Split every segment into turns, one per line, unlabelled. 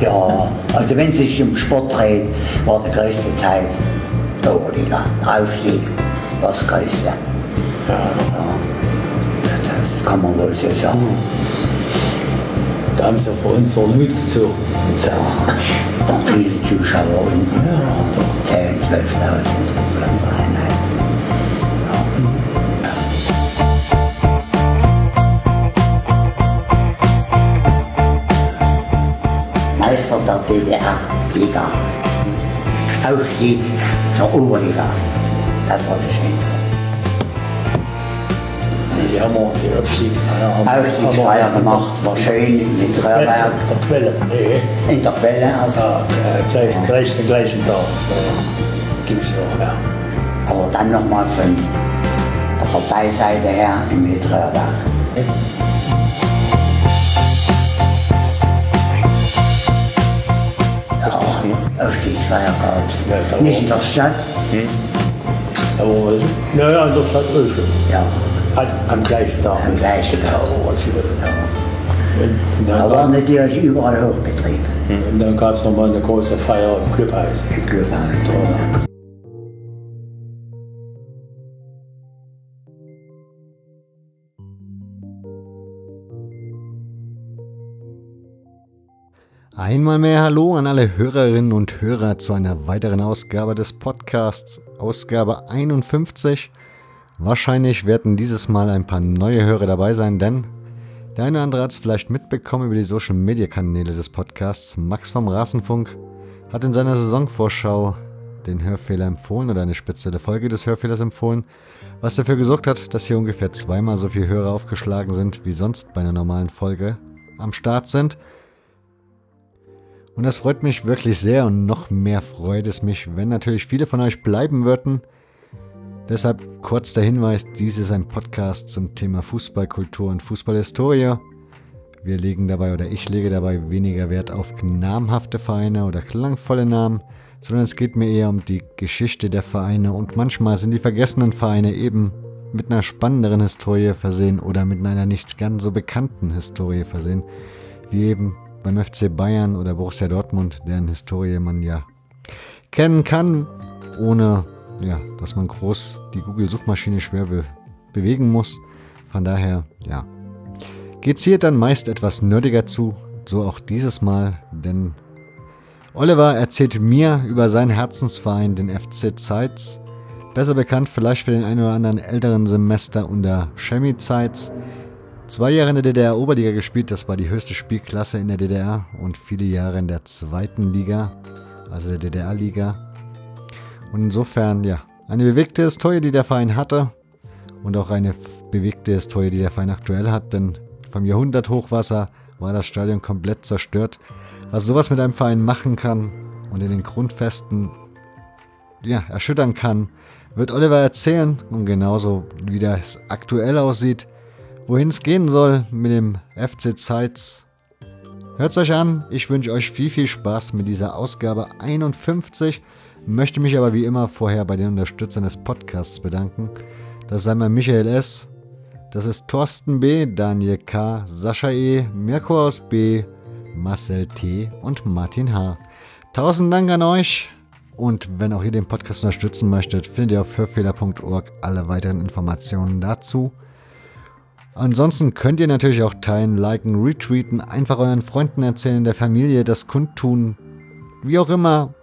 Ja, also wenn es sich um Sport dreht, war die größte Zeit der Oberliga. Aufstieg war das größte. Ja. Das kann man wohl so sagen.
Da haben sie für uns so Mut gezogen.
Ja, waren viele Zuschauer und
Ja.
10.000, 12.000 Der DDR-Liga. Aufstieg zur Oberliga. Das war das Schönste.
Die haben wir die Aufstiegsfeier. haben-
Aufstiegsfeier gemacht, war schön mit Röhrwerk.
Der Quelle, nee.
In der Quelle erst.
Ja, äh, gleich, gleich den gleichen Tag äh, ging es ja. ja.
Aber dann nochmal von der Parteiseite her im Mitröhrwerk. Ja, Aufstiegsfeier gab
Ja,
es.
da
Nicht
war-
in der Stadt,
Aber naja, in der Stadt Öschel.
ja,
An, am gleichen Tag.
am gleichen Tag.
was
Ja.
Und,
Da
dann,
war
gab-
natürlich überall Hochbetrieb
und dann gab es nochmal eine große Feier im Clubhaus.
im Clubhaus.
Einmal mehr Hallo an alle Hörerinnen und Hörer zu einer weiteren Ausgabe des Podcasts, Ausgabe 51. Wahrscheinlich werden dieses Mal ein paar neue Hörer dabei sein, denn der eine oder andere hat es vielleicht mitbekommen über die Social Media Kanäle des Podcasts. Max vom Rasenfunk hat in seiner Saisonvorschau den Hörfehler empfohlen oder eine spezielle Folge des Hörfehlers empfohlen, was dafür gesorgt hat, dass hier ungefähr zweimal so viele Hörer aufgeschlagen sind, wie sonst bei einer normalen Folge am Start sind. Und das freut mich wirklich sehr und noch mehr freut es mich, wenn natürlich viele von euch bleiben würden. Deshalb kurz der Hinweis, dies ist ein Podcast zum Thema Fußballkultur und Fußballhistorie. Wir legen dabei oder ich lege dabei weniger Wert auf namhafte Vereine oder klangvolle Namen, sondern es geht mir eher um die Geschichte der Vereine und manchmal sind die vergessenen Vereine eben mit einer spannenderen Historie versehen oder mit einer nicht ganz so bekannten Historie versehen, wie eben beim FC Bayern oder Borussia Dortmund, deren Historie man ja kennen kann, ohne ja, dass man groß die Google-Suchmaschine schwer be bewegen muss. Von daher, ja, geht's hier dann meist etwas nerdiger zu, so auch dieses Mal, denn Oliver erzählt mir über seinen Herzensverein, den FC Zeitz, besser bekannt vielleicht für den einen oder anderen älteren Semester unter Chemie Zeitz. Zwei Jahre in der DDR-Oberliga gespielt, das war die höchste Spielklasse in der DDR und viele Jahre in der zweiten Liga, also der DDR-Liga. Und insofern, ja, eine bewegte Historie, die der Verein hatte und auch eine bewegte Historie, die der Verein aktuell hat, denn vom Jahrhunderthochwasser war das Stadion komplett zerstört. Was sowas mit einem Verein machen kann und in den Grundfesten ja, erschüttern kann, wird Oliver erzählen und genauso wie das aktuell aussieht, wohin es gehen soll mit dem FC Zeitz. Hört's euch an, ich wünsche euch viel, viel Spaß mit dieser Ausgabe 51, möchte mich aber wie immer vorher bei den Unterstützern des Podcasts bedanken. Das ist einmal Michael S., das ist Thorsten B., Daniel K., Sascha E., Mirko aus B., Marcel T. und Martin H. Tausend Dank an euch und wenn auch ihr den Podcast unterstützen möchtet, findet ihr auf hörfehler.org alle weiteren Informationen dazu. Ansonsten könnt ihr natürlich auch teilen, liken, retweeten, einfach euren Freunden erzählen, der Familie das kundtun, wie auch immer.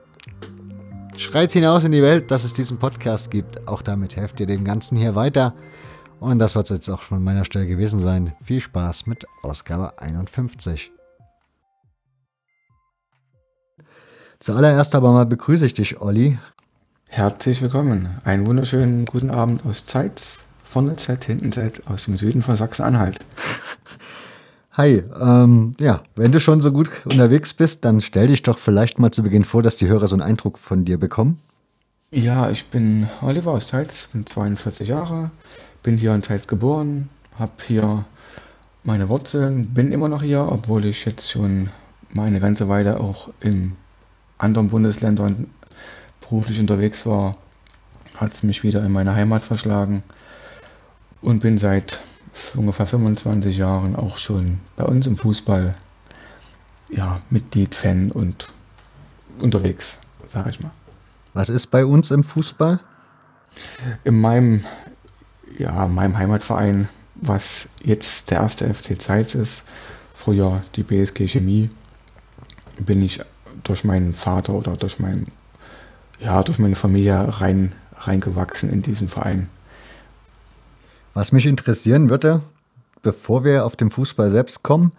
Schreit hinaus in die Welt, dass es diesen Podcast gibt. Auch damit helft ihr dem Ganzen hier weiter. Und das soll es jetzt auch von meiner Stelle gewesen sein. Viel Spaß mit Ausgabe 51. Zuallererst aber mal begrüße ich dich, Olli.
Herzlich willkommen. Einen wunderschönen guten Abend aus Zeitz, vorne Zeit, hinten Zeit, aus dem Süden von Sachsen-Anhalt.
Hi, ähm, ja, wenn du schon so gut unterwegs bist, dann stell dich doch vielleicht mal zu Beginn vor, dass die Hörer so einen Eindruck von dir bekommen.
Ja, ich bin Oliver aus Zeitz, bin 42 Jahre, bin hier in Zeitz geboren, habe hier meine Wurzeln, bin immer noch hier, obwohl ich jetzt schon mal eine ganze Weile auch in anderen Bundesländern beruflich unterwegs war, hat es mich wieder in meine Heimat verschlagen und bin seit ungefähr 25 Jahren auch schon bei uns im Fußball ja, Mitglied, Fan und unterwegs, sage ich mal.
Was ist bei uns im Fußball?
In meinem, ja, meinem Heimatverein, was jetzt der erste FC Zeitz ist, früher die BSG Chemie, bin ich durch meinen Vater oder durch mein, ja, durch meine Familie rein, reingewachsen in diesen Verein.
Was mich interessieren würde, bevor wir auf den Fußball selbst kommen,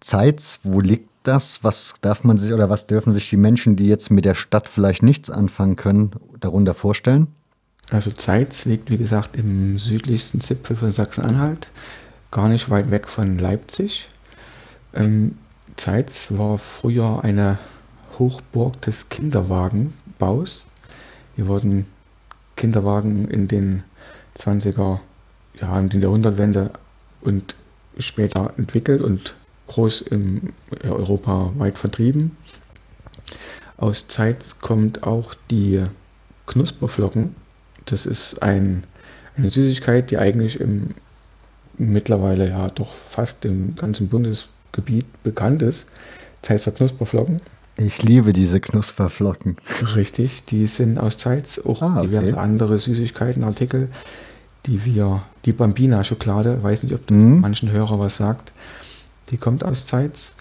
Zeitz, wo liegt das? Was darf man sich oder was dürfen sich die Menschen, die jetzt mit der Stadt vielleicht nichts anfangen können, darunter vorstellen?
Also Zeitz liegt, wie gesagt, im südlichsten Zipfel von Sachsen-Anhalt, gar nicht weit weg von Leipzig. Ähm, Zeitz war früher eine Hochburg des Kinderwagenbaus. Hier wurden Kinderwagen in den 20er Jahren, in der Jahrhundertwende und später entwickelt und groß in Europa weit vertrieben. Aus Zeitz kommt auch die Knusperflocken. Das ist ein, eine Süßigkeit, die eigentlich im, mittlerweile ja doch fast im ganzen Bundesgebiet bekannt ist. Zeitzer Knusperflocken.
Ich liebe diese Knusperflocken.
Richtig, die sind aus Zeitz, auch
Ah, okay.
diverse andere Süßigkeitenartikel, die wir, die Bambina-Schokolade, weiß nicht, ob das
Mhm.
manchen Hörer was sagt, die kommt aus Zeitz.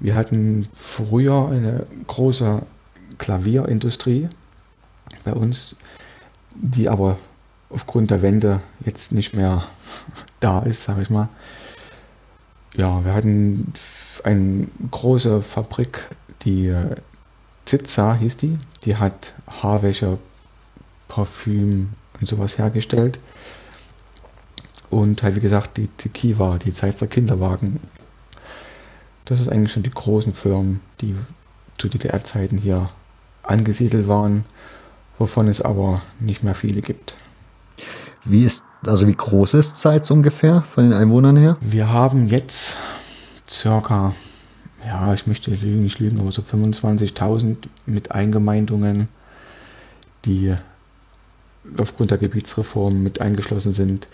Wir hatten früher eine große Klavierindustrie bei uns, die aber aufgrund der Wende jetzt nicht mehr da ist, sage ich mal. Ja, wir hatten eine große Fabrik, die äh, Zitza hieß die. Die hat Haarwäsche, Parfüm und sowas hergestellt. Und halt wie gesagt die Tequiva, die Zeitzer Kinderwagen. Das ist eigentlich schon die großen Firmen, die zu DDR-Zeiten hier angesiedelt waren, wovon es aber nicht mehr viele gibt.
Wie ist, also wie groß ist Zeitz ungefähr von den Einwohnern her?
Wir haben jetzt circa, ja, ich möchte lügen, nicht lügen, aber so 25.000 mit Eingemeindungen, die aufgrund der Gebietsreform mit eingeschlossen sind.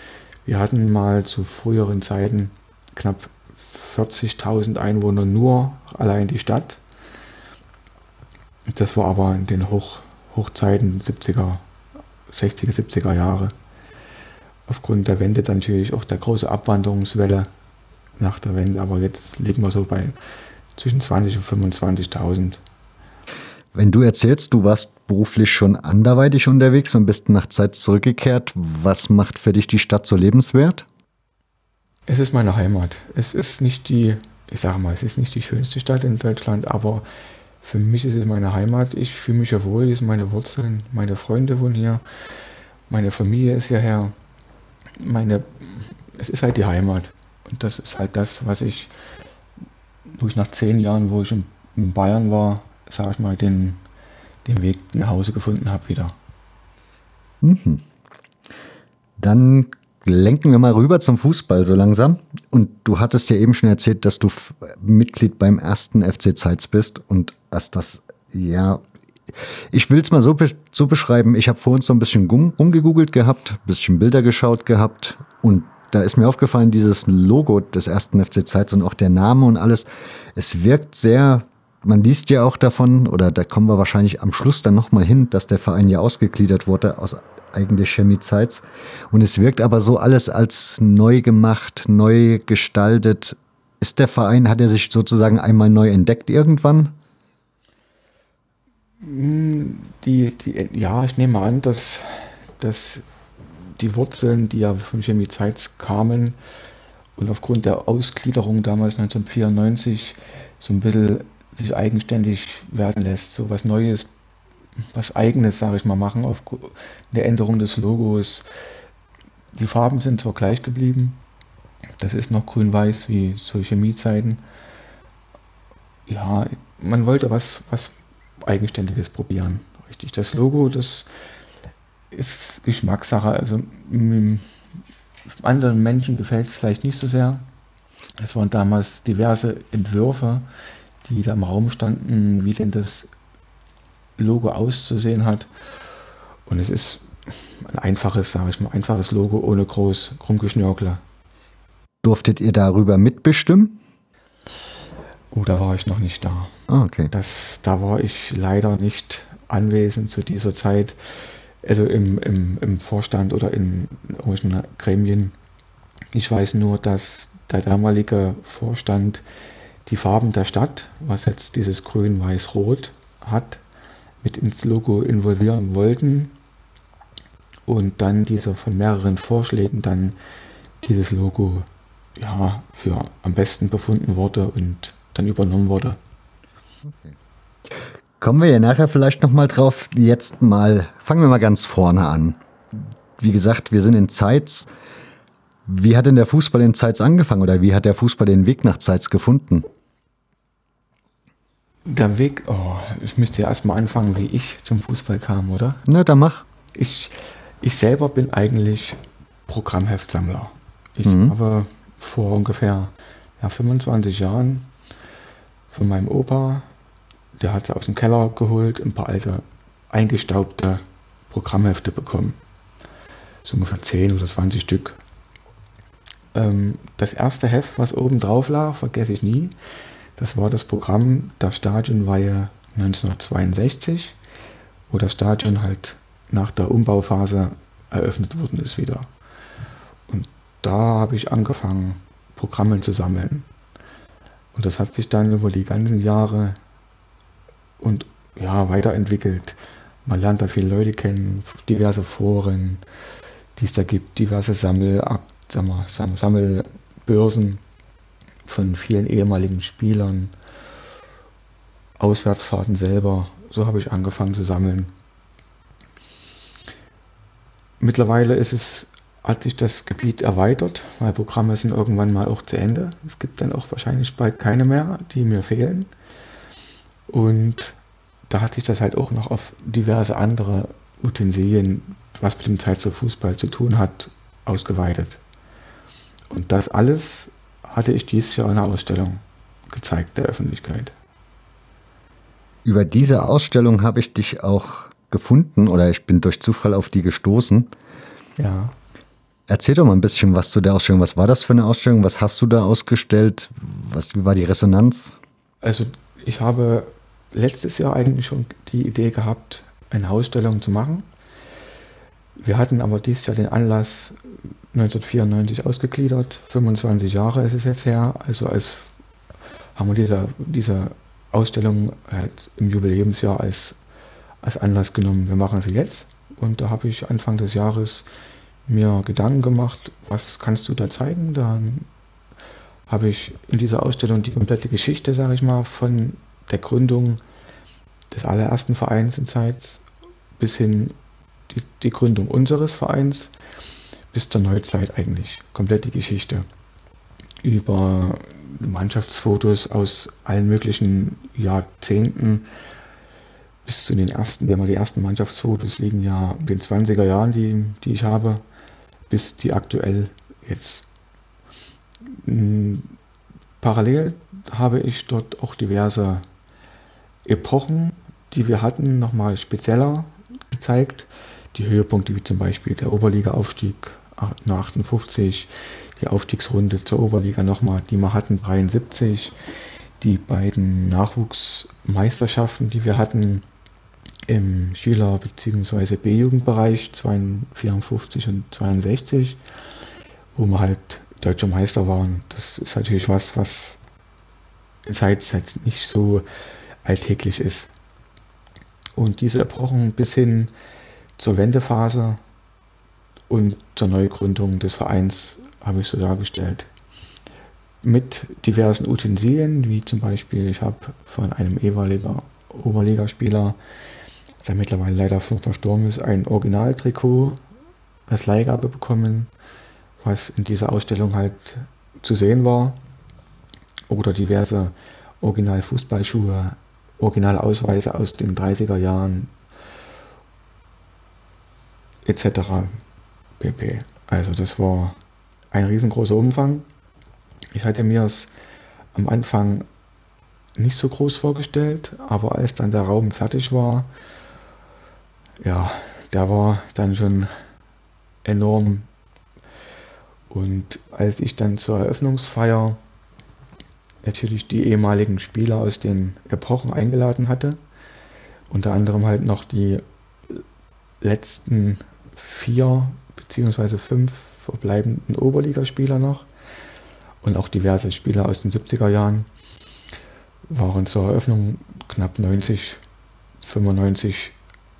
Wir hatten mal zu früheren Zeiten knapp 40.000 Einwohner nur allein die Stadt. Das war aber in den Hoch, Hochzeiten 70er, 60er, 70er Jahre. Aufgrund der Wende dann natürlich auch der große Abwanderungswelle nach der Wende. Aber jetzt liegen wir so bei zwischen 20 und 25.000.
Wenn du erzählst, du warst beruflich schon anderweitig unterwegs und bist nach Zeit zurückgekehrt, was macht für dich die Stadt so lebenswert?
Es ist meine Heimat. Es ist nicht die, ich sage mal, es ist nicht die schönste Stadt in Deutschland, aber für mich ist es meine Heimat. Ich fühle mich ja wohl, hier sind meine Wurzeln, meine Freunde wohnen hier, meine Familie ist hierher. Meine, es ist halt die Heimat. Und das ist halt das, was ich, wo ich nach zehn Jahren, wo ich in, in Bayern war, sage ich mal, den, den Weg nach Hause gefunden habe wieder.
Dann lenken wir mal rüber zum Fußball so langsam. Und du hattest ja eben schon erzählt, dass du Mitglied beim ersten FC Zeitz bist und dass das, ja, ich will es mal so, be so beschreiben. Ich habe vorhin so ein bisschen rumgegoogelt gehabt, ein bisschen Bilder geschaut gehabt und da ist mir aufgefallen, dieses Logo des ersten FC Zeitz und auch der Name und alles, es wirkt sehr, man liest ja auch davon, oder da kommen wir wahrscheinlich am Schluss dann nochmal hin, dass der Verein ja ausgegliedert wurde aus eigentlich Chemie Zeitz. Und es wirkt aber so alles als neu gemacht, neu gestaltet. Ist der Verein, hat er sich sozusagen einmal neu entdeckt irgendwann?
Die, die, ja, ich nehme an, dass, dass die Wurzeln, die ja von Chemie Zeitz kamen und aufgrund der Ausgliederung damals 1994 so ein bisschen sich eigenständig werden lässt, so was Neues, was Eigenes, sage ich mal, machen, auf der Änderung des Logos. Die Farben sind zwar gleich geblieben, das ist noch grün-weiß wie zu Chemiezeiten. Ja, man wollte was, was Eigenständiges probieren. Richtig. Das Logo, das ist Geschmackssache. Also anderen Menschen gefällt es vielleicht nicht so sehr. Es waren damals diverse Entwürfe, die da im Raum standen, wie denn das Logo auszusehen hat. Und es ist ein einfaches, sage ich mal, einfaches Logo ohne groß Rumgeschnörkle.
Durftet ihr darüber mitbestimmen?
Oh, da war ich noch nicht da.
Ah, okay.
Das, da war ich leider nicht anwesend zu dieser Zeit, also im, im, im Vorstand oder in irgendwelchen Gremien. Ich weiß nur, dass der damalige Vorstand die Farben der Stadt, was jetzt dieses Grün, Weiß, Rot hat, mit ins Logo involvieren wollten und dann dieser von mehreren Vorschlägen dann dieses Logo ja, für am besten befunden wurde und dann übernommen wurde.
Okay. Kommen wir ja nachher vielleicht nochmal drauf. Jetzt mal, fangen wir mal ganz vorne an. Wie gesagt, wir sind in Zeitz. Wie hat denn der Fußball in Zeitz angefangen oder wie hat der Fußball den Weg nach Zeitz gefunden?
Der Weg, oh, ich müsste ja erstmal anfangen, wie ich zum Fußball kam, oder?
Na, dann mach.
Ich, ich selber bin eigentlich Programmheftsammler. Ich mhm. habe vor ungefähr ja, 25 Jahren von meinem Opa, der hat aus dem Keller geholt, ein paar alte eingestaubte Programmhefte bekommen. So ungefähr 10 oder 20 Stück. Ähm, das erste Heft, was oben drauf lag, vergesse ich nie. Das war das Programm der Stadionweihe 1962, wo das Stadion halt nach der Umbauphase eröffnet worden ist wieder. Und da habe ich angefangen, Programme zu sammeln. Und das hat sich dann über die ganzen Jahre und ja, weiterentwickelt. Man lernt da viele Leute kennen, diverse Foren, die es da gibt, diverse Sammel, Sammelbörsen von vielen ehemaligen Spielern, Auswärtsfahrten selber. So habe ich angefangen zu sammeln. Mittlerweile ist es, hat sich das Gebiet erweitert, weil Programme sind irgendwann mal auch zu Ende. Es gibt dann auch wahrscheinlich bald keine mehr, die mir fehlen. Und da hat sich das halt auch noch auf diverse andere Utensilien, was mit dem Zeit zu Fußball zu tun hat, ausgeweitet. Und das alles hatte ich dieses Jahr in einer Ausstellung gezeigt der Öffentlichkeit.
Über diese Ausstellung habe ich dich auch gefunden oder ich bin durch Zufall auf die gestoßen.
Ja.
Erzähl doch mal ein bisschen was zu der Ausstellung. Was war das für eine Ausstellung? Was hast du da ausgestellt? Was, wie war die Resonanz?
Also ich habe letztes Jahr eigentlich schon die Idee gehabt, eine Ausstellung zu machen. Wir hatten aber dieses Jahr den Anlass 1994 ausgegliedert. 25 Jahre ist es jetzt her. Also als haben wir diese, diese Ausstellung halt im Jubiläumsjahr als als Anlass genommen, wir machen sie jetzt. Und da habe ich Anfang des Jahres mir Gedanken gemacht, was kannst du da zeigen? Dann habe ich in dieser Ausstellung die komplette Geschichte, sage ich mal, von der Gründung des allerersten Vereins in Zeitz bis hin die, die Gründung unseres Vereins bis zur Neuzeit eigentlich. Komplett die Geschichte. Über Mannschaftsfotos aus allen möglichen Jahrzehnten bis zu den ersten, wenn man die ersten Mannschaftsfotos liegen ja in den 20er Jahren, die, die ich habe, bis die aktuell jetzt. Hm, parallel habe ich dort auch diverse Epochen, die wir hatten, nochmal spezieller gezeigt. Die Höhepunkte wie zum Beispiel der Oberliga-Aufstieg 58, die Aufstiegsrunde zur Oberliga nochmal, die wir hatten 73, die beiden Nachwuchsmeisterschaften, die wir hatten im Schüler- bzw. B-Jugendbereich 54 und 62, wo wir halt deutscher Meister waren. Das ist natürlich was, was in Zeit nicht so alltäglich ist. Und diese Epochen bis hin zur Wendephase und zur Neugründung des Vereins habe ich so dargestellt. Mit diversen Utensilien, wie zum Beispiel, ich habe von einem ehemaligen Oberligaspieler der mittlerweile leider verstorben ist, ein Originaltrikot als Leihgabe bekommen, was in dieser Ausstellung halt zu sehen war. Oder diverse Original-Fußballschuhe, Originalausweise aus den 30er Jahren etc. pp. Also das war ein riesengroßer Umfang. Ich hatte mir es am Anfang nicht so groß vorgestellt, aber als dann der Raum fertig war, ja, der war dann schon enorm. Und als ich dann zur Eröffnungsfeier natürlich die ehemaligen Spieler aus den Epochen eingeladen hatte. Unter anderem halt noch die letzten vier beziehungsweise fünf verbleibenden Oberligaspieler noch und auch diverse Spieler aus den 70er Jahren waren zur Eröffnung knapp 90, 95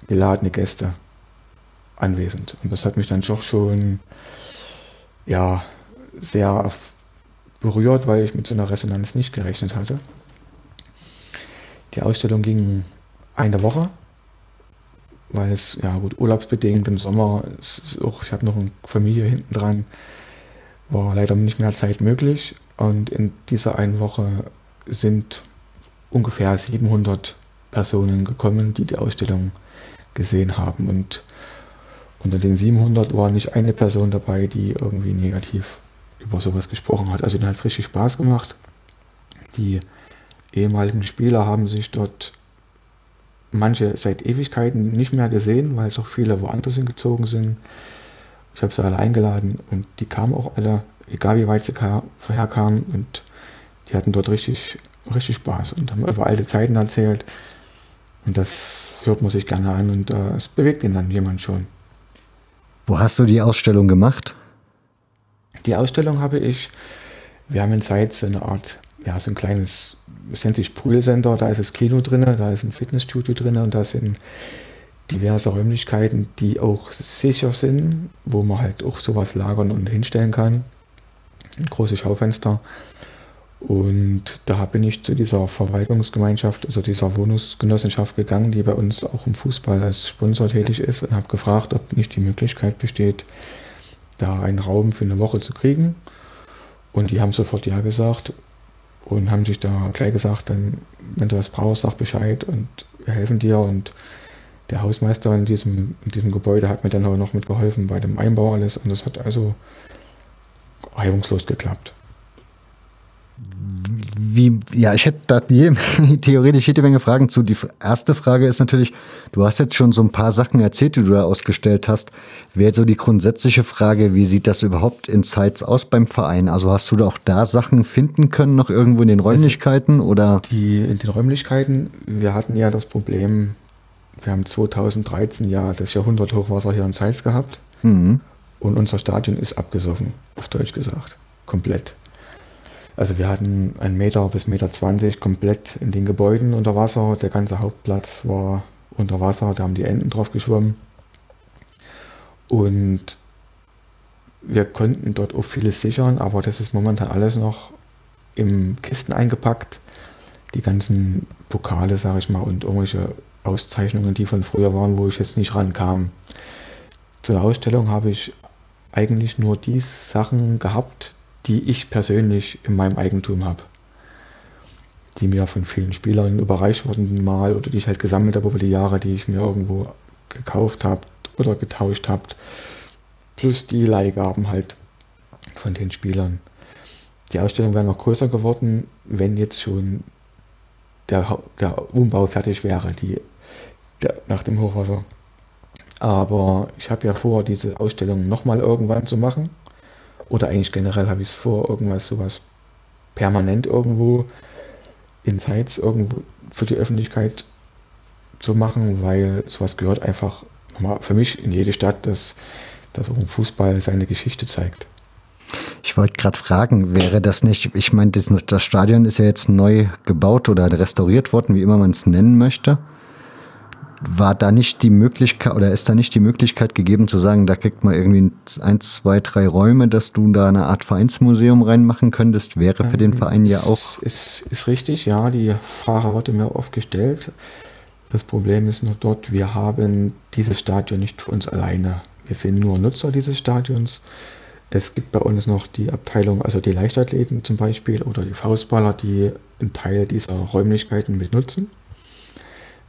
geladene Gäste anwesend. Und das hat mich dann doch schon ja, sehr berührt, weil ich mit so einer Resonanz nicht gerechnet hatte. Die Ausstellung ging eine Woche, weil es, ja gut, urlaubsbedingt im Sommer, auch, ich habe noch eine Familie hinten dran, war leider nicht mehr Zeit möglich. Und in dieser einen Woche sind ungefähr 700 Personen gekommen, die die Ausstellung gesehen haben. Und unter den 700 war nicht eine Person dabei, die irgendwie negativ über sowas gesprochen hat. Also da hat es richtig Spaß gemacht. Die ehemaligen Spieler haben sich dort manche seit Ewigkeiten nicht mehr gesehen, weil doch viele woanders hingezogen sind. Ich habe sie alle eingeladen und die kamen auch alle, egal wie weit sie herkamen und die hatten dort richtig, richtig Spaß und haben über alte Zeiten erzählt. Und das hört man sich gerne an und äh, es bewegt ihn dann jemand schon.
Wo hast du die Ausstellung gemacht?
Die Ausstellung habe ich, wir haben in Zeit so eine Art, ja, so ein kleines, es nennt sich Poolcenter, da ist das Kino drin, da ist ein Fitnessstudio drin und da sind diverse Räumlichkeiten, die auch sicher sind, wo man halt auch sowas lagern und hinstellen kann. Ein großes Schaufenster. Und da bin ich zu dieser Verwaltungsgemeinschaft, also dieser Wohnungsgenossenschaft gegangen, die bei uns auch im Fußball als Sponsor tätig ist und habe gefragt, ob nicht die Möglichkeit besteht, da einen Raum für eine Woche zu kriegen. Und die haben sofort Ja gesagt und haben sich da gleich gesagt, dann, wenn du was brauchst, sag Bescheid und wir helfen dir. Und der Hausmeister in diesem, in diesem Gebäude hat mir dann auch noch mitgeholfen bei dem Einbau alles. Und das hat also reibungslos geklappt
wie, ja, ich hätte da je, theoretisch jede Menge Fragen zu. Die erste Frage ist natürlich, du hast jetzt schon so ein paar Sachen erzählt, die du da ausgestellt hast. Wäre so die grundsätzliche Frage, wie sieht das überhaupt in Zeits aus beim Verein? Also hast du da auch da Sachen finden können, noch irgendwo in den Räumlichkeiten oder?
Die, in den Räumlichkeiten, wir hatten ja das Problem, wir haben 2013 ja das Jahrhunderthochwasser hier in Zeitz gehabt. Mhm. Und unser Stadion ist abgesoffen, auf Deutsch gesagt. Komplett. Also wir hatten einen Meter bis Meter 20 komplett in den Gebäuden unter Wasser. Der ganze Hauptplatz war unter Wasser, da haben die Enten drauf geschwommen. Und wir konnten dort auch vieles sichern, aber das ist momentan alles noch im Kisten eingepackt. Die ganzen Pokale, sage ich mal, und irgendwelche Auszeichnungen, die von früher waren, wo ich jetzt nicht rankam. Zur Ausstellung habe ich eigentlich nur die Sachen gehabt, die ich persönlich in meinem Eigentum habe. Die mir von vielen Spielern überreicht wurden mal oder die ich halt gesammelt habe über die Jahre, die ich mir irgendwo gekauft habe oder getauscht habe. Plus die Leihgaben halt von den Spielern. Die Ausstellung wäre noch größer geworden, wenn jetzt schon der, der Umbau fertig wäre, die, der, nach dem Hochwasser. Aber ich habe ja vor, diese Ausstellung nochmal irgendwann zu machen. Oder eigentlich generell habe ich es vor, irgendwas sowas permanent irgendwo in Sites irgendwo für die Öffentlichkeit zu machen, weil sowas gehört einfach für mich in jede Stadt, dass, dass auch ein Fußball seine Geschichte zeigt.
Ich wollte gerade fragen, wäre das nicht, ich meine, das, das, Stadion ist ja jetzt neu gebaut oder restauriert worden, wie immer man es nennen möchte war da nicht die Möglichkeit oder ist da nicht die Möglichkeit gegeben zu sagen, da kriegt man irgendwie eins, zwei, drei Räume, dass du da eine Art Vereinsmuseum reinmachen könntest? Wäre für den Verein ja auch.
Ist, ist richtig, ja. Die Frage wurde mir oft gestellt. Das Problem ist nur dort, wir haben dieses Stadion nicht für uns alleine. Wir sind nur Nutzer dieses Stadions. Es gibt bei uns noch die Abteilung, also die Leichtathleten zum Beispiel oder die Faustballer, die einen Teil dieser Räumlichkeiten mit nutzen.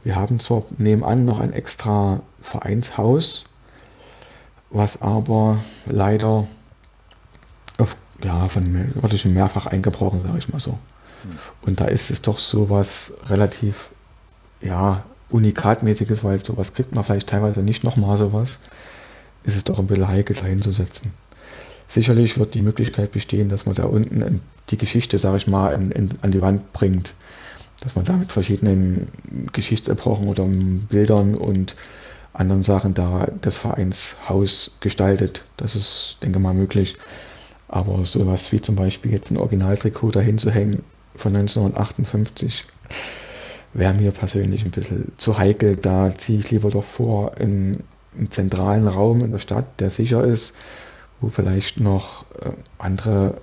Wir haben zwar nebenan noch ein extra Vereinshaus, was aber leider auf, ja, von wurde schon mehrfach eingebrochen, sage ich mal so. Und da ist es doch so was relativ, ja, unikatmäßiges, weil sowas kriegt man vielleicht teilweise nicht nochmal sowas. Ist es doch ein bisschen heikel, da hinzusetzen. sicherlich wird die Möglichkeit bestehen, dass man da unten die Geschichte, sage ich mal, in, in, an die Wand bringt. Dass man da mit verschiedenen Geschichtsepochen oder Bildern und anderen Sachen da das Vereinshaus gestaltet. Das ist, denke mal, möglich. Aber sowas wie zum Beispiel jetzt ein Originaltrikot dahin zu hängen von 1958 wäre mir persönlich ein bisschen zu heikel. Da ziehe ich lieber doch vor in einen zentralen Raum in der Stadt, der sicher ist, wo vielleicht noch äh, andere,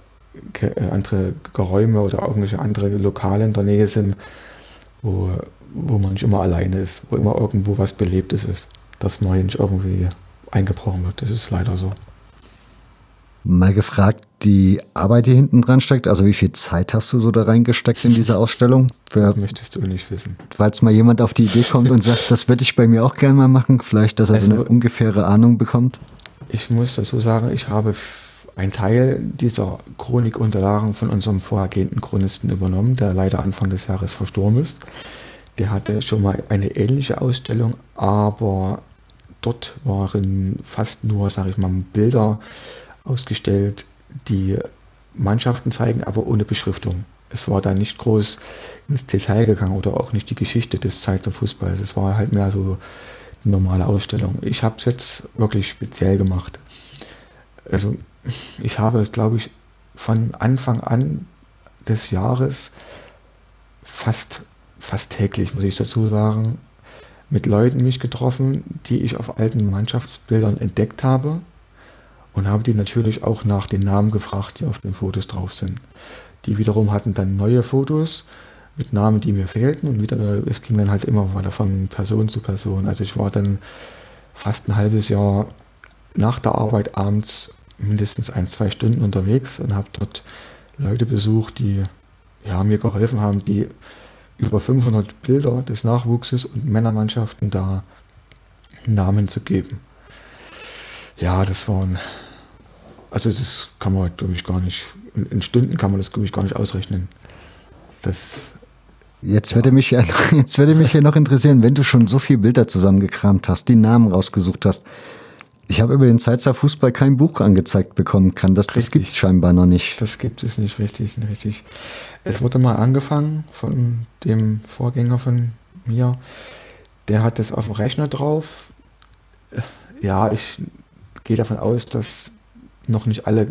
andere Geräume oder irgendwelche andere Lokale in der Nähe sind, wo, wo man nicht immer alleine ist, wo immer irgendwo was Belebtes ist, dass man hier nicht irgendwie eingebrochen wird. Das ist leider so.
Mal gefragt, die Arbeit, die hinten dran steckt, also wie viel Zeit hast du so da reingesteckt in diese Ausstellung?
Für, das möchtest du nicht wissen.
Falls mal jemand auf die Idee kommt und sagt, das würde ich bei mir auch gerne mal machen, vielleicht, dass er also, so eine ungefähre Ahnung bekommt.
Ich muss dazu sagen, ich habe einen Teil dieser Chronikunterlagen von unserem vorhergehenden Chronisten übernommen, der leider Anfang des Jahres verstorben ist. Der hatte schon mal eine ähnliche Ausstellung, aber dort waren fast nur, sage ich mal, Bilder ausgestellt, die Mannschaften zeigen, aber ohne Beschriftung. Es war da nicht groß ins Detail gegangen oder auch nicht die Geschichte des Zeitzer Fußballs. Es war halt mehr so eine normale Ausstellung. Ich habe es jetzt wirklich speziell gemacht. Also ich habe es, glaube ich, von Anfang an des Jahres fast, fast täglich, muss ich dazu sagen, mit Leuten mich getroffen, die ich auf alten Mannschaftsbildern entdeckt habe und habe die natürlich auch nach den Namen gefragt, die auf den Fotos drauf sind. Die wiederum hatten dann neue Fotos mit Namen, die mir fehlten und wieder, es ging dann halt immer weiter von Person zu Person. Also ich war dann fast ein halbes Jahr nach der Arbeit abends mindestens ein, zwei Stunden unterwegs und habe dort Leute besucht, die ja, mir geholfen haben, die über 500 Bilder des Nachwuchses und Männermannschaften da Namen zu geben. Ja, das waren, also das kann man, glaube ich, gar nicht, in, in Stunden kann man das, glaube ich, gar nicht ausrechnen. Das,
Jetzt würde, mich ja, jetzt würde mich ja noch interessieren, wenn du schon so viele Bilder zusammengekramt hast, die Namen rausgesucht hast. Ich habe über den Zeitzer Fußball kein Buch angezeigt bekommen kann. Das, das gibt es scheinbar noch nicht.
Das gibt es nicht richtig, nicht richtig. Es wurde mal angefangen von dem Vorgänger von mir. Der hat das auf dem Rechner drauf. Ja, ich gehe davon aus, dass noch nicht alle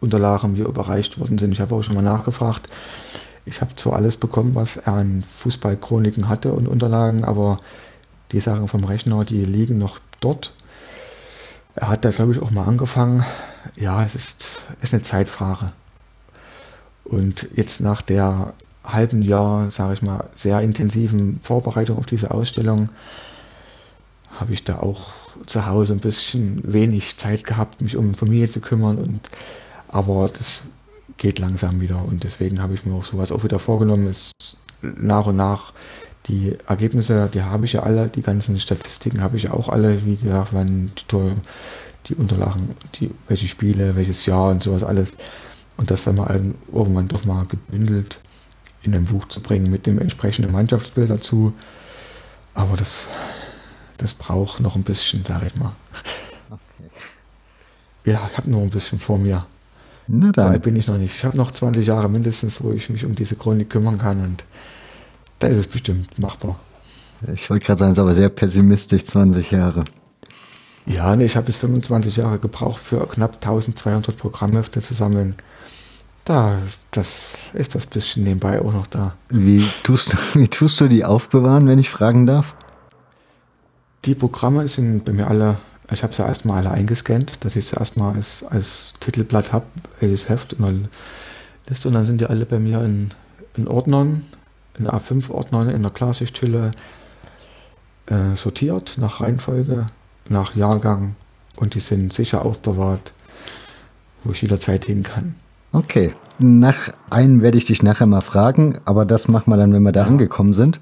Unterlagen mir überreicht worden sind. Ich habe auch schon mal nachgefragt. Ich habe zwar alles bekommen, was er an Fußballchroniken hatte und Unterlagen, aber die Sachen vom Rechner, die liegen noch dort. Er hat da, glaube ich, auch mal angefangen. Ja, es ist, ist eine Zeitfrage. Und jetzt nach der halben Jahr, sage ich mal, sehr intensiven Vorbereitung auf diese Ausstellung, habe ich da auch zu Hause ein bisschen wenig Zeit gehabt, mich um Familie zu kümmern. Und, aber das geht langsam wieder und deswegen habe ich mir auch sowas auch wieder vorgenommen, ist nach und nach die Ergebnisse, die habe ich ja alle, die ganzen Statistiken habe ich ja auch alle, wie gesagt, wann die, die Unterlagen, die, welche Spiele, welches Jahr und sowas alles. Und das dann mal irgendwann doch mal gebündelt in ein Buch zu bringen mit dem entsprechenden Mannschaftsbild dazu. Aber das das braucht noch ein bisschen, sag ich mal. Okay. Ja, ich habe noch ein bisschen vor mir. Na dann. Da bin ich noch nicht. Ich habe noch 20 Jahre mindestens, wo ich mich um diese Chronik kümmern kann und da ist es bestimmt machbar.
Ich wollte gerade sagen, es ist aber sehr pessimistisch, 20 Jahre.
Ja, nee, ich habe bis 25 Jahre gebraucht, für knapp 1200 Programmhefte zu sammeln. Da das ist das bisschen nebenbei auch noch da.
Wie tust, wie tust du die aufbewahren, wenn ich fragen darf?
Die Programme sind bei mir alle, ich habe sie erstmal alle eingescannt, dass ich sie erstmal als, als Titelblatt habe, welches Heft in der Liste und dann sind die alle bei mir in, in Ordnern, in A5-Ordnern in der Klarsichthülle äh, sortiert nach Reihenfolge, nach Jahrgang und die sind sicher aufbewahrt, wo ich jederzeit hin kann.
Okay, nach einen werde ich dich nachher mal fragen, aber das machen wir dann, wenn wir da ja. angekommen sind.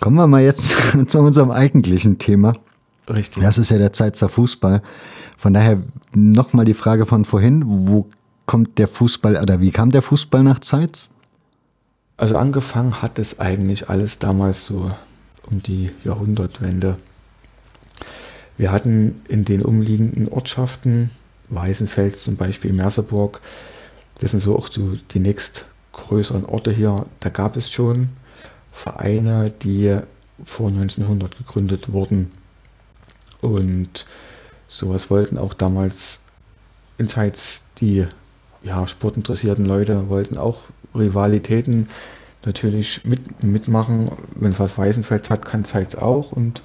Kommen wir mal jetzt zu unserem eigentlichen Thema. Richtig. Das ist ja der Zeitzer Fußball. Von daher nochmal die Frage von vorhin, wo kommt der Fußball oder wie kam der Fußball nach Zeitz?
Also angefangen hat es eigentlich alles damals so um die Jahrhundertwende. Wir hatten in den umliegenden Ortschaften Weißenfels zum Beispiel, Merseburg. Das sind so auch so die nächst größeren Orte hier. Da gab es schon Vereine, die vor 1900 gegründet wurden. Und sowas wollten auch damals in Zeits die ja, sportinteressierten Leute wollten auch Rivalitäten natürlich mit, mitmachen. Wenn was Weißenfels hat, kann Zeitz auch. Und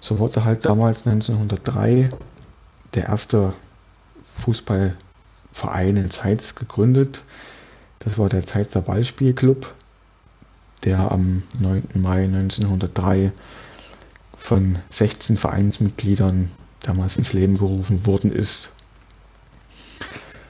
so wurde halt damals 1903 der erste Fußballverein in Zeitz gegründet. Das war der Zeitzer Ballspielclub, der am 9. Mai 1903 von 16 Vereinsmitgliedern damals ins Leben gerufen worden ist.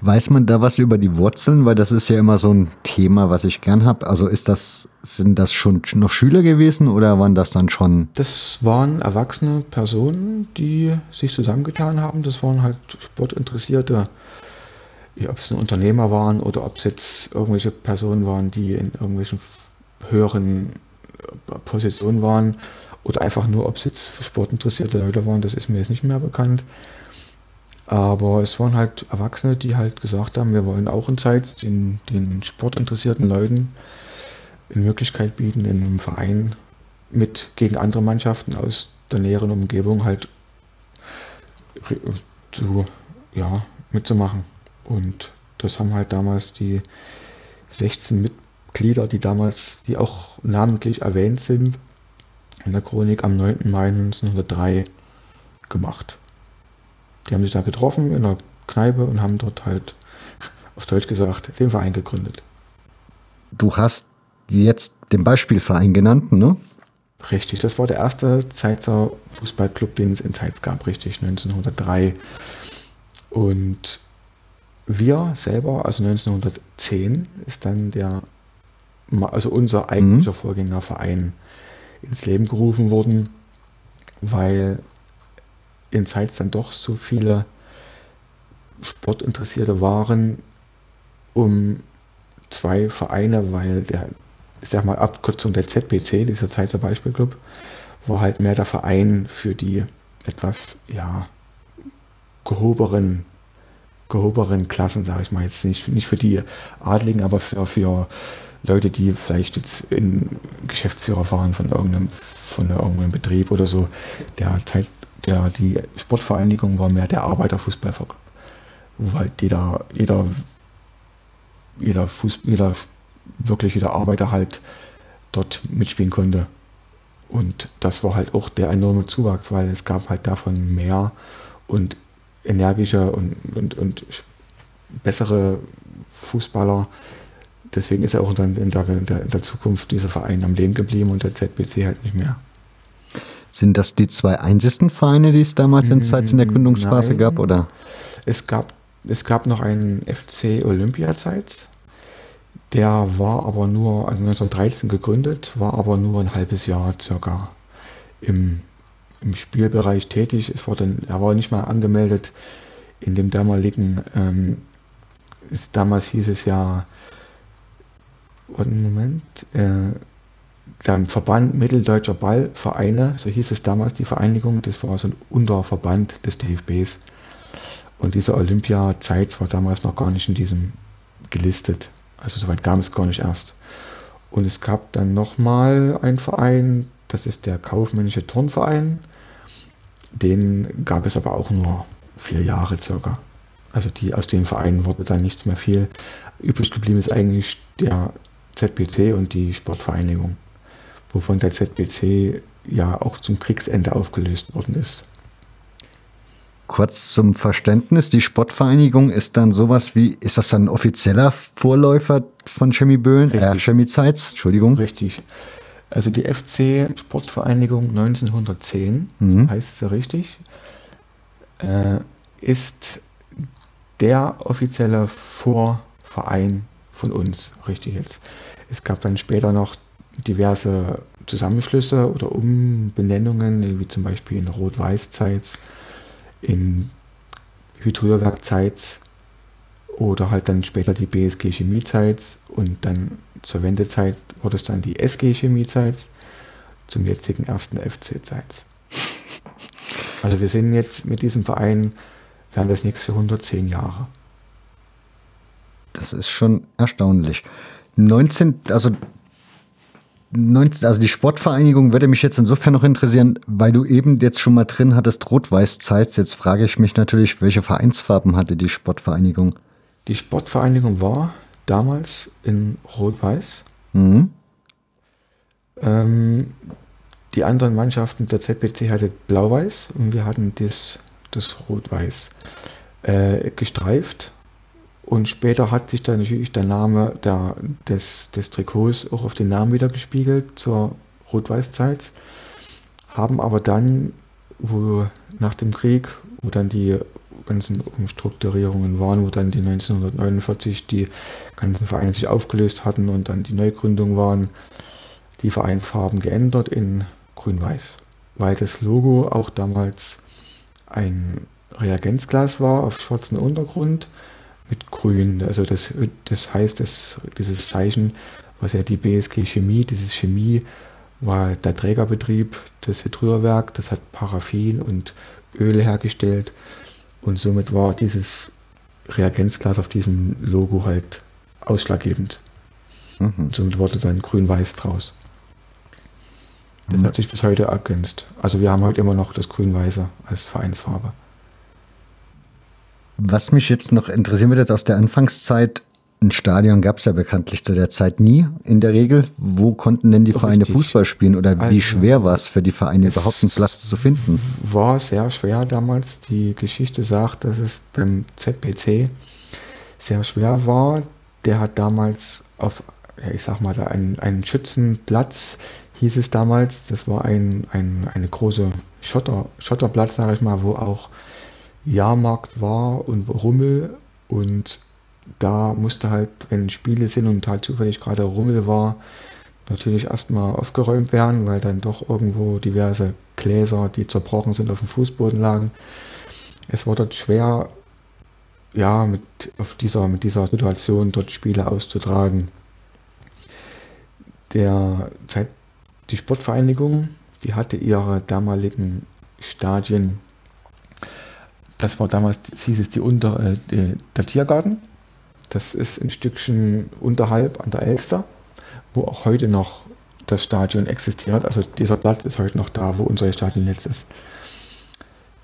Weiß man da was über die Wurzeln? Weil das ist ja immer so ein Thema, was ich gern habe. Also ist das, sind das schon noch Schüler gewesen oder waren das dann schon?
Das waren erwachsene Personen, die sich zusammengetan haben. Das waren halt Sportinteressierte. Ob es ein Unternehmer waren oder ob es jetzt irgendwelche Personen waren, die in irgendwelchen höheren Positionen waren oder einfach nur, ob es jetzt sportinteressierte Leute waren, das ist mir jetzt nicht mehr bekannt. Aber es waren halt Erwachsene, die halt gesagt haben, wir wollen auch in Zeit den, den sportinteressierten Leuten eine Möglichkeit bieten, in einem Verein mit gegen andere Mannschaften aus der näheren Umgebung halt zu, ja, mitzumachen. Und das haben halt damals die 16 Mitglieder, die damals, die auch namentlich erwähnt sind, in der Chronik am 9. Mai 1903 gemacht. Die haben sich da getroffen in einer Kneipe und haben dort halt, auf Deutsch gesagt, den Verein gegründet.
Du hast jetzt den Beispielverein genannt, ne?
Richtig, das war der erste Zeitzer Fußballclub, den es in Zeitz gab, richtig, 1903. Und wir selber, also 1910, ist dann der, also unser eigentlicher mhm. Vorgängerverein ins Leben gerufen worden, weil in Zeitz dann doch so viele Sportinteressierte waren, um zwei Vereine, weil der, ich sag mal, Abkürzung der ZBC, dieser Zeitzer Beispielclub, war halt mehr der Verein für die etwas, ja, gehoberen, gehoberen Klassen, sage ich mal jetzt nicht, nicht für die Adligen, aber für, für Leute, die vielleicht jetzt in Geschäftsführer waren von irgendeinem, von irgendeinem Betrieb oder so, der Zeit, der, die Sportvereinigung war mehr der Arbeiterfußballverband, wo halt jeder, jeder, jeder, Fuß, jeder, wirklich jeder Arbeiter halt dort mitspielen konnte. Und das war halt auch der enorme Zuwachs, weil es gab halt davon mehr und energischer und, und, und bessere Fußballer. Deswegen ist er auch in der, in der, in der Zukunft dieser Verein am Leben geblieben und der ZBC halt nicht mehr.
Sind das die zwei einzigen Vereine, die es damals in Zeit in der Gründungsphase
Nein.
gab, oder?
Es gab, es gab noch einen FC Olympiazeit. Der war aber nur, also 1913 gegründet, war aber nur ein halbes Jahr circa im, im Spielbereich tätig. Es wurde, er war nicht mal angemeldet in dem damaligen, ähm, ist, damals hieß es ja, einen Moment, äh, der Verband Mitteldeutscher Ballvereine, so hieß es damals die Vereinigung, das war so ein Unterverband des DFBs. Und diese Olympia-Zeit war damals noch gar nicht in diesem gelistet. Also soweit kam es gar nicht erst. Und es gab dann nochmal einen Verein, das ist der Kaufmännische Turnverein. Den gab es aber auch nur vier Jahre circa. Also die, aus dem Verein wurde dann nichts mehr viel. Übrig geblieben ist eigentlich der ZPC und die Sportvereinigung wovon der ZBC ja auch zum Kriegsende aufgelöst worden ist.
Kurz zum Verständnis, die Sportvereinigung ist dann sowas wie, ist das dann ein offizieller Vorläufer von Chemie Böhlen, äh, Chemie Zeitz, Entschuldigung?
Richtig. Also die FC Sportvereinigung 1910, mhm. heißt sie richtig, äh, ist der offizielle Vorverein von uns, richtig jetzt. Es gab dann später noch diverse Zusammenschlüsse oder Umbenennungen, wie zum Beispiel in Rot-Weiß-Zeits, in Hydrierwerk-Zeits oder halt dann später die BSG Chemie-Zeits und dann zur Wendezeit wurde es dann die SG Chemie-Zeits zum jetzigen ersten FC-Zeits. Also wir sind jetzt mit diesem Verein werden das nächste 110 Jahre.
Das ist schon erstaunlich. 19, also 19, also die Sportvereinigung würde mich jetzt insofern noch interessieren, weil du eben jetzt schon mal drin hattest Rot-Weiß-Zeit. Jetzt frage ich mich natürlich, welche Vereinsfarben hatte die Sportvereinigung?
Die Sportvereinigung war damals in Rot-Weiß.
Mhm.
Ähm, die anderen Mannschaften der ZBC hatte Blau-Weiß und wir hatten das, das Rot-Weiß äh, gestreift. Und später hat sich dann natürlich der Name der, des, des Trikots auch auf den Namen wieder gespiegelt zur Rot-Weiß-Zeit. Haben aber dann, wo nach dem Krieg, wo dann die ganzen Umstrukturierungen waren, wo dann die 1949 die ganzen Vereine sich aufgelöst hatten und dann die Neugründung waren, die Vereinsfarben geändert in grün-weiß. Weil das Logo auch damals ein Reagenzglas war auf schwarzem Untergrund mit grün. Also das, das heißt, dass dieses Zeichen, was ja die BSG Chemie, dieses Chemie war der Trägerbetrieb, das Hydrierwerk, das hat Paraffin und Öl hergestellt und somit war dieses Reagenzglas auf diesem Logo halt ausschlaggebend. Mhm. Und somit wurde dann grün-weiß draus. Das mhm. hat sich bis heute ergänzt. Also wir haben halt immer noch das grün-weiße als Vereinsfarbe.
Was mich jetzt noch interessieren würde, aus der Anfangszeit, ein Stadion gab es ja bekanntlich zu der Zeit nie in der Regel. Wo konnten denn die Doch Vereine richtig. Fußball spielen oder also, wie schwer war es für die Vereine überhaupt einen Platz zu finden?
War sehr schwer damals. Die Geschichte sagt, dass es beim ZPC sehr schwer war. Der hat damals auf, ich sag mal, da einen, einen Schützenplatz, hieß es damals. Das war ein, ein, eine große Schotter, Schotterplatz, sage ich mal, wo auch Jahrmarkt war und Rummel und da musste halt, wenn Spiele sind und halt zufällig gerade Rummel war, natürlich erstmal aufgeräumt werden, weil dann doch irgendwo diverse Gläser, die zerbrochen sind, auf dem Fußboden lagen. Es war dort schwer, ja, mit, auf dieser, mit dieser Situation dort Spiele auszutragen. Der, die Sportvereinigung, die hatte ihre damaligen Stadien, das war damals, hieß es die Unter, äh, die, der Tiergarten, das ist ein Stückchen unterhalb an der Elster, wo auch heute noch das Stadion existiert. Also dieser Platz ist heute noch da, wo unser Stadion jetzt ist.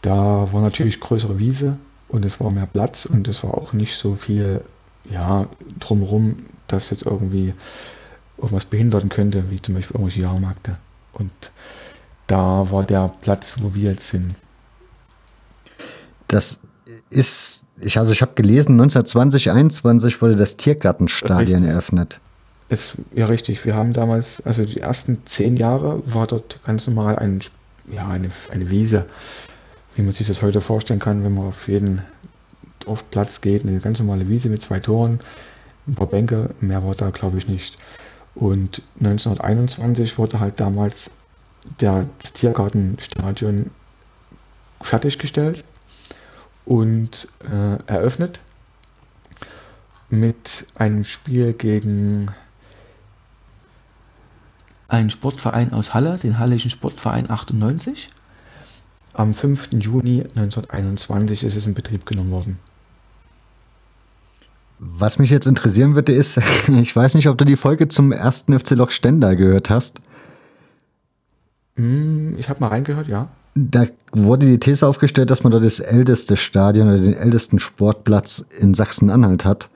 Da war natürlich größere Wiese und es war mehr Platz und es war auch nicht so viel ja, drumherum, dass jetzt irgendwie irgendwas behindern könnte, wie zum Beispiel irgendwelche Jahrmärkte. Und da war der Platz, wo wir jetzt sind.
Das ist, ich, also ich habe gelesen, 1920, 21 wurde das Tiergartenstadion richtig. eröffnet.
Ist ja richtig. Wir haben damals, also die ersten zehn Jahre war dort ganz normal ein, ja, eine, eine Wiese, wie man sich das heute vorstellen kann, wenn man auf jeden Dorfplatz geht, eine ganz normale Wiese mit zwei Toren, ein paar Bänke, mehr war da glaube ich nicht. Und 1921 wurde halt damals der, das Tiergartenstadion fertiggestellt und äh, eröffnet mit einem Spiel gegen einen Sportverein aus Halle, den Hallischen Sportverein 98. Am 5. Juni 1921 ist es in Betrieb genommen worden.
Was mich jetzt interessieren würde, ist, ich weiß nicht, ob du die Folge zum ersten FC Loch Stender gehört hast.
Hm, ich habe mal reingehört, ja
da wurde die These aufgestellt, dass man dort das älteste Stadion oder den ältesten Sportplatz in Sachsen-Anhalt hat.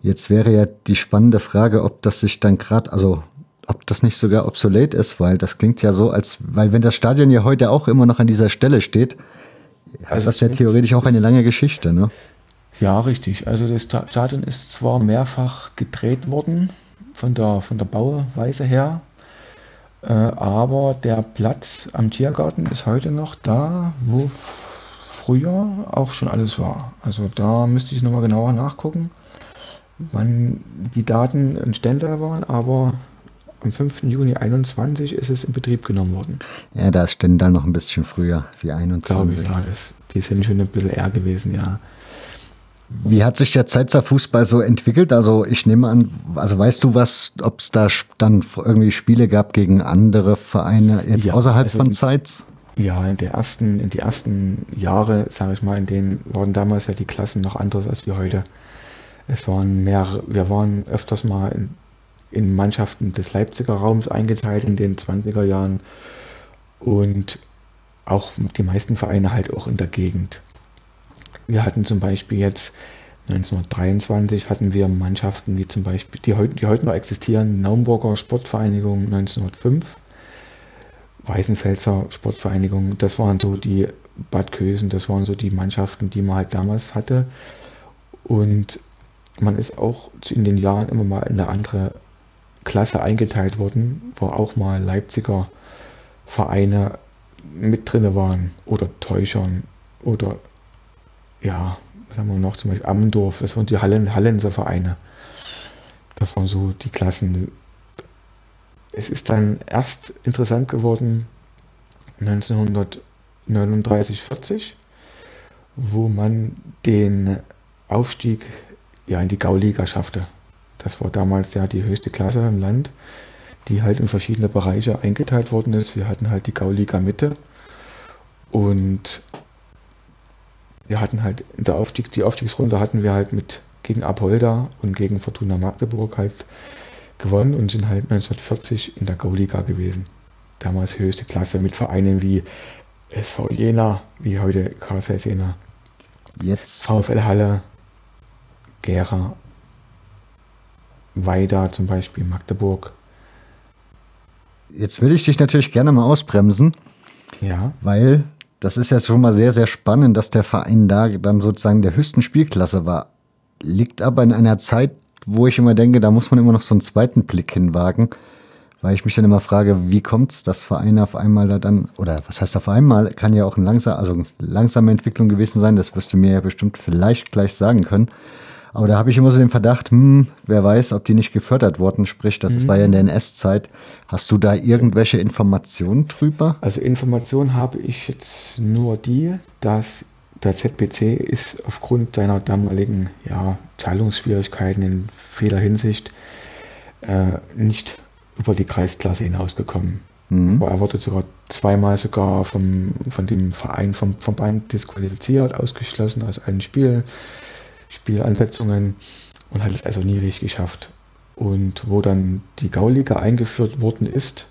Jetzt wäre ja die spannende Frage, ob das sich dann gerade, also ob das nicht sogar obsolet ist, weil das klingt ja so, als, weil wenn das Stadion ja heute auch immer noch an dieser Stelle steht, also das ist ja theoretisch auch eine lange Geschichte, ne?
Ja, richtig. Also das Stadion ist zwar mehrfach gedreht worden von der, von der Bauweise her, äh, aber der Platz am Tiergarten ist heute noch da, wo früher auch schon alles war. Also da müsste ich nochmal genauer nachgucken, wann die Daten in Stendal waren, aber am 5. Juni 21 ist es in Betrieb genommen worden.
Ja, da ist Stendal noch ein bisschen früher, wie 21.
Glaube ich, ja, das, die sind schon ein bisschen eher gewesen, ja.
Wie hat sich der Zeitzer Fußball so entwickelt? Also ich nehme an, also weißt du was, ob es da dann irgendwie Spiele gab gegen andere Vereine jetzt ja, außerhalb also, von Zeitz?
Ja, in, der ersten, in die ersten Jahre, sage ich mal, in denen waren damals ja die Klassen noch anders als wie heute. Es waren mehr, wir waren öfters mal in, in Mannschaften des Leipziger Raums eingeteilt in den 20er Jahren und auch die meisten Vereine halt auch in der Gegend. Wir hatten zum Beispiel jetzt 1923 hatten wir Mannschaften wie zum Beispiel, die heute, die heute noch existieren, Naumburger Sportvereinigung 1905, Weißenfelser Sportvereinigung, das waren so die Bad Kösen, das waren so die Mannschaften, die man halt damals hatte. Und man ist auch in den Jahren immer mal in eine andere Klasse eingeteilt worden, wo auch mal Leipziger Vereine mit drin waren oder Täuschern oder ja, was haben wir noch, zum Beispiel Ammendorf, das waren die Hallen, Hallenser Vereine. Das waren so die Klassen. Es ist dann erst interessant geworden 1939, 40, wo man den Aufstieg ja, in die Gauliga schaffte. Das war damals ja die höchste Klasse im Land, die halt in verschiedene Bereiche eingeteilt worden ist. Wir hatten halt die Gauliga Mitte und wir hatten halt in der Aufstieg, die Aufstiegsrunde hatten wir halt mit gegen Apolda und gegen Fortuna Magdeburg halt gewonnen und sind halt 1940 in der Gauliga gewesen. Damals höchste Klasse mit Vereinen wie SV Jena, wie heute KSS Jena.
Jetzt.
VfL Halle, Gera, Weida zum Beispiel, Magdeburg.
Jetzt will ich dich natürlich gerne mal ausbremsen.
Ja.
Weil das ist ja schon mal sehr, sehr spannend, dass der Verein da dann sozusagen der höchsten Spielklasse war. Liegt aber in einer Zeit, wo ich immer denke, da muss man immer noch so einen zweiten Blick hinwagen. Weil ich mich dann immer frage, wie kommt es, dass Vereine auf einmal da dann, oder was heißt auf einmal, kann ja auch ein langsam, also langsame Entwicklung gewesen sein, das wirst du mir ja bestimmt vielleicht gleich sagen können. Aber da habe ich immer so den Verdacht, hm, wer weiß, ob die nicht gefördert wurden. Sprich, das mhm. war ja in der NS-Zeit. Hast du da irgendwelche Informationen drüber?
Also Informationen habe ich jetzt nur die, dass der ZPC ist aufgrund seiner damaligen ja, Zahlungsschwierigkeiten in vieler Hinsicht äh, nicht über die Kreisklasse hinausgekommen. Mhm. Aber er wurde sogar zweimal sogar vom, von dem Verein, vom, Bein disqualifiziert, ausgeschlossen aus allen Spielen. Spielansetzungen und hat es also nie richtig geschafft. Und wo dann die Gauliga eingeführt worden ist,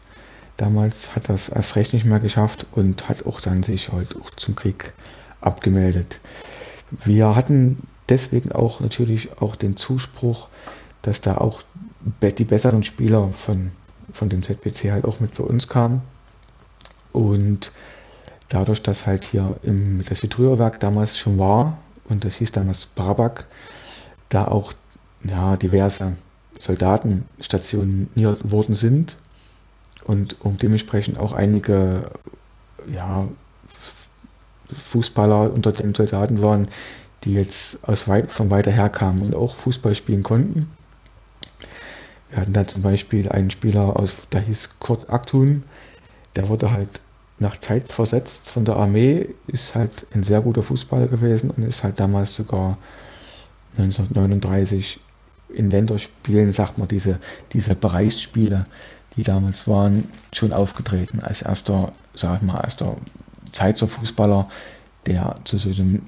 damals hat das erst recht nicht mehr geschafft und hat auch dann sich halt auch zum Krieg abgemeldet. Wir hatten deswegen auch natürlich auch den Zuspruch, dass da auch die besseren Spieler von, von dem ZPC halt auch mit für uns kamen. Und dadurch, dass halt hier im, das Vitrierwerk damals schon war, und das hieß damals Brabak, da auch ja, diverse Soldaten stationiert worden sind und um dementsprechend auch einige ja, Fußballer unter den Soldaten waren, die jetzt aus weit, von weiter her kamen und auch Fußball spielen konnten. Wir hatten da zum Beispiel einen Spieler aus, der hieß Kurt Aktun, der wurde halt nach Zeit versetzt von der Armee, ist halt ein sehr guter Fußballer gewesen und ist halt damals sogar 1939 in Länderspielen, sagt man, diese, diese Bereichsspiele, die damals waren, schon aufgetreten als erster, sag ich mal, erster Zeitzer Fußballer, der zu so einem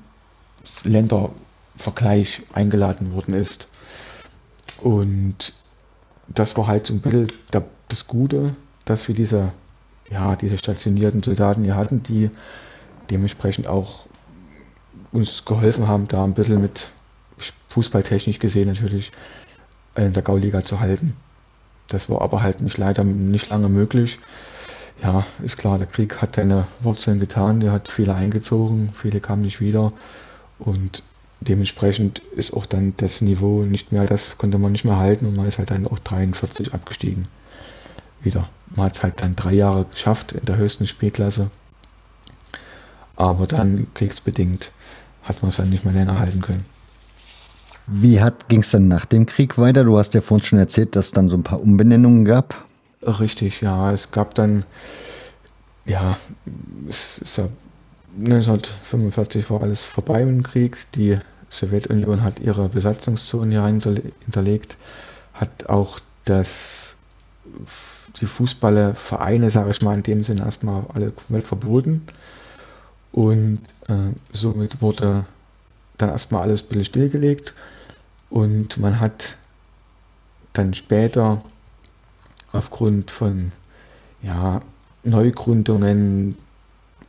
Ländervergleich eingeladen worden ist. Und das war halt so ein bisschen das Gute, dass wir diese ja, diese stationierten Soldaten hier hatten, die dementsprechend auch uns geholfen haben, da ein bisschen mit fußballtechnisch gesehen natürlich in der Gauliga zu halten. Das war aber halt nicht leider nicht lange möglich. Ja, ist klar, der Krieg hat seine Wurzeln getan, der hat viele eingezogen, viele kamen nicht wieder und dementsprechend ist auch dann das Niveau nicht mehr, das konnte man nicht mehr halten und man ist halt dann auch 43 abgestiegen. Wieder. Man hat es halt dann drei Jahre geschafft in der höchsten Spielklasse. Aber dann kriegsbedingt hat man es dann nicht mehr länger halten können.
Wie ging es dann nach dem Krieg weiter? Du hast ja vorhin schon erzählt, dass es dann so ein paar Umbenennungen gab.
Richtig, ja. Es gab dann, ja, es ist ja 1945 war alles vorbei dem Krieg. Die Sowjetunion hat ihre Besatzungszone hier hinterlegt, hat auch das die Fußballvereine, sage ich mal, in dem Sinne erstmal alle komplett verboten. Und äh, somit wurde dann erstmal alles ein bisschen stillgelegt. Und man hat dann später aufgrund von ja, Neugründungen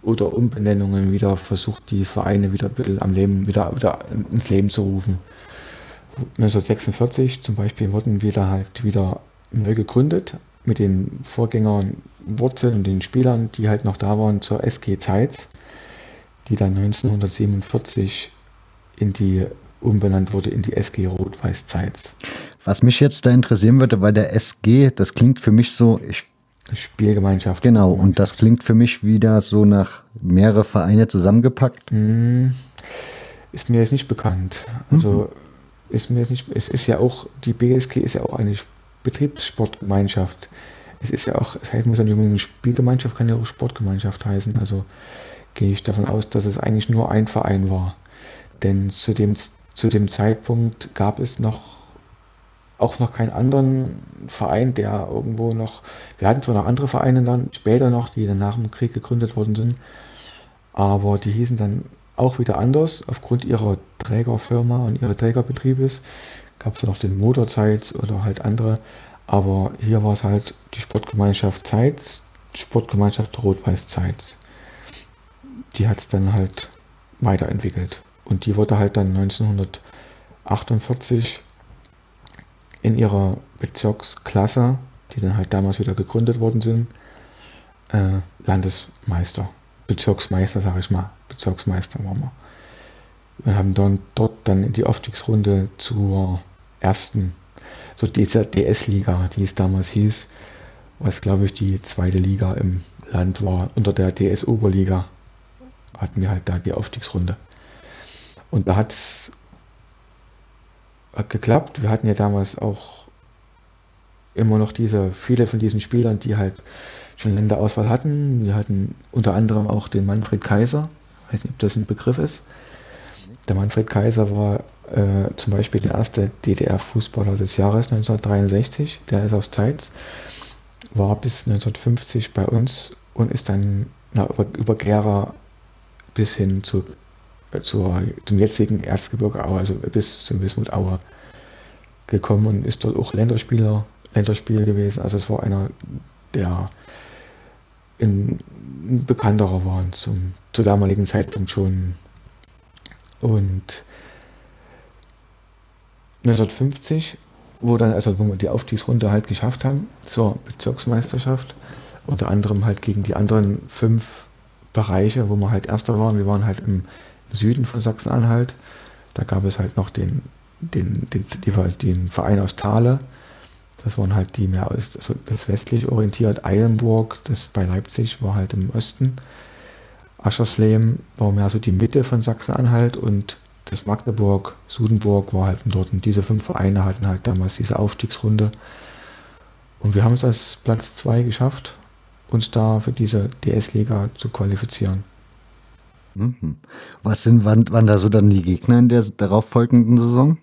oder Umbenennungen wieder versucht, die Vereine wieder ein bisschen am Leben, wieder, wieder ins Leben zu rufen. 1946 zum Beispiel wurden wieder halt wieder neu gegründet mit den Vorgängern Wurzeln und den Spielern, die halt noch da waren zur SG Zeitz, die dann 1947 in die umbenannt wurde in die SG Rot-Weiß Zeitz.
Was mich jetzt da interessieren würde, bei der SG, das klingt für mich so, ich
Spielgemeinschaft.
Genau, und das klingt für mich wieder so nach mehrere Vereine zusammengepackt.
Hm, ist mir jetzt nicht bekannt. Also mhm. ist mir jetzt nicht, es ist ja auch, die BSG ist ja auch eine Betriebssportgemeinschaft. Es ist ja auch, es heißt, muss ja nicht Spielgemeinschaft, kann ja auch Sportgemeinschaft heißen. Also gehe ich davon aus, dass es eigentlich nur ein Verein war. Denn zu dem, zu dem Zeitpunkt gab es noch auch noch keinen anderen Verein, der irgendwo noch, wir hatten zwar noch andere Vereine dann später noch, die dann nach dem Krieg gegründet worden sind, aber die hießen dann auch wieder anders aufgrund ihrer Trägerfirma und ihres Trägerbetriebes. Gab es noch den Motorzeits oder halt andere, aber hier war es halt die Sportgemeinschaft Zeitz, Sportgemeinschaft Rot-Weiß Zeitz. Die hat es dann halt weiterentwickelt und die wurde halt dann 1948 in ihrer Bezirksklasse, die dann halt damals wieder gegründet worden sind, äh, Landesmeister, Bezirksmeister, sage ich mal, Bezirksmeister waren wir. Wir haben dann dort dann in die Aufstiegsrunde zur ersten, so dieser DS-Liga, die es damals hieß, was glaube ich die zweite Liga im Land war. Unter der DS-Oberliga hatten wir halt da die Aufstiegsrunde. Und da hat es geklappt. Wir hatten ja damals auch immer noch diese, viele von diesen Spielern, die halt schon Länderauswahl hatten. Wir hatten unter anderem auch den Manfred Kaiser. Ich weiß nicht, ob das ein Begriff ist. Der Manfred Kaiser war äh, zum Beispiel der erste DDR-Fußballer des Jahres 1963. Der ist aus Zeitz, war bis 1950 bei uns und ist dann na, Gera bis hin zu zur, zum jetzigen Erzgebirge Aue, also bis zum Wismut Aue gekommen und ist dort auch Länderspieler, Länderspieler gewesen. Also es war einer, der ein bekannterer war zum, zur damaligen Zeitpunkt schon. Und 1950, wo dann, also wo wir die Aufstiegsrunde halt geschafft haben zur Bezirksmeisterschaft, unter anderem halt gegen die anderen fünf Bereiche, wo wir halt Erster waren. Wir waren halt im Süden von Sachsen-Anhalt. Da gab es halt noch den, den, den, den Verein aus Thale. Das waren halt die mehr aus, also das westlich orientiert. Eilenburg, das bei Leipzig, war halt im Osten. Aschersleben war mehr so die Mitte von Sachsen-Anhalt und das Magdeburg, Sudenburg war halt dort. Und diese fünf Vereine hatten halt damals diese Aufstiegsrunde. Und wir haben es als Platz 2 geschafft, uns da für diese DS-Liga zu qualifizieren.
Mhm. Was sind, wann, wann da so dann die Gegner in der darauffolgenden Saison?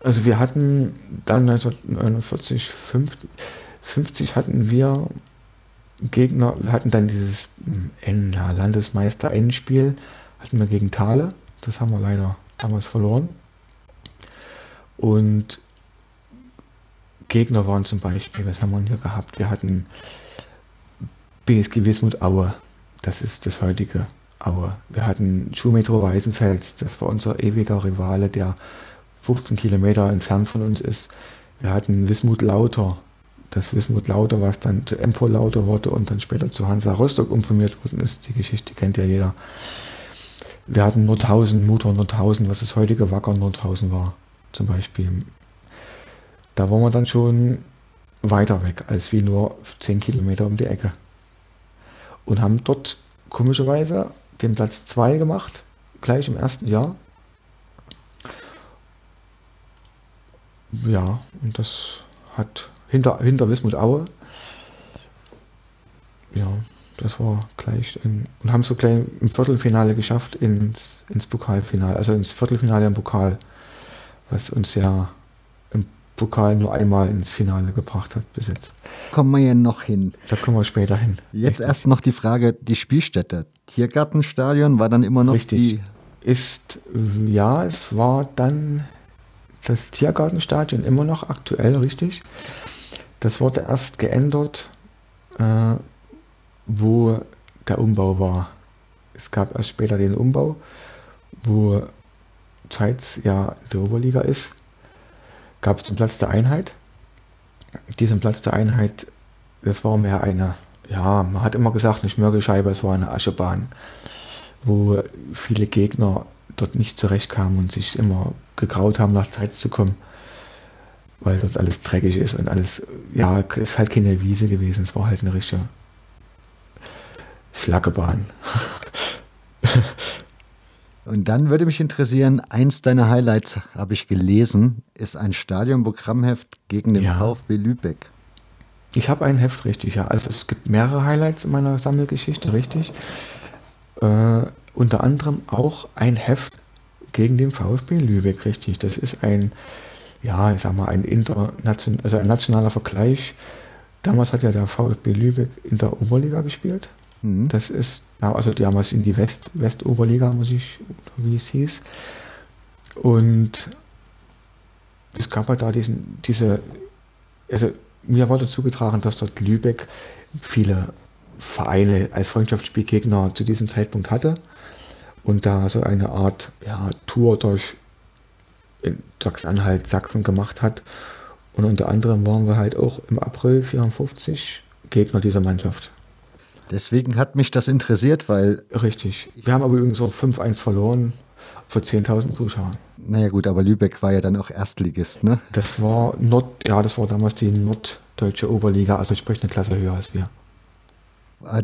Also wir hatten dann 1949, 50, 50 hatten wir Gegner, wir hatten dann dieses Landesmeister-Endspiel, hatten wir gegen Thale. Das haben wir leider damals verloren. Und Gegner waren zum Beispiel, was haben wir hier gehabt? Wir hatten BSG Wismut Aue. Das ist das heutige Aue. Wir hatten Schuhmetro Weißenfels, das war unser ewiger Rivale, der 15 Kilometer entfernt von uns ist. Wir hatten Wismut Lauter, das Wismut Lauter, was dann zu Empor Lauter wurde und dann später zu Hansa Rostock umformiert worden ist. Die Geschichte kennt ja jeder. Wir hatten Nordhausen, Mutter Nordhausen, was das heutige Wacker Nordhausen war, zum Beispiel. Da waren wir dann schon weiter weg als wie nur 10 Kilometer um die Ecke. Und haben dort komischerweise den Platz 2 gemacht, gleich im ersten Jahr. Ja, und das hat hinter, hinter Wismut Aue. Ja, das war gleich in, und haben so gleich im Viertelfinale geschafft ins, ins Pokalfinale, also ins Viertelfinale im Pokal, was uns ja im Pokal nur einmal ins Finale gebracht hat bis jetzt.
Kommen wir ja noch hin.
Da kommen wir später hin.
Jetzt erst noch die Frage, die Spielstätte. Tiergartenstadion war dann immer noch
Richtig.
die.
Ist, ja, es war dann das Tiergartenstadion immer noch aktuell, richtig. Das wurde erst geändert, äh, wo der Umbau war. Es gab erst später den Umbau, wo Zeitz ja in der Oberliga ist, gab es den Platz der Einheit. Diesen Platz der Einheit, das war mehr eine, ja, man hat immer gesagt, eine Schmirgelscheibe, es war eine Aschebahn wo viele Gegner dort nicht zurechtkamen und sich immer gegraut haben, nach Zeit zu kommen, weil dort alles dreckig ist und alles, ja, es ist halt keine Wiese gewesen, es war halt eine richtige Schlackerbahn.
Und dann würde mich interessieren, eins deiner Highlights habe ich gelesen, ist ein Stadionprogrammheft gegen den
Ja.
VfB Lübeck.
Ich habe ein Heft, richtig, ja. Also es gibt mehrere Highlights in meiner Sammelgeschichte, richtig. Äh, unter anderem auch ein Heft gegen den VfB Lübeck, richtig. Das ist ein, ja, ich sag mal, ein internation also ein nationaler Vergleich. Damals hat ja der VfB Lübeck in der Oberliga gespielt.
Mhm.
Das ist, ja, also damals in die West, Westoberliga, muss ich, wie es hieß. Und es gab halt da diesen, diese, also mir wurde zugetragen, dass dort Lübeck viele Vereine als Freundschaftsspielgegner zu diesem Zeitpunkt hatte und da so eine Art ja, Tour durch Sachsen-Anhalt, Sachsen gemacht hat. Und unter anderem waren wir halt auch im April 54 Gegner dieser Mannschaft.
Deswegen hat mich das interessiert, weil,
Richtig. Wir haben aber übrigens auch 5-1 verloren vor 10.000 Zuschauern.
naja gut, aber Lübeck war ja dann auch Erstligist, ne?
Das war Nord, ja, das war damals die norddeutsche Oberliga, also sprich eine Klasse höher als wir.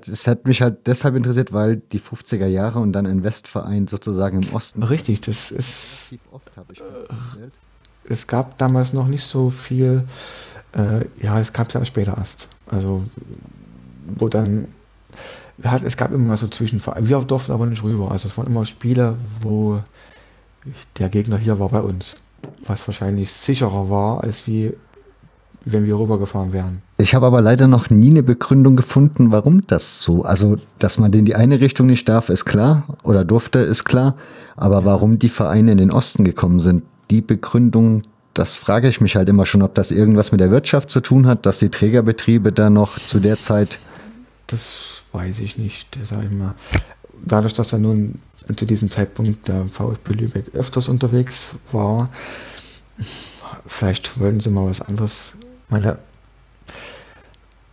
Es hat mich halt deshalb interessiert, weil die 50er Jahre und dann ein Westverein sozusagen im Osten.
Richtig, das ist,
Oft habe ich
es gab damals noch nicht so viel, äh, ja, es gab es ja später erst. Also, wo dann, hatten, es gab immer so Zwischenvereine, wir durften aber nicht rüber. Also es waren immer Spiele, wo der Gegner hier war bei uns. Was wahrscheinlich sicherer war, als wie wenn wir rübergefahren wären.
Ich habe aber leider noch nie eine Begründung gefunden, warum das so. Also, dass man in die eine Richtung nicht darf, ist klar. Oder durfte, ist klar. Aber warum die Vereine in den Osten gekommen sind, die Begründung, das frage ich mich halt immer schon, ob das irgendwas mit der Wirtschaft zu tun hat, dass die Trägerbetriebe da noch zu der Zeit.
Das weiß ich nicht, sag ich mal. Dadurch, dass er nun zu diesem Zeitpunkt der VfB Lübeck öfters unterwegs war, vielleicht wollten sie mal was anderes. Meine,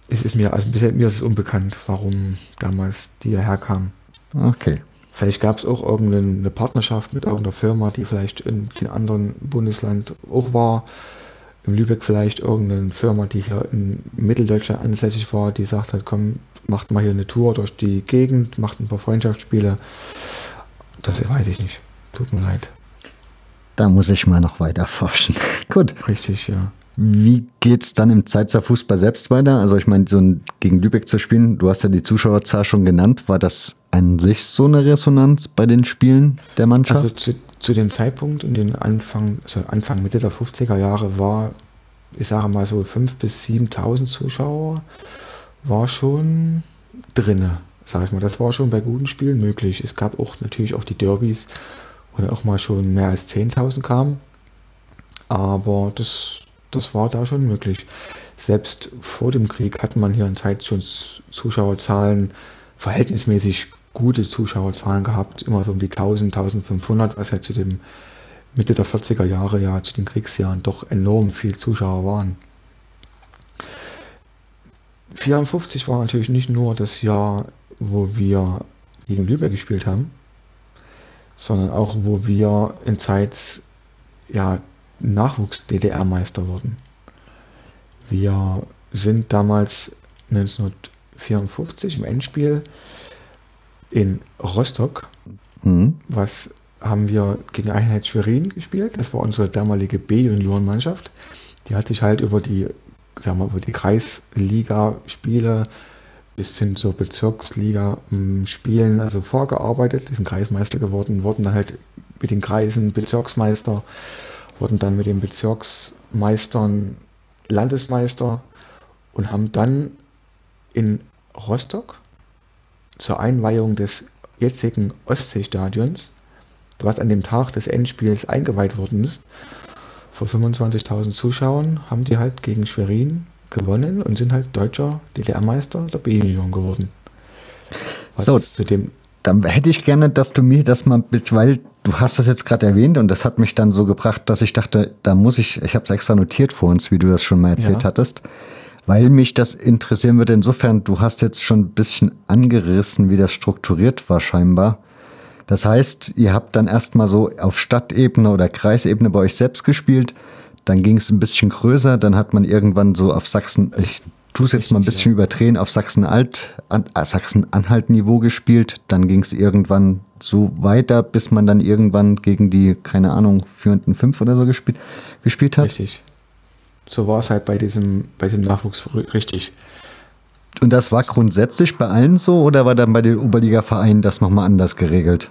es ist mir, also bisher mir ist es unbekannt, warum damals die hierher kamen.
Okay.
Vielleicht gab es auch irgendeine Partnerschaft mit irgendeiner Firma, die vielleicht in einem anderen Bundesland auch war. In Lübeck vielleicht irgendeine Firma, die hier in Mitteldeutschland ansässig war, die sagt hat, komm, macht mal hier eine Tour durch die Gegend, macht ein paar Freundschaftsspiele. Das weiß ich nicht. Tut mir leid.
Da muss ich mal noch weiter forschen. Gut.
Richtig, ja.
Wie geht's dann im Zeitzer Fußball selbst weiter? Also ich meine, so ein, gegen Lübeck zu spielen, du hast ja die Zuschauerzahl schon genannt. War das an sich so eine Resonanz bei den Spielen der Mannschaft?
Also zu, zu dem Zeitpunkt in den Anfang, also Anfang Mitte der 50er Jahre war, ich sage mal so 5.000 bis 7.000 Zuschauer, war schon drinne, sage ich mal. Das war schon bei guten Spielen möglich. Es gab auch natürlich auch die Derbys, wo dann auch mal schon mehr als 10.000 kamen. Aber das, das war da schon möglich. Selbst vor dem Krieg hat man hier in Zeit schon Zuschauerzahlen, verhältnismäßig gute Zuschauerzahlen gehabt, immer so um die 1000, 1500, was ja zu dem Mitte der 40er Jahre, ja zu den Kriegsjahren doch enorm viel Zuschauer waren. 54 war natürlich nicht nur das Jahr, wo wir gegen Lübeck gespielt haben, sondern auch, wo wir in Zeit ja, Nachwuchs-DDR-Meister wurden. Wir sind damals 1954 im Endspiel in Rostock,
Mhm.
was haben wir gegen Einheit Schwerin gespielt. Das war unsere damalige B-Junioren-Mannschaft. Die hat sich halt über die, sagen wir, über die Kreisliga-Spiele bis hin zur Bezirksliga-Spielen also vorgearbeitet, die sind Kreismeister geworden, wurden dann halt mit den Kreisen Bezirksmeister, wurden dann mit den Bezirksmeistern Landesmeister und haben dann in Rostock zur Einweihung des jetzigen Ostseestadions, was an dem Tag des Endspiels eingeweiht worden ist, vor 25.000 Zuschauern, haben die halt gegen Schwerin gewonnen und sind halt deutscher DDR-Meister der B-Union geworden.
Was so, zu dem dann hätte ich gerne, dass du mir das mal, weil du hast das jetzt gerade erwähnt und das hat mich dann so gebracht, dass ich dachte, da muss ich, ich habe es extra notiert vor uns, wie du das schon mal erzählt ja. hattest, weil mich das interessieren würde. Insofern, du hast jetzt schon ein bisschen angerissen, wie das strukturiert war scheinbar. Das heißt, ihr habt dann erstmal so auf Stadtebene oder Kreisebene bei euch selbst gespielt. Dann ging es ein bisschen größer. Dann hat man irgendwann so auf Sachsen, ich tue es jetzt mal ein bisschen überdrehen, auf Sachsen-Alt, äh, Sachsen-Anhalt-Niveau gespielt. Dann ging es irgendwann so weiter, bis man dann irgendwann gegen die, keine Ahnung, führenden fünf oder so gespielt, gespielt hat.
Richtig. So war es halt bei diesem, bei dem Nachwuchs richtig.
Und das war grundsätzlich bei allen so oder war dann bei den Oberliga-Vereinen das nochmal anders geregelt?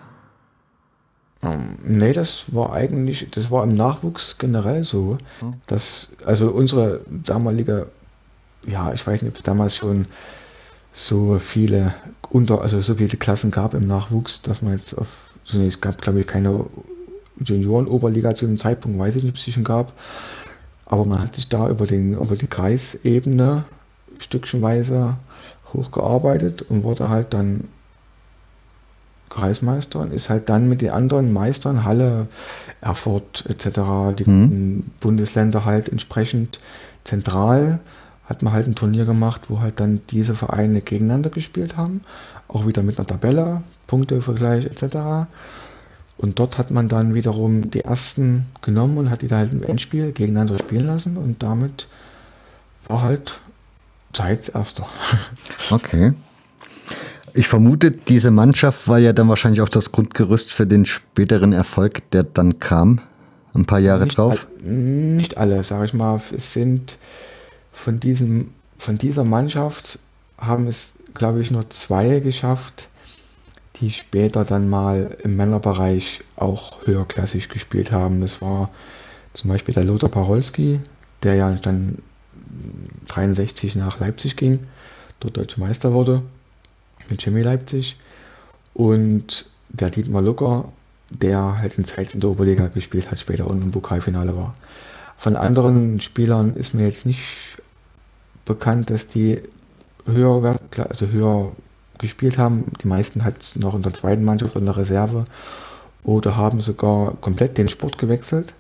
Ähm, nee, das war eigentlich, das war im Nachwuchs generell so, hm. dass, also unsere damalige, ja, ich weiß nicht, ob es damals schon so viele unter, also so viele Klassen gab im Nachwuchs, dass man jetzt auf, also es gab glaube ich keine Junioren-Oberliga zu dem Zeitpunkt, weiß ich nicht, ob es schon gab, aber man hat sich da über, den, über die Kreisebene stückchenweise hochgearbeitet und wurde halt dann Kreismeister und ist halt dann mit den anderen Meistern, Halle, Erfurt etc., die mhm. Bundesländer halt entsprechend zentral, hat man halt ein Turnier gemacht, wo halt dann diese Vereine gegeneinander gespielt haben, auch wieder mit einer Tabelle, Punktevergleich etc. Und dort hat man dann wiederum die ersten genommen und hat die da halt im Endspiel gegeneinander spielen lassen und damit war halt Zeit's erster.
Okay. Ich vermute, diese Mannschaft war ja dann wahrscheinlich auch das Grundgerüst für den späteren Erfolg, der dann kam, ein paar Jahre
nicht
drauf.
All, nicht alle, sage ich mal. Es sind von, diesem, von dieser Mannschaft haben es, glaube ich, nur zwei geschafft, die später dann mal im Männerbereich auch höherklassig gespielt haben. Das war zum Beispiel der Lothar Parolski, der ja dann 63 nach Leipzig ging, dort deutscher Meister wurde mit Chemie Leipzig. Und der Dietmar Lucker, der halt in Zeitz in der Oberliga gespielt hat, später und im Pokalfinale war. Von anderen Spielern ist mir jetzt nicht bekannt, dass die höher, also höher gespielt haben. Die meisten hat noch in der zweiten Mannschaft oder in der Reserve oder haben sogar komplett den Sport gewechselt.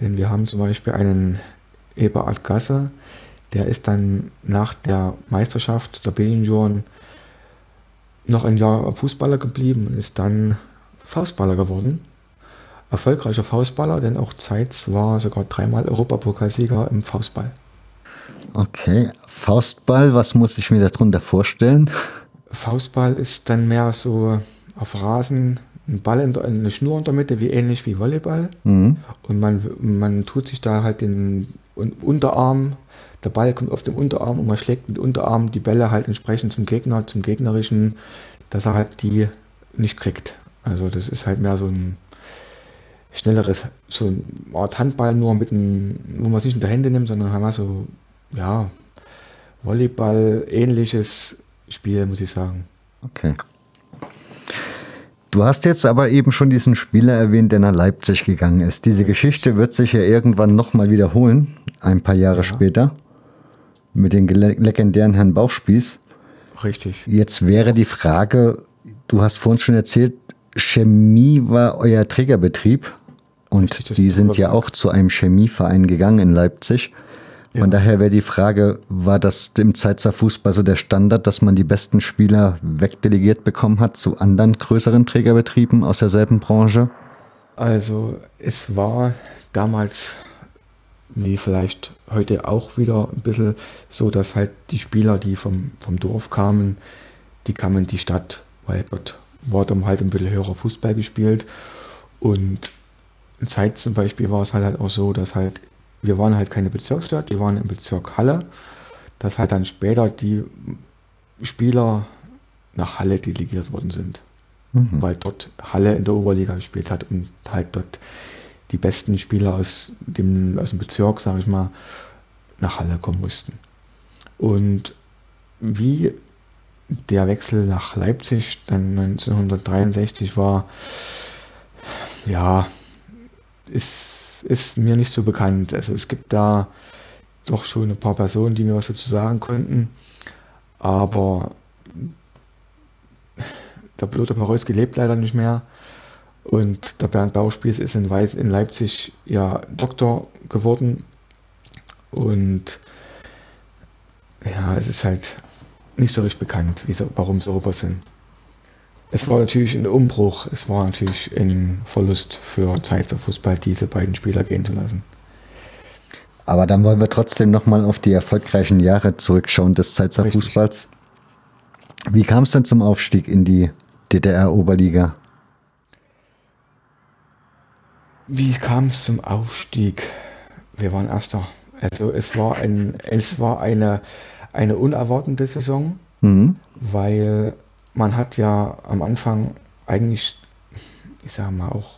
Denn wir haben zum Beispiel einen Eberhard Gasse, der ist dann nach der Meisterschaft der B-Junioren noch ein Jahr Fußballer geblieben und ist dann Faustballer geworden. Erfolgreicher Faustballer, denn auch Zeitz war sogar dreimal Europapokalsieger im Faustball.
Okay, Faustball, was muss ich mir darunter vorstellen?
Faustball ist dann mehr so auf Rasen, ein Ball, in der, eine Schnur in der Mitte, wie ähnlich wie Volleyball. Mhm. Und man, man tut sich da halt den Unterarm der Ball kommt auf den Unterarm und man schlägt mit Unterarm die Bälle halt entsprechend zum Gegner, zum gegnerischen, dass er halt die nicht kriegt. Also das ist halt mehr so ein schnelleres, so eine Art Handball nur mit einem, wo man es nicht in der Hände nimmt, sondern haben wir so, ja, Volleyball ähnliches Spiel, muss ich sagen.
Okay. Du hast jetzt aber eben schon diesen Spieler erwähnt, der nach Leipzig gegangen ist. Diese Geschichte wird sich ja irgendwann nochmal wiederholen, ein paar Jahre ja. später mit dem legendären Herrn Bauchspieß.
Richtig.
Jetzt wäre die Frage, du hast vorhin schon erzählt, Chemie war euer Trägerbetrieb und Richtig, die sind ja auch zu einem Chemieverein gegangen in Leipzig. Von ja. daher wäre die Frage, war das im Zeitzer Fußball so der Standard, dass man die besten Spieler wegdelegiert bekommen hat zu anderen größeren Trägerbetrieben aus derselben Branche?
Also es war damals wie vielleicht heute auch wieder ein bisschen so, dass halt die Spieler, die vom, vom Dorf kamen, die kamen in die Stadt, weil dort wurde halt ein bisschen höherer Fußball gespielt. Und in Zeit zum Beispiel war es halt, halt auch so, dass halt, wir waren halt keine Bezirksstadt, wir waren im Bezirk Halle, dass halt dann später die Spieler nach Halle delegiert worden sind. Mhm. Weil dort Halle in der Oberliga gespielt hat und halt dort die besten Spieler aus dem, aus dem Bezirk, sage ich mal, nach Halle kommen mussten. Und wie der Wechsel nach Leipzig dann 1963 war, ja, ist, ist mir nicht so bekannt. Also es gibt da doch schon ein paar Personen, die mir was dazu sagen könnten. Aber der blöde Parolski lebt leider nicht mehr. Und der Bernd Bauspies ist in, in Leipzig ja Doktor geworden. Und ja, es ist halt nicht so richtig bekannt, so, warum so rüber sind. Es war natürlich ein Umbruch, es war natürlich ein Verlust für Zeitzer Fußball, diese beiden Spieler gehen zu lassen.
Aber dann wollen wir trotzdem nochmal auf die erfolgreichen Jahre zurückschauen des Zeitzer Fußballs. Wie kam es denn zum Aufstieg in die DDR-Oberliga?
Wie kam es zum Aufstieg? Wir waren Erster. Also es war, ein, es war eine, eine unerwartete Saison, mhm. weil man hat ja am Anfang eigentlich, ich sage mal, auch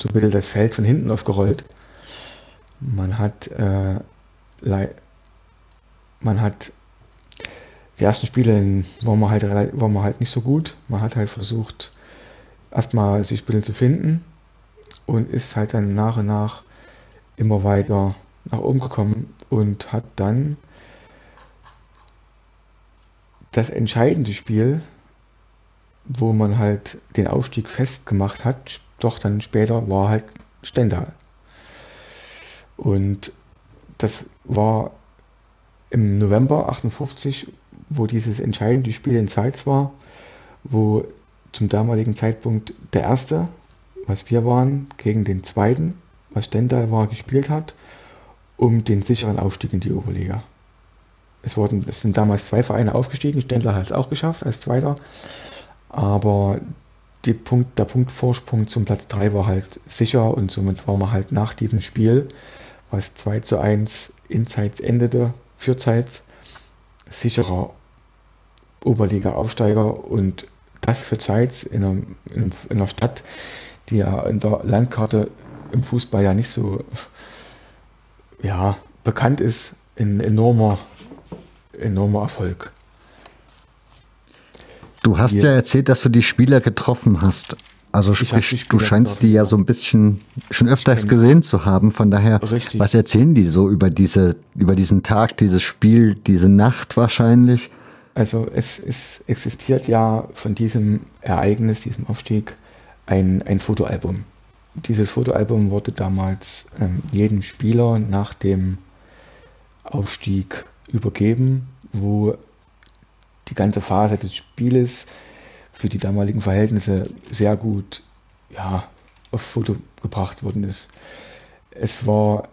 so ein bisschen das Feld von hinten aufgerollt. Man hat, äh, man hat die ersten Spiele waren wir, halt, waren wir halt nicht so gut. Man hat halt versucht, erstmal sich Spiele zu finden und ist halt dann nach und nach immer weiter nach oben gekommen und hat dann das entscheidende Spiel, wo man halt den Aufstieg festgemacht hat, doch dann später war halt Stendal. Und das war im November 58, wo dieses entscheidende Spiel in Zeitz war, wo zum damaligen Zeitpunkt der erste, was wir waren, gegen den zweiten, was Stendal war, gespielt hat, um den sicheren Aufstieg in die Oberliga. Es, wurden, es sind damals zwei Vereine aufgestiegen, Stendler hat es auch geschafft als Zweiter, aber Punkt, der Punktvorsprung zum Platz 3 war halt sicher und somit war man halt nach diesem Spiel, was 2 zu 1 in Zeits endete, für Zeits, sicherer Oberliga-Aufsteiger und das für Zeits in in einer Stadt, die ja in der Landkarte im Fußball ja nicht so ja, bekannt ist, ein enormer, enormer Erfolg.
Du hast Hier. ja erzählt, dass du die Spieler getroffen hast. Also sprich, du scheinst die ja so ein bisschen schon öfters gesehen zu haben. Von daher, Richtig. was erzählen die so über diese, über diesen Tag, dieses Spiel, diese Nacht wahrscheinlich?
Also es, es existiert ja von diesem Ereignis, diesem Aufstieg, ein, ein Fotoalbum. Dieses Fotoalbum wurde damals ähm, jedem Spieler nach dem Aufstieg übergeben, wo die ganze Phase des Spieles für die damaligen Verhältnisse sehr gut ja, auf Foto gebracht worden ist. Es war,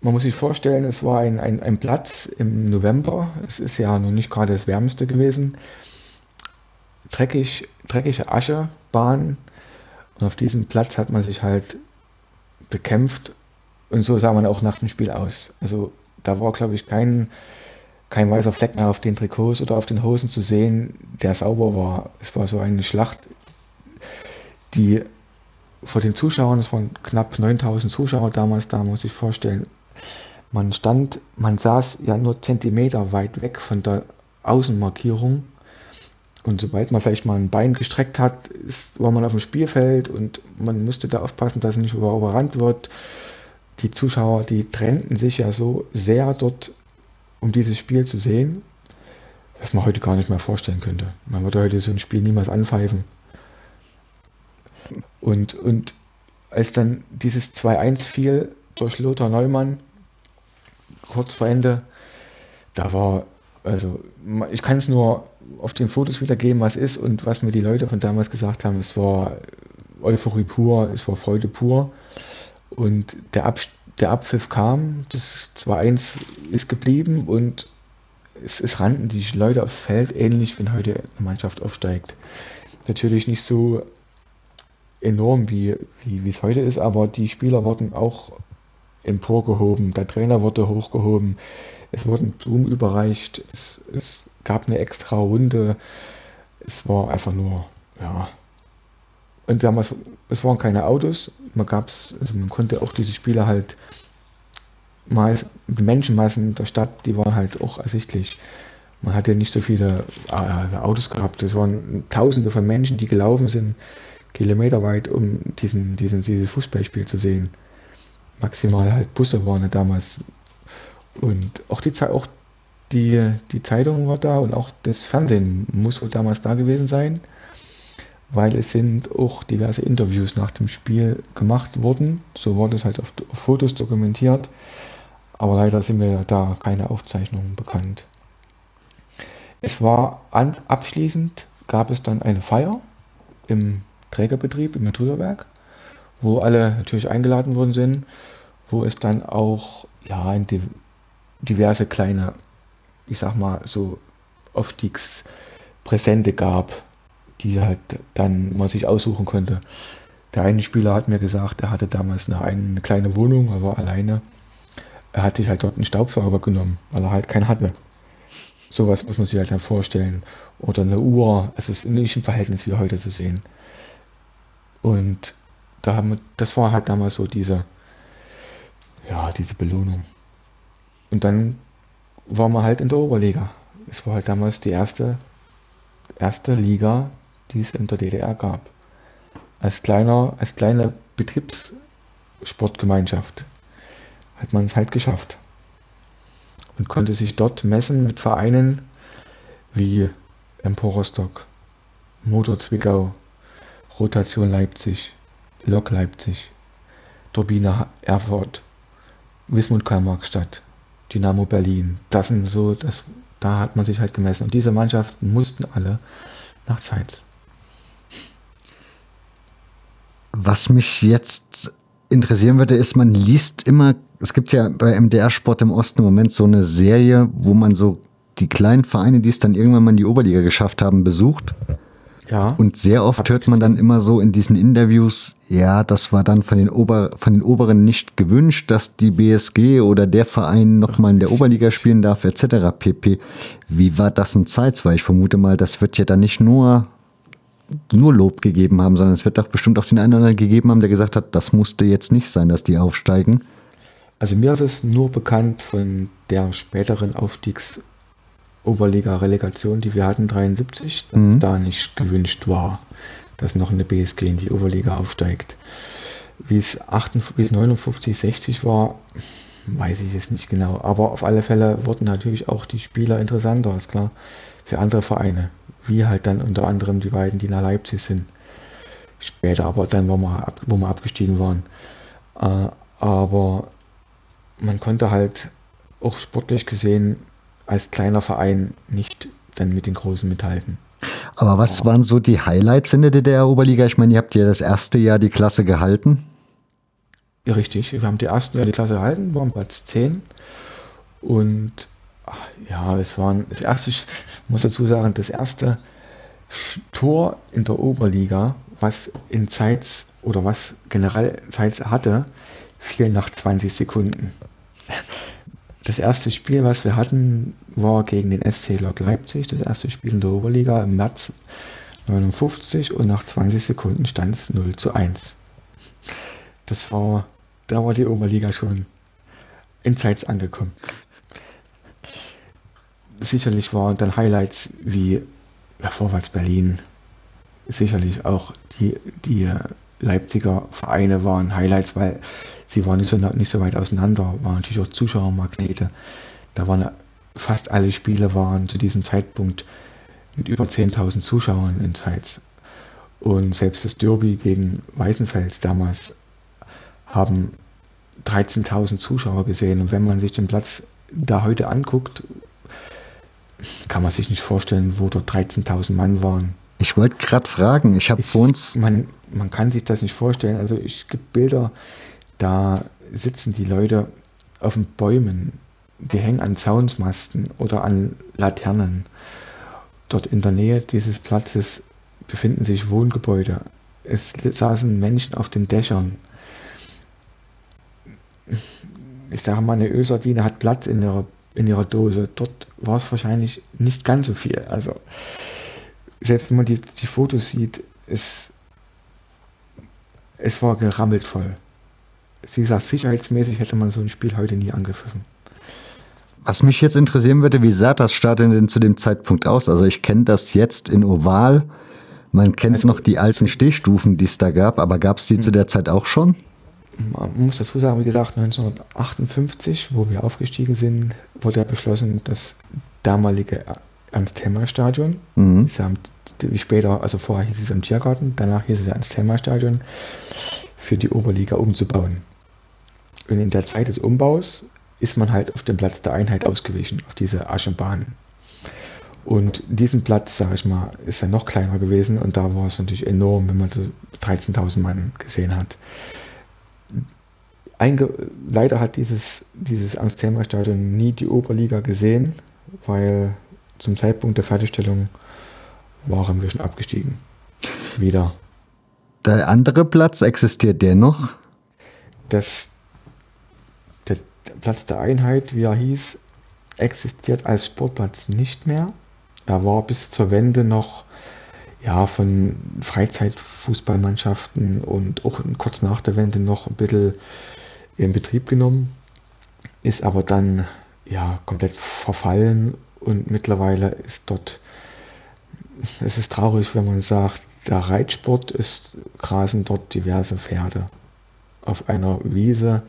man muss sich vorstellen, es war ein, ein, ein Platz im November. Es ist ja noch nicht gerade das Wärmste gewesen. Dreckig, dreckige Aschebahn. Und auf diesem Platz hat man sich halt bekämpft. Und so sah man auch nach dem Spiel aus. Also da war, glaube ich, kein kein weißer Fleck mehr auf den Trikots oder auf den Hosen zu sehen, der sauber war. Es war so eine Schlacht, die vor den Zuschauern, es waren knapp 9000 Zuschauer damals da, muss ich vorstellen. Man stand, man saß ja nur Zentimeter weit weg von der Außenmarkierung. Und sobald man vielleicht mal ein Bein gestreckt hat, ist, war man auf dem Spielfeld und man musste da aufpassen, dass nicht überrannt wird. Die Zuschauer, die trennten sich ja so sehr dort um dieses Spiel zu sehen, was man heute gar nicht mehr vorstellen könnte. Man würde heute so ein Spiel niemals anpfeifen. Und, und als dann dieses 2-1 fiel durch Lothar Neumann, kurz vor Ende, da war, also ich kann es nur auf den Fotos wiedergeben, was ist und was mir die Leute von damals gesagt haben. Es war Euphorie pur, es war Freude pur. Und der Abstand der Abpfiff kam, das 2-1 ist geblieben und es, es, rannten die Leute aufs Feld, ähnlich wenn heute eine Mannschaft aufsteigt. Natürlich nicht so enorm, wie, wie es heute ist, aber die Spieler wurden auch emporgehoben, der Trainer wurde hochgehoben, es wurden Blumen überreicht, es, es gab eine extra Runde, es war einfach nur, ja, Und damals, es waren keine Autos, man gab's, also man konnte auch diese Spiele halt mal, die Menschenmassen der Stadt, die waren halt auch ersichtlich. Man hatte nicht so viele äh, Autos gehabt. Es waren Tausende von Menschen, die gelaufen sind, kilometerweit, um diesen, diesen, dieses Fußballspiel zu sehen. Maximal halt Busse waren damals. Und auch die, auch die, die Zeitung war da und auch das Fernsehen muss wohl damals da gewesen sein weil es sind auch diverse Interviews nach dem Spiel gemacht worden. So war das halt auf, auf Fotos dokumentiert. Aber leider sind mir da keine Aufzeichnungen bekannt. Es war an, abschließend, gab es dann eine Feier im Trägerbetrieb, im Methuderwerk, wo alle natürlich eingeladen worden sind, wo es dann auch ja, diverse kleine, ich sag mal, so Aufstiegspräsente gab die halt dann man sich aussuchen konnte. Der eine Spieler hat mir gesagt, er hatte damals eine, eine kleine Wohnung, er war alleine. Er hat sich halt dort einen Staubsauger genommen, weil er halt keinen hatte. Sowas muss man sich halt dann vorstellen. Oder eine Uhr, es ist nicht im Verhältnis wie heute zu sehen. Und da haben das war halt damals so diese, ja, diese Belohnung. Und dann war man halt in der Oberliga. Es war halt damals die erste, erste Liga die es in der DDR gab. Als, kleiner, als kleine Betriebssportgemeinschaft hat man es halt geschafft und konnte sich dort messen mit Vereinen wie Empor Rostock, Motor Zwickau, Rotation Leipzig, Lok Leipzig, Turbine Erfurt, Wismut Karl-Marx-Stadt, Dynamo Berlin. Das sind so, das, da hat man sich halt gemessen. Und diese Mannschaften mussten alle nach Zeit.
Was mich jetzt interessieren würde, ist, man liest immer, es gibt ja bei MDR Sport im Osten im Moment so eine Serie, wo man so die kleinen Vereine, die es dann irgendwann mal in die Oberliga geschafft haben, besucht. Ja. Und sehr oft hört man dann immer so in diesen Interviews, ja, das war dann von den, Ober, von den Oberen nicht gewünscht, dass die BSG oder der Verein nochmal in der Oberliga spielen darf, etc. pp. Wie war das in Zeit? Weil ich vermute mal, das wird ja dann nicht nur nur Lob gegeben haben, sondern es wird doch bestimmt auch den einen oder anderen gegeben haben, der gesagt hat, das musste jetzt nicht sein, dass die aufsteigen.
Also mir ist es nur bekannt von der späteren Aufstiegsoberliga-Relegation, die wir hatten, 73, dass mhm. da nicht gewünscht war, dass noch eine BSG in die Oberliga aufsteigt. Wie es, 58, wie es 59, 60 war, weiß ich jetzt nicht genau. Aber auf alle Fälle wurden natürlich auch die Spieler interessanter, ist klar, für andere Vereine wie halt dann unter anderem die beiden, die nach Leipzig sind. Später aber dann, wo wir, wo wir abgestiegen waren. Äh, aber man konnte halt auch sportlich gesehen als kleiner Verein nicht dann mit den Großen mithalten.
Aber was waren so die Highlights in der DDR-Oberliga? Ich meine, ihr habt ja das erste Jahr die Klasse gehalten.
Ja, richtig. Wir haben die ersten Jahr die Klasse gehalten, waren Platz 10. Und ja, es waren das erste, ich muss dazu sagen, das erste Tor in der Oberliga, was in Zeitz oder was generell Zeitz hatte, fiel nach 20 Sekunden. Das erste Spiel, was wir hatten, war gegen den SC Lok Leipzig, das erste Spiel in der Oberliga im März 59 und nach 20 Sekunden stand es 0 zu 1. Das war, da war die Oberliga schon in Zeitz angekommen sicherlich waren dann Highlights wie ja, Vorwärts Berlin, sicherlich auch die, die Leipziger Vereine waren Highlights, weil sie waren nicht so, nicht so weit auseinander, waren natürlich auch Zuschauermagnete. Da waren fast alle Spiele waren zu diesem Zeitpunkt mit über 10.000 Zuschauern in Zeitz. Und selbst das Derby gegen Weißenfels damals haben 13.000 Zuschauer gesehen. Und wenn man sich den Platz da heute anguckt, kann man sich nicht vorstellen, wo dort 13.000 Mann waren.
Ich wollte gerade fragen, ich habe vor uns.
Man, man kann sich das nicht vorstellen. Also ich gibt Bilder, da sitzen die Leute auf den Bäumen, die hängen an Zaunsmasten oder an Laternen. Dort in der Nähe dieses Platzes befinden sich Wohngebäude. Es saßen Menschen auf den Dächern. Ich sage mal, eine Ölsardine hat Platz in ihrer in ihrer Dose. Dort war es wahrscheinlich nicht ganz so viel. Also selbst wenn man die, die Fotos sieht, ist es war gerammelt voll. Wie gesagt, sicherheitsmäßig hätte man so ein Spiel heute nie angepfiffen.
Was mich jetzt interessieren würde, wie sah das Stadion denn zu dem Zeitpunkt aus? Also ich kenne das jetzt in Oval. Man kennt also, noch die alten Stehstufen, die es da gab, aber gab es die zu der Zeit auch schon?
Man muss dazu sagen, wie gesagt, 1958, wo wir aufgestiegen sind, wurde ja beschlossen, das damalige Ernst-Hemmer-Stadion, mhm. wie später, also vorher hieß es am Tiergarten, danach hieß es Ernst-Hemmer-Stadion, für die Oberliga umzubauen. Und in der Zeit des Umbaus ist man halt auf den Platz der Einheit ausgewichen, auf diese Aschenbahn. Und diesen Platz, sage ich mal, ist ja noch kleiner gewesen und da war es natürlich enorm, wenn man so 13.000 Mann gesehen hat. Einge Leider hat dieses, dieses Angst-Thema-Stadion nie die Oberliga gesehen, weil zum Zeitpunkt der Fertigstellung waren wir schon abgestiegen. Wieder.
Der andere Platz existiert der noch?
Das, Platz der Einheit, wie er hieß, existiert als Sportplatz nicht mehr. Da war bis zur Wende noch ja, von Freizeitfußballmannschaften und auch kurz nach der Wende noch ein bisschen in Betrieb genommen, ist aber dann ja komplett verfallen und mittlerweile ist dort, es ist traurig, wenn man sagt, der Reitsport ist, grasen dort diverse Pferde auf einer Wiese,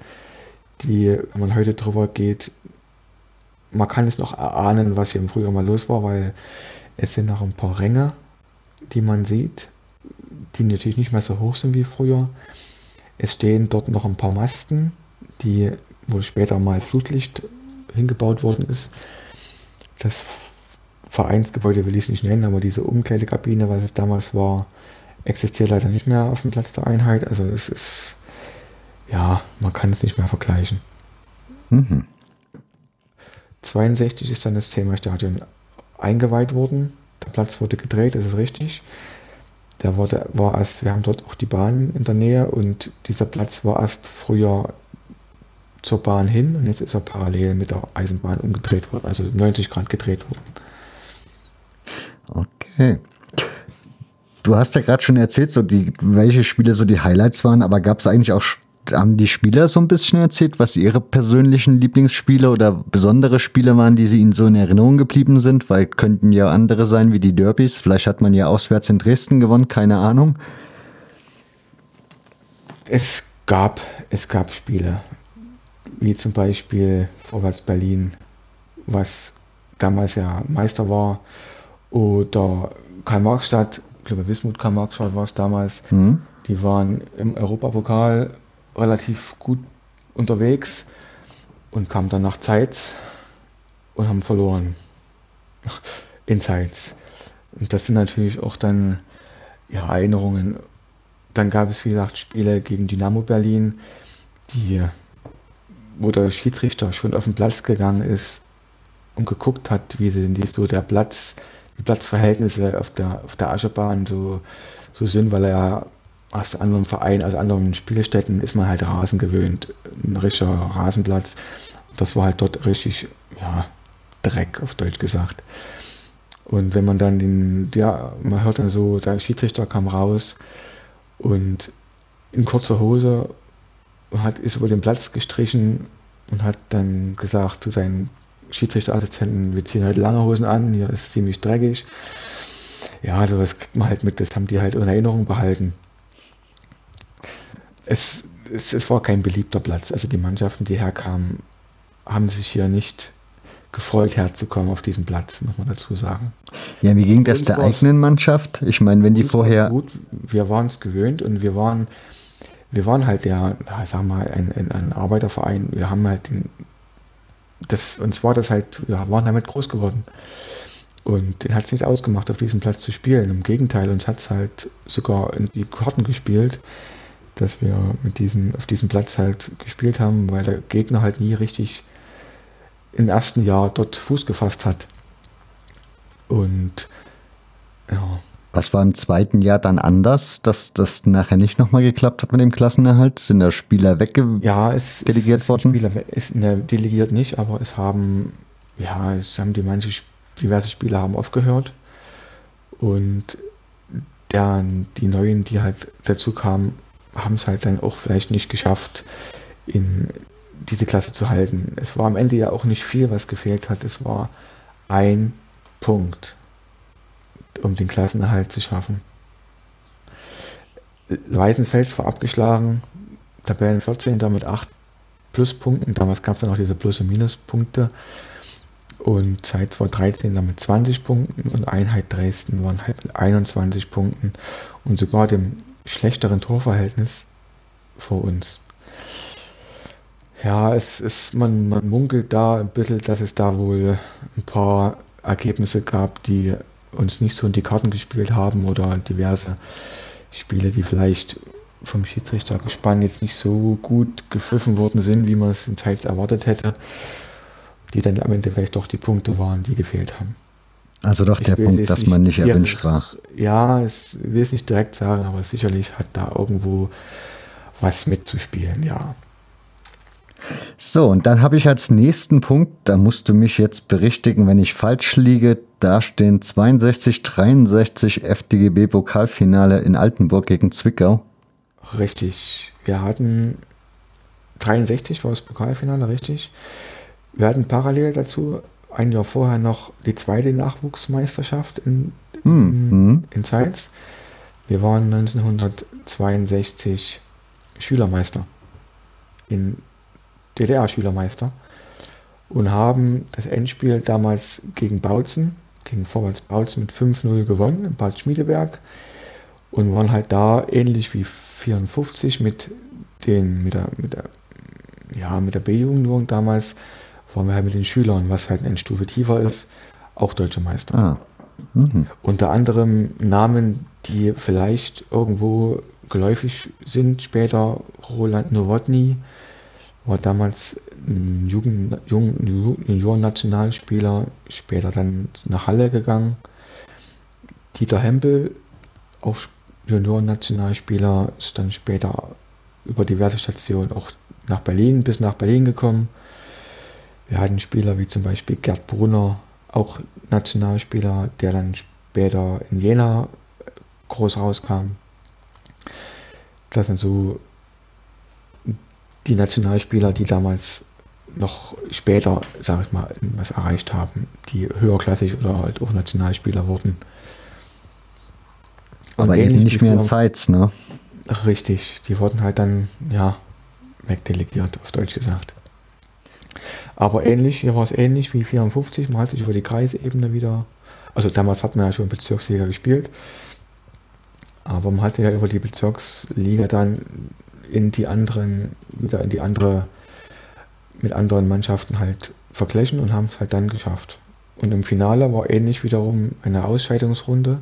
die, wenn man heute drüber geht, man kann es noch erahnen, was hier im Frühjahr mal los war, weil es sind noch ein paar Ränge, die man sieht, die natürlich nicht mehr so hoch sind wie früher. Es stehen dort noch ein paar Masten, die, wo später mal Flutlicht hingebaut worden ist. Das Vereinsgebäude will ich es nicht nennen, aber diese Umkleidekabine, was es damals war, existiert leider nicht mehr auf dem Platz der Einheit. Also es ist, ja, man kann es nicht mehr vergleichen. Mhm. 62 ist dann das Thema Stadion eingeweiht worden. Der Platz wurde gedreht, das ist richtig. Der wurde, war erst, wir haben dort auch die Bahn in der Nähe und dieser Platz war erst früher zur Bahn hin und jetzt ist er parallel mit der Eisenbahn umgedreht worden, also 90 Grad gedreht worden.
Okay. Du hast ja gerade schon erzählt, so die, welche Spiele so die Highlights waren, aber gab es eigentlich auch, haben die Spieler so ein bisschen erzählt, was ihre persönlichen Lieblingsspiele oder besondere Spiele waren, die sie ihnen so in Erinnerung geblieben sind? Weil könnten ja andere sein wie die Derbys. Vielleicht hat man ja auswärts in Dresden gewonnen, keine Ahnung.
Es gab, es gab Spiele wie zum Beispiel Vorwärts Berlin, was damals ja Meister war, oder Karl-Marx-Stadt, ich glaube Wismut Karl-Marx-Stadt war es damals, mhm. die waren im Europapokal relativ gut unterwegs und kamen dann nach Zeitz und haben verloren in Zeitz. Und das sind natürlich auch dann ja, Erinnerungen. Dann gab es, wie gesagt, Spiele gegen Dynamo Berlin, die wo der Schiedsrichter schon auf den Platz gegangen ist und geguckt hat, wie denn die, so der Platz, die Platzverhältnisse auf der, auf der Aschebahn so, so sind, weil er aus anderen Vereinen, aus anderen Spielstätten ist man halt Rasen gewöhnt. Ein richtiger Rasenplatz. Das war halt dort richtig, ja, Dreck auf Deutsch gesagt. Und wenn man dann den, ja, man hört dann so, der Schiedsrichter kam raus und in kurzer Hose hat, ist über den Platz gestrichen und hat dann gesagt zu seinen Schiedsrichterassistenten, wir ziehen heute lange Hosen an, hier ist ziemlich dreckig. Ja, das kriegt man halt mit, das haben die halt in Erinnerung behalten. Es, es, es war kein beliebter Platz. Also die Mannschaften, die herkamen, haben sich hier nicht gefreut herzukommen auf diesen Platz, muss man dazu sagen.
Ja, wie ging das der eigenen Mannschaft? Ich meine, wenn die vorher.
Gut, wir waren es gewöhnt und wir waren wir waren halt der, sag mal, ein, ein, ein Arbeiterverein. Wir haben halt den, das, uns war das halt, wir waren damit groß geworden. Und den hat es nicht ausgemacht, auf diesem Platz zu spielen. Im Gegenteil, uns hat es halt sogar in die Karten gespielt, dass wir mit diesem, auf diesem Platz halt gespielt haben, weil der Gegner halt nie richtig im ersten Jahr dort Fuß gefasst hat. Und ja,
was war im zweiten Jahr dann anders, dass das nachher nicht nochmal geklappt hat mit dem Klassenerhalt? Sind da Spieler weggedelegiert
ja, es,
delegiert
es, worden? Spieler ist ne, delegiert nicht, aber es haben, ja, es haben die manche diverse Spieler haben aufgehört. Und der, die neuen, die halt dazu kamen, haben es halt dann auch vielleicht nicht geschafft, in diese Klasse zu halten. Es war am Ende ja auch nicht viel, was gefehlt hat. Es war ein Punkt, um den Klassenerhalt zu schaffen. Weißenfels war abgeschlagen, Tabellen 14, damit 8 Pluspunkten. Damals gab es dann noch diese Plus- und Minuspunkte. Und Zeit 2013 dann mit 20 Punkten und Einheit Dresden waren halt mit 21 Punkten und sogar dem schlechteren Torverhältnis vor uns. Ja, es ist, man, man munkelt da ein bisschen, dass es da wohl ein paar Ergebnisse gab, die uns nicht so in die Karten gespielt haben oder diverse Spiele, die vielleicht vom Schiedsrichtergespann jetzt nicht so gut gepfiffen worden sind, wie man es in Zeit erwartet hätte, die dann am Ende vielleicht doch die Punkte waren, die gefehlt haben.
Also doch der Punkt, dass man nicht erwünscht war.
Ja, ich will es nicht direkt sagen, aber sicherlich hat da irgendwo was mitzuspielen, ja.
So, und dann habe ich als nächsten Punkt, da musst du mich jetzt berichtigen, wenn ich falsch liege, da stehen 62, 63 FDGB Pokalfinale in Altenburg gegen Zwickau.
Richtig. Wir hatten 63 war das Pokalfinale, richtig. Wir hatten parallel dazu ein Jahr vorher noch die zweite Nachwuchsmeisterschaft in, in, in Zeitz. Wir waren 1962 Schülermeister. In DDR-Schülermeister. Und haben das Endspiel damals gegen Bautzen, gegen Vorwärts Bautzen mit 5-0 gewonnen in Bad Schmiedeberg und waren halt da ähnlich wie 54 mit den mit der mit der ja mit der B-Jugend damals waren wir halt mit den Schülern, was halt eine Stufe tiefer ist, auch deutsche Meister.
Ah,
Unter anderem Namen, die vielleicht irgendwo geläufig sind später. Roland Nowotny war damals ein Jugend, Junioren-Nationalspieler, später dann nach Halle gegangen. Dieter Hempel, auch Junioren-Nationalspieler, ist dann später über diverse Stationen auch nach Berlin, bis nach Berlin gekommen. Wir hatten Spieler wie zum Beispiel Gerd Brunner, auch Nationalspieler, der dann später in Jena groß rauskam. Das sind so die Nationalspieler, die damals noch später, sage ich mal, was erreicht haben, die höherklassig oder halt auch Nationalspieler wurden. Und
aber eben
ähnlich
nicht mehr in Zeitz, ne?
Richtig, die wurden halt dann, ja, wegdelegiert, auf Deutsch gesagt. Aber ähnlich, hier war es ähnlich wie 54, man hat sich über die Kreisebene wieder, also damals hat man ja schon Bezirksliga gespielt, aber man hatte ja über die Bezirksliga dann in die anderen, wieder in die andere, mit anderen Mannschaften halt verglichen und haben es halt dann geschafft. Und im Finale war ähnlich wiederum eine Ausscheidungsrunde.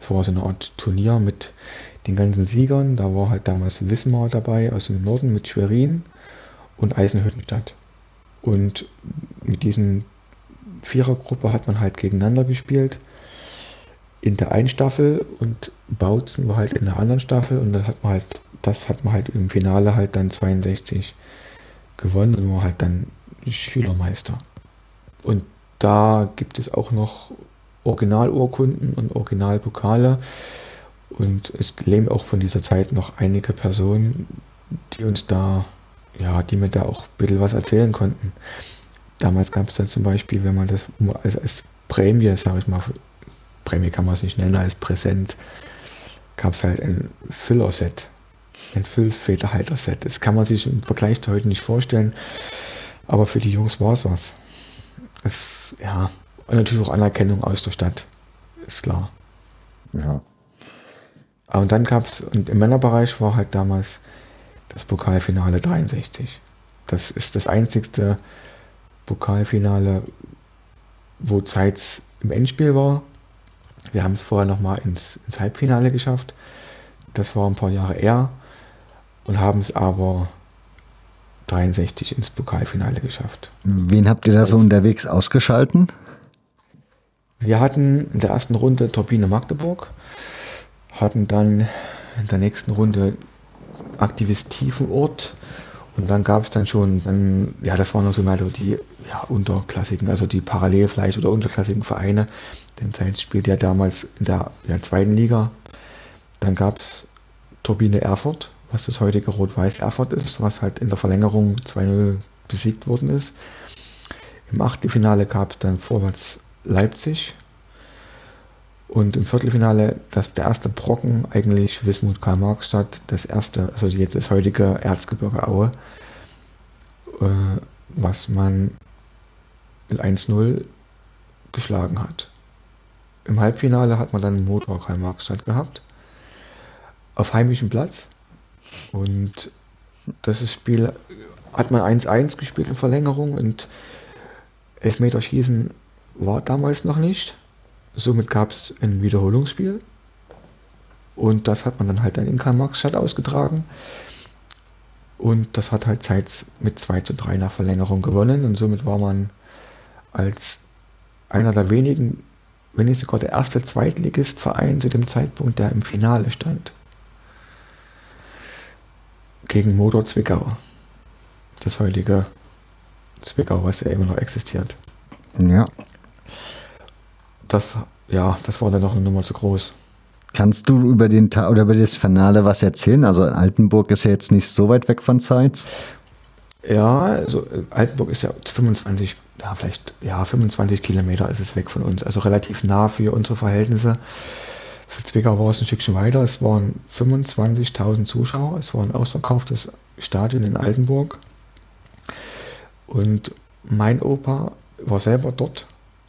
Es war so eine Art Turnier mit den ganzen Siegern. Da war halt damals Wismar dabei aus dem Norden mit Schwerin und Eisenhüttenstadt. Und mit diesen Vierergruppe hat man halt gegeneinander gespielt. In der einen Staffel und Bautzen war halt in der anderen Staffel und das hat man halt, das hat man halt im Finale halt dann 62 gewonnen und war halt dann Schülermeister. Und da gibt es auch noch Originalurkunden und Originalpokale. Und es leben auch von dieser Zeit noch einige Personen, die uns da, ja, die mir da auch ein bisschen was erzählen konnten. Damals gab es dann zum Beispiel, wenn man das als, als Prämie, sage ich mal, Prämie kann man es nicht nennen, als Präsent, gab es halt ein Füllerset, ein Füllfederhalter-Set. Das kann man sich im Vergleich zu heute nicht vorstellen, aber für die Jungs war es was. Es, ja, und natürlich auch Anerkennung aus der Stadt, ist klar.
Ja.
Ah, Und dann gab es, und im Männerbereich war halt damals das Pokalfinale 63. Das ist das einzigste Pokalfinale, wo Zeitz im Endspiel war. Wir haben es vorher nochmal ins, ins Halbfinale geschafft. Das war ein paar Jahre eher. Und haben es aber 63 ins Pokalfinale geschafft.
Wen habt ihr da so unterwegs ausgeschalten?
Wir hatten in der ersten Runde Turbine Magdeburg, hatten dann in der nächsten Runde Aktivist Tiefenort und dann gab es dann schon, dann, ja, das waren so mehr so die ja, unterklassigen, also die parallel oder unterklassigen Vereine. Denn Zeitz spielte ja damals in der ja, zweiten Liga. Dann gab es Turbine Erfurt, was das heutige Rot-Weiß Erfurt ist, was halt in der Verlängerung 2-0 besiegt worden ist. Im Achtelfinale gab es dann Vorwärts Leipzig. Und im Viertelfinale, dass der erste Brocken eigentlich Wismut Karl-Marx-Stadt, das erste, also jetzt das heutige Erzgebirge Aue, äh, was man mit 1-0 geschlagen hat. Im Halbfinale hat man dann Motor Karl-Marx-Stadt gehabt, auf heimischem Platz. Und das ist Spiel hat man 1-1 gespielt in Verlängerung und Elfmeterschießen war damals noch nicht. Somit gab es ein Wiederholungsspiel. Und das hat man dann halt in Karl-Marx-Stadt ausgetragen. Und das hat halt Zeit mit 2 zu 3 nach Verlängerung gewonnen. Und somit war man als einer der wenigen, wenn nicht sogar der erste Zweitligistverein zu dem Zeitpunkt, der im Finale stand. Gegen Motor Zwickau. Das heutige Zwickau, was ja immer noch existiert.
Ja.
Das, ja, das war dann noch eine Nummer zu groß.
Kannst du über den Tag oder über das Finale was erzählen? Also Altenburg ist ja jetzt nicht so weit weg von Zeitz.
Ja, also äh, Altenburg ist ja 25, ja vielleicht, ja 25 Kilometer ist es weg von uns, also relativ nah für unsere Verhältnisse. Für Zwickau war es ein Stückchen weiter. Es waren 25.000 Zuschauer. Es war ein ausverkauftes Stadion in Altenburg. Und mein Opa war selber dort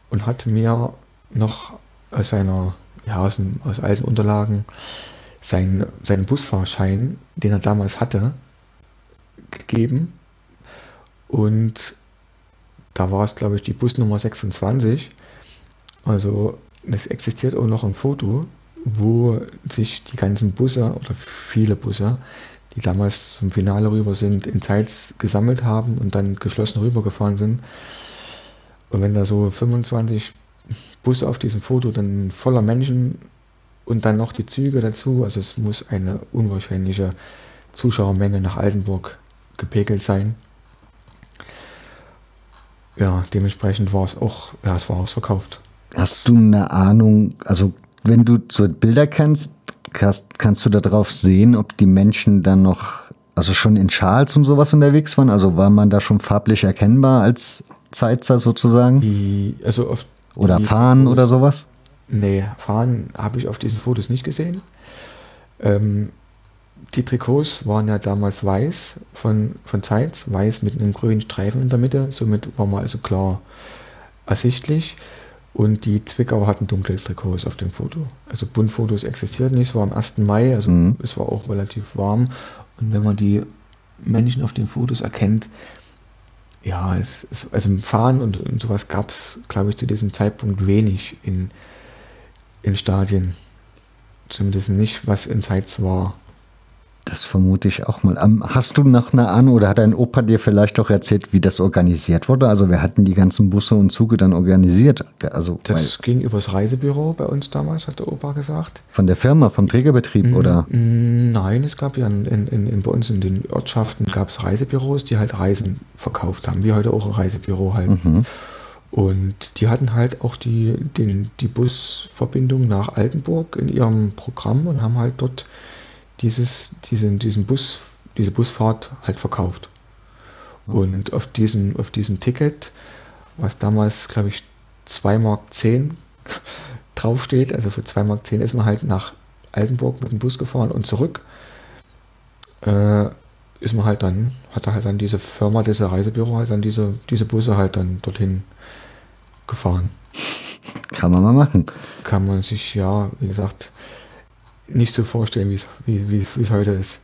und hat mir noch aus seiner, ja, aus, aus alten Unterlagen seinen, seinen Busfahrschein, den er damals hatte, gegeben. Und da war es, glaube ich, die Busnummer 26. Also es existiert auch noch ein Foto, wo sich die ganzen Busse oder viele Busse, die damals zum Finale rüber sind, in Zeits gesammelt haben und dann geschlossen rübergefahren sind. Und wenn da so 25 Busse auf diesem Foto dann voller Menschen und dann noch die Züge dazu, also es muss eine unwahrscheinliche Zuschauermenge nach Altenburg gepegelt sein. Ja, dementsprechend war es auch, ja, es war ausverkauft.
Hast du eine Ahnung, also wenn du so Bilder kennst, kannst, kannst du darauf sehen, ob die Menschen dann noch, also schon in Schals und sowas unterwegs waren? Also war man da schon farblich erkennbar als Zeitzer sozusagen?
Die, also auf
oder
die
Fahnen
Fotos-
oder sowas?
Nee, Fahnen habe ich auf diesen Fotos nicht gesehen. Ähm, die Trikots waren ja damals weiß von, von Zeitz, weiß mit einem grünen Streifen in der Mitte, somit war man also klar ersichtlich. Und die Zwickauer hatten dunkle Trikots auf dem Foto. Also Buntfotos existierten nicht, es war am 1. Mai, also
Mhm.
es war auch relativ warm. Und wenn man die Menschen auf den Fotos erkennt, ja, es, es, also Fahnen und, und sowas gab es, glaube ich, zu diesem Zeitpunkt wenig in, in Stadien. Zumindest nicht, was in Zeitz war.
Das vermute ich auch mal. Ähm, hast du noch eine Ahnung oder hat dein Opa dir vielleicht auch erzählt, wie das organisiert wurde? Also wir hatten die ganzen Busse und Züge dann organisiert. Also
Das ging übers Reisebüro bei uns damals, hat der Opa gesagt.
von der Firma, vom Trägerbetrieb oder?
Mm, Nein, es gab ja in, in, in, bei uns in den Ortschaften gab es Reisebüros, die halt Reisen verkauft haben, wie heute auch ein Reisebüro halt. Und die hatten halt auch die, den, die Busverbindung nach Altenburg in ihrem Programm und haben halt dort dieses, diesen, diesen Bus, diese Busfahrt halt verkauft. Und auf diesem, auf diesem Ticket, was damals, glaube ich, 2 Mark 10 draufsteht, also für 2 Mark 10 ist man halt nach Altenburg mit dem Bus gefahren und zurück. Äh, ist man halt dann, hat er halt dann diese Firma, diese Reisebüro halt dann diese, diese Busse halt dann dorthin gefahren.
Kann man mal machen.
Kann man sich ja, wie gesagt, nicht so vorstellen, wie's- wie wie es wie es heute ist.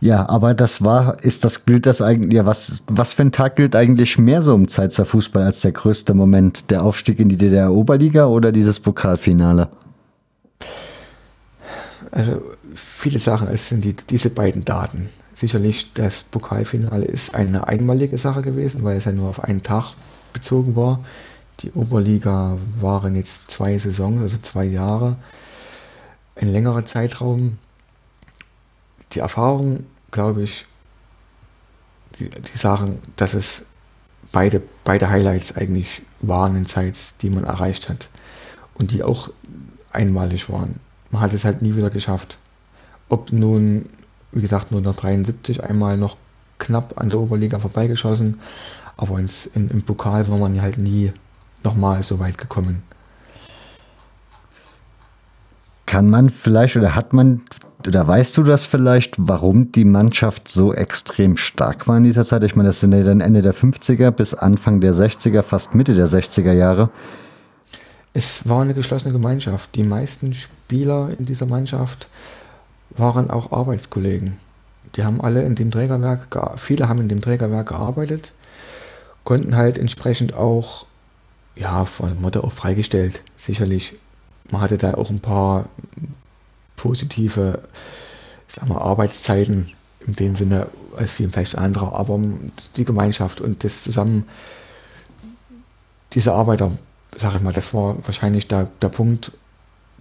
Ja, aber das war, ist das, gilt das eigentlich, ja, was, was für ein Tag gilt eigentlich mehr so im Zeitzer Fußball als der größte Moment? Der Aufstieg in die DDR-Oberliga oder dieses Pokalfinale?
Also viele Sachen, es sind die, diese beiden Daten. Sicherlich, das Pokalfinale ist eine einmalige Sache gewesen, weil es ja nur auf einen Tag bezogen war. Die Oberliga waren jetzt zwei Saisons, also zwei Jahre. Ein längerer Zeitraum. Die Erfahrung, glaube ich, die, die sagen, dass es beide, beide Highlights eigentlich waren in Zeits, die man erreicht hat. Und die auch einmalig waren. Man hat es halt nie wieder geschafft. Ob nun, wie gesagt, nur noch 73 einmal noch knapp an der Oberliga vorbeigeschossen, aber ins, in, im Pokal war man halt nie nochmal so weit gekommen.
Kann man vielleicht oder hat man oder weißt du das vielleicht, warum die Mannschaft so extrem stark war in dieser Zeit? Ich meine, das sind ja dann Ende der 50er bis Anfang der 60er, fast Mitte der 60er Jahre.
Es war eine geschlossene Gemeinschaft. Die meisten Spieler in dieser Mannschaft waren auch Arbeitskollegen. Die haben alle in dem Trägerwerk, viele haben in dem Trägerwerk gearbeitet, konnten halt entsprechend auch, ja, von Motto auch freigestellt, sicherlich. Man hatte da auch ein paar positive sagen wir, Arbeitszeiten in dem Sinne als wie vielleicht andere, aber die Gemeinschaft und das Zusammen, diese Arbeiter, sage ich mal, das war wahrscheinlich der, der Punkt,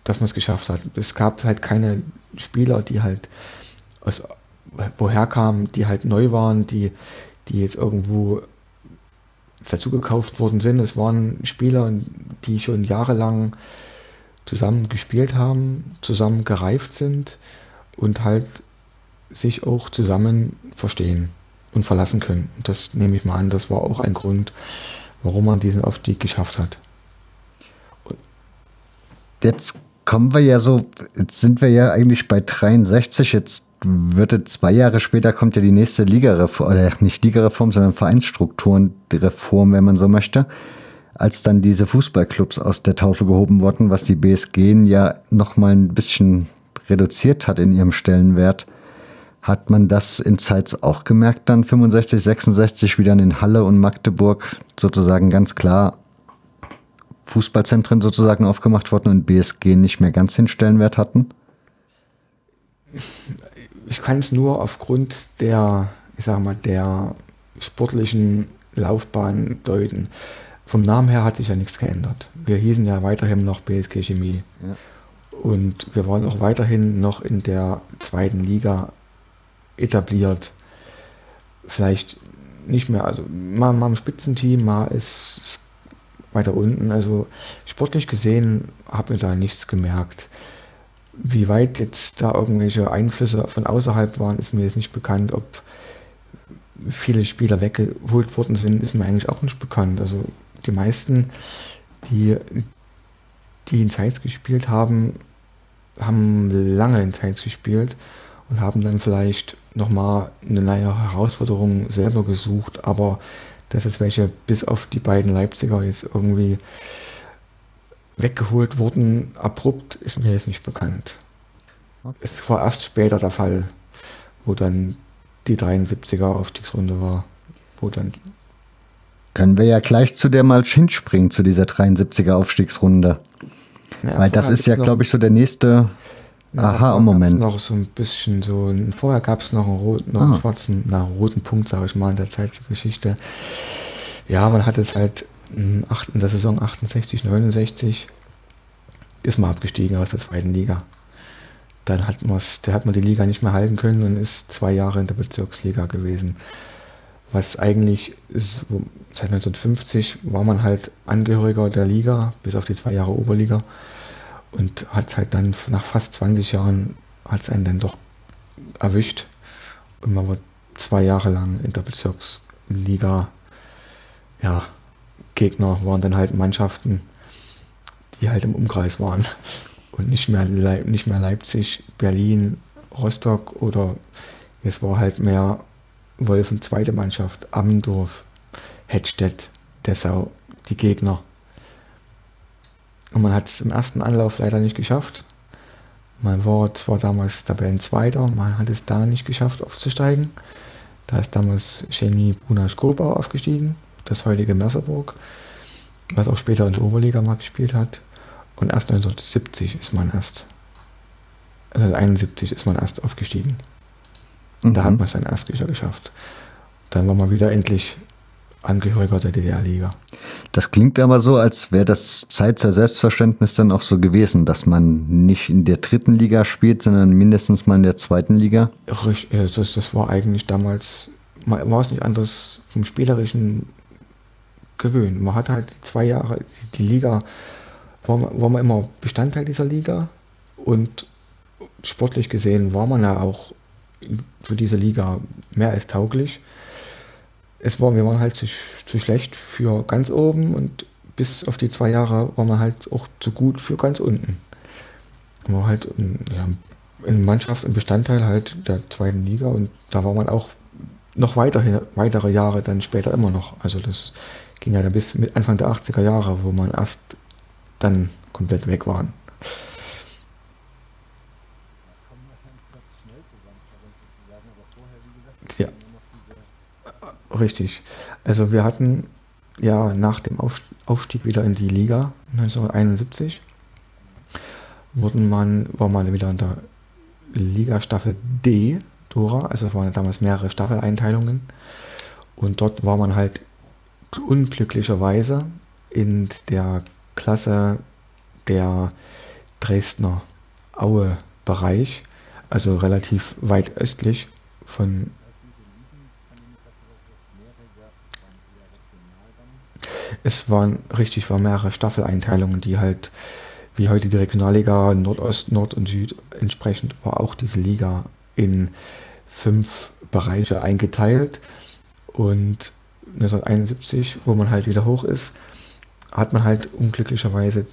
dass man es geschafft hat. Es gab halt keine Spieler, die halt aus woher kamen, die halt neu waren, die, die jetzt irgendwo dazu gekauft worden sind. Es waren Spieler, die schon jahrelang zusammen gespielt haben, zusammen gereift sind und halt sich auch zusammen verstehen und verlassen können. Das nehme ich mal an, das war auch ein Grund, warum man diesen Aufstieg geschafft hat.
Und jetzt kommen wir ja so, jetzt sind wir ja eigentlich bei 63, jetzt wird es zwei Jahre später kommt ja die nächste Ligareform, oder nicht Ligareform, sondern Vereinsstrukturenreform, wenn man so möchte als dann diese Fußballclubs aus der Taufe gehoben wurden, was die BSG ja noch mal ein bisschen reduziert hat in ihrem Stellenwert, hat man das in Zeitz auch gemerkt, dann 65, 66, wie dann in Halle und Magdeburg sozusagen ganz klar Fußballzentren sozusagen aufgemacht wurden und BSG nicht mehr ganz den Stellenwert hatten?
Ich kann es nur aufgrund der, ich sag mal, der sportlichen Laufbahn deuten. Vom Namen her hat sich ja nichts geändert. Wir hießen ja weiterhin noch BSG Chemie. Ja. Und wir waren auch weiterhin noch in der zweiten Liga etabliert. Vielleicht nicht mehr, also mal, mal im Spitzenteam, mal ist es weiter unten. Also sportlich gesehen habe ich da nichts gemerkt. Wie weit jetzt da irgendwelche Einflüsse von außerhalb waren, ist mir jetzt nicht bekannt. Ob viele Spieler weggeholt worden sind, ist mir eigentlich auch nicht bekannt. Also die meisten, die, die in Zeitz gespielt haben, haben lange in Zeitz gespielt und haben dann vielleicht nochmal eine neue Herausforderung selber gesucht, aber dass es welche bis auf die beiden Leipziger jetzt irgendwie weggeholt wurden, abrupt, ist mir jetzt nicht bekannt. Okay. Es war erst später der Fall, wo dann die 73er Aufstiegsrunde war, wo dann
können wir ja gleich zu der mal hinspringen, zu dieser 73er Aufstiegsrunde. Ja, Weil das ist ja, glaube ich, so der nächste ja, Aha-Moment.
noch so ein bisschen so, vorher gab es noch einen, roten, noch einen ah. schwarzen, na, roten Punkt, sage ich mal, in der Zeitgeschichte. Ja, man hat es halt in der Saison 68, 69 ist man abgestiegen aus der zweiten Liga. Dann hat, da hat man die Liga nicht mehr halten können und ist zwei Jahre in der Bezirksliga gewesen. Was eigentlich ist, seit 1950 war man halt Angehöriger der Liga, bis auf die zwei Jahre Oberliga und hat halt dann nach fast 20 Jahren hat es einen dann doch erwischt. Und man war zwei Jahre lang in der Bezirksliga. Ja, Gegner waren dann halt Mannschaften, die halt im Umkreis waren und nicht mehr, Leip nicht mehr Leipzig, Berlin, Rostock oder es war halt mehr Wolfen zweite Mannschaft, Ammendorf, Hettstedt, Dessau, die Gegner. Und man hat es im ersten Anlauf leider nicht geschafft. Man war zwar damals Tabellenzweiter, man hat es da nicht geschafft aufzusteigen. Da ist damals Chemie Bruna Skobau aufgestiegen, das heutige Merseburg, was auch später in der Oberliga mal gespielt hat. Und erst 1970 ist man erst, also 1971 ist man erst aufgestiegen. Mhm. Da hat man sein Erstlicher geschafft. Dann war man wieder endlich Angehöriger der DDR-Liga.
Das klingt aber so, als wäre das Zeit der Selbstverständnis dann auch so gewesen, dass man nicht in der dritten Liga spielt, sondern mindestens mal in der zweiten Liga.
Richtig, das, das war eigentlich damals, war es nicht anders vom Spielerischen gewöhnt. Man hat halt zwei Jahre, die Liga, war, war man immer Bestandteil dieser Liga und sportlich gesehen war man ja auch für diese Liga mehr als tauglich. Es war, wir waren halt zu, zu schlecht für ganz oben und bis auf die zwei Jahre war man halt auch zu gut für ganz unten. War halt ja, in Mannschaft ein Bestandteil halt der zweiten Liga und da war man auch noch weiterhin, weitere Jahre dann später immer noch. Also das ging ja dann bis Anfang der 80er Jahre, wo man erst dann komplett weg waren. Ja, richtig. Also wir hatten ja nach dem Aufstieg wieder in die Liga 1971 wurden man, war man wieder in der Liga Staffel D Dora, also es waren damals mehrere Staffeleinteilungen und dort war man halt unglücklicherweise in der Klasse der Dresdner Aue-Bereich, also relativ weit östlich von Es waren richtig war mehrere Staffeleinteilungen, die halt wie heute die Regionalliga Nordost, Nord und Süd entsprechend war auch diese Liga in fünf Bereiche eingeteilt. Und 1971, wo man halt wieder hoch ist, hat man halt unglücklicherweise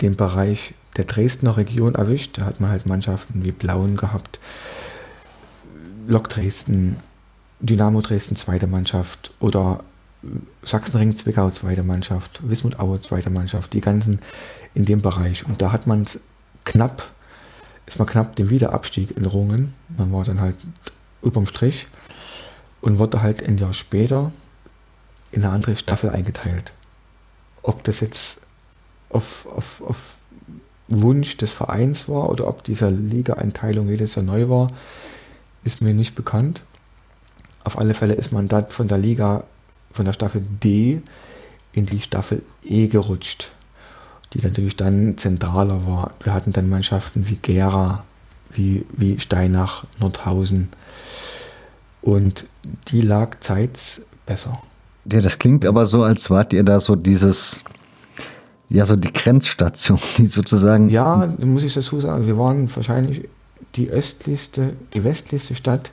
den Bereich der Dresdner Region erwischt. Da hat man halt Mannschaften wie Blauen gehabt, Lok Dresden, Dynamo Dresden zweite Mannschaft oder Sachsenring Zwickau zweite Mannschaft, Wismut Aue zweite Mannschaft, die ganzen in dem Bereich. Und da hat man es knapp, ist man knapp den Wiederabstieg in Rungen. Man war dann halt überm Strich und wurde halt ein Jahr später in eine andere Staffel eingeteilt. Ob das jetzt auf, auf, auf Wunsch des Vereins war oder ob diese Liga-Einteilung jedes Jahr neu war, ist mir nicht bekannt. Auf alle Fälle ist man dann von der Liga, von der Staffel D in die Staffel E gerutscht, die natürlich dann zentraler war. Wir hatten dann Mannschaften wie Gera, wie, wie Steinach, Nordhausen und die lag zeits besser.
Ja, das klingt aber so, als wart ihr da so dieses, ja, so die Grenzstation, die sozusagen.
Ja, muss ich dazu sagen, wir waren wahrscheinlich die östlichste, die westlichste Stadt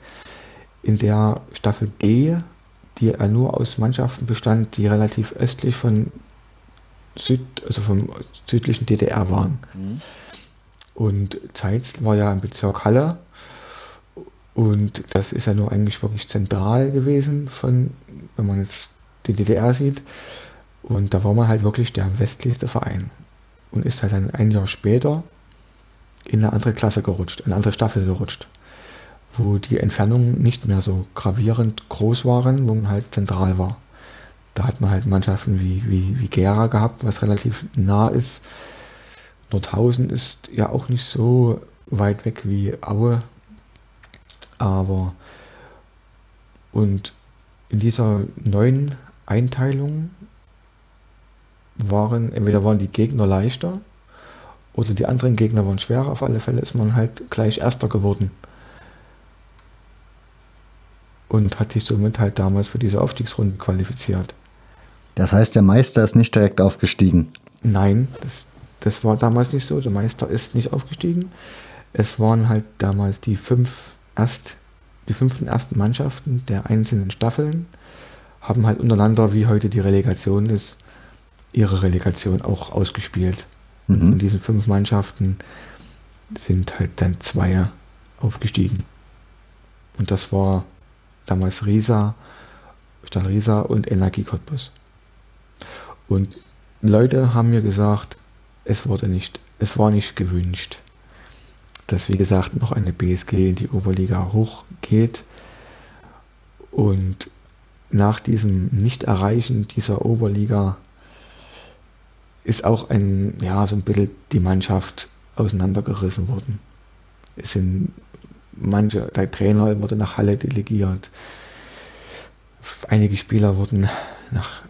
in der Staffel D, die nur aus Mannschaften bestand, die relativ östlich von Süd, also vom südlichen DDR waren. Mhm. Und Zeitz war ja im Bezirk Halle und das ist ja nur eigentlich wirklich zentral gewesen, von, wenn man jetzt die DDR sieht. Und da war man halt wirklich der westlichste Verein. Und ist halt dann ein Jahr später in eine andere Klasse gerutscht, in eine andere Staffel gerutscht. Wo die Entfernungen nicht mehr so gravierend groß waren, wo man halt zentral war. Da hat man halt Mannschaften wie, wie, wie Gera gehabt, was relativ nah ist. Nordhausen ist ja auch nicht so weit weg wie Aue. Aber und in dieser neuen Einteilung waren, entweder waren die Gegner leichter oder die anderen Gegner waren schwerer. Auf alle Fälle ist man halt gleich Erster geworden. Und hat sich somit halt damals für diese Aufstiegsrunde qualifiziert.
Das heißt, der Meister ist nicht direkt aufgestiegen?
Nein, das, das war damals nicht so. Der Meister ist nicht aufgestiegen. Es waren halt damals die fünf erst, die fünften ersten Mannschaften der einzelnen Staffeln haben halt untereinander, wie heute die Relegation ist, ihre Relegation auch ausgespielt. Mhm. Und von diesen fünf Mannschaften sind halt dann zwei aufgestiegen. Und das war damals Riesa, Stadt Riesa und Energie Cottbus. Und Leute haben mir gesagt, es wurde nicht, es war nicht gewünscht, dass wie gesagt noch eine BSG in die Oberliga hochgeht. Und nach diesem Nicht-Erreichen dieser Oberliga ist auch ein, ja, so ein bisschen die Mannschaft auseinandergerissen worden. Es sind manche, der Trainer wurde nach Halle delegiert. Einige Spieler wurden nach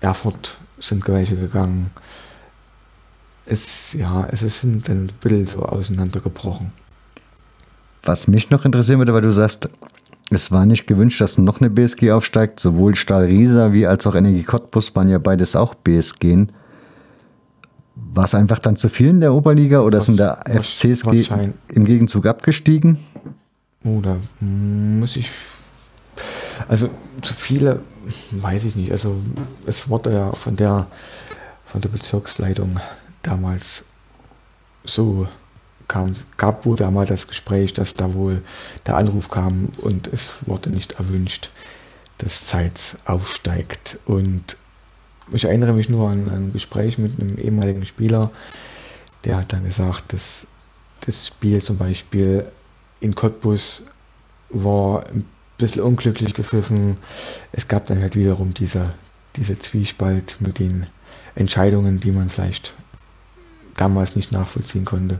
Erfurt sind welche gegangen. Es, ja, es ist ein bisschen so auseinandergebrochen.
Was mich noch interessieren würde, weil du sagst, es war nicht gewünscht, dass noch eine BSG aufsteigt. Sowohl Stahl Riesa wie als auch Energie Cottbus waren ja beides auch BSG. War es einfach dann zu viel in der Oberliga oder
Was-
sind da FCs ge im Gegenzug abgestiegen?
Oh, da muss ich. Also zu viele weiß ich nicht. Also es wurde ja von der von der Bezirksleitung damals so kam, gab wohl da mal das Gespräch, dass da wohl der Anruf kam und es wurde nicht erwünscht, dass Zeitz aufsteigt. Und ich erinnere mich nur an ein Gespräch mit einem ehemaligen Spieler, der hat dann gesagt, dass das Spiel zum Beispiel in Cottbus war ein bisschen unglücklich gepfiffen. Es gab dann halt wiederum diese, diese Zwiespalt mit den Entscheidungen, die man vielleicht damals nicht nachvollziehen konnte.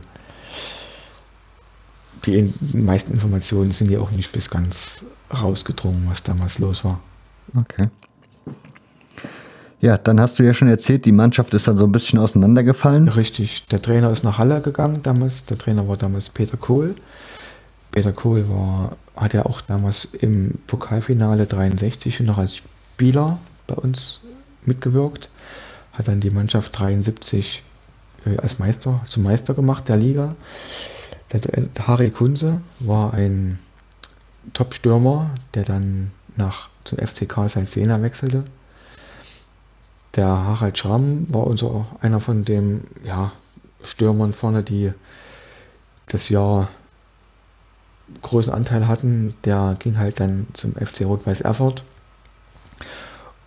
Die meisten Informationen sind ja auch nicht bis ganz rausgedrungen, was damals los war.
Okay. Ja, dann hast du ja schon erzählt, die Mannschaft ist dann so ein bisschen auseinandergefallen.
Richtig, der Trainer ist nach Halle gegangen damals. Der Trainer war damals Peter Kohl. Peter Kohl war, hat ja auch damals im Pokalfinale 63 schon noch als Spieler bei uns mitgewirkt. Hat dann die Mannschaft 73 äh, als Meister, zum Meister gemacht der Liga. Der, Harry Kunze war ein Top-Stürmer, der dann nach zum FC Karl Jena wechselte. Der Harald Schramm war unser einer von den ja, Stürmern vorne, die das Jahr großen Anteil hatten. Der ging halt dann zum FC Rot-Weiß Erfurt.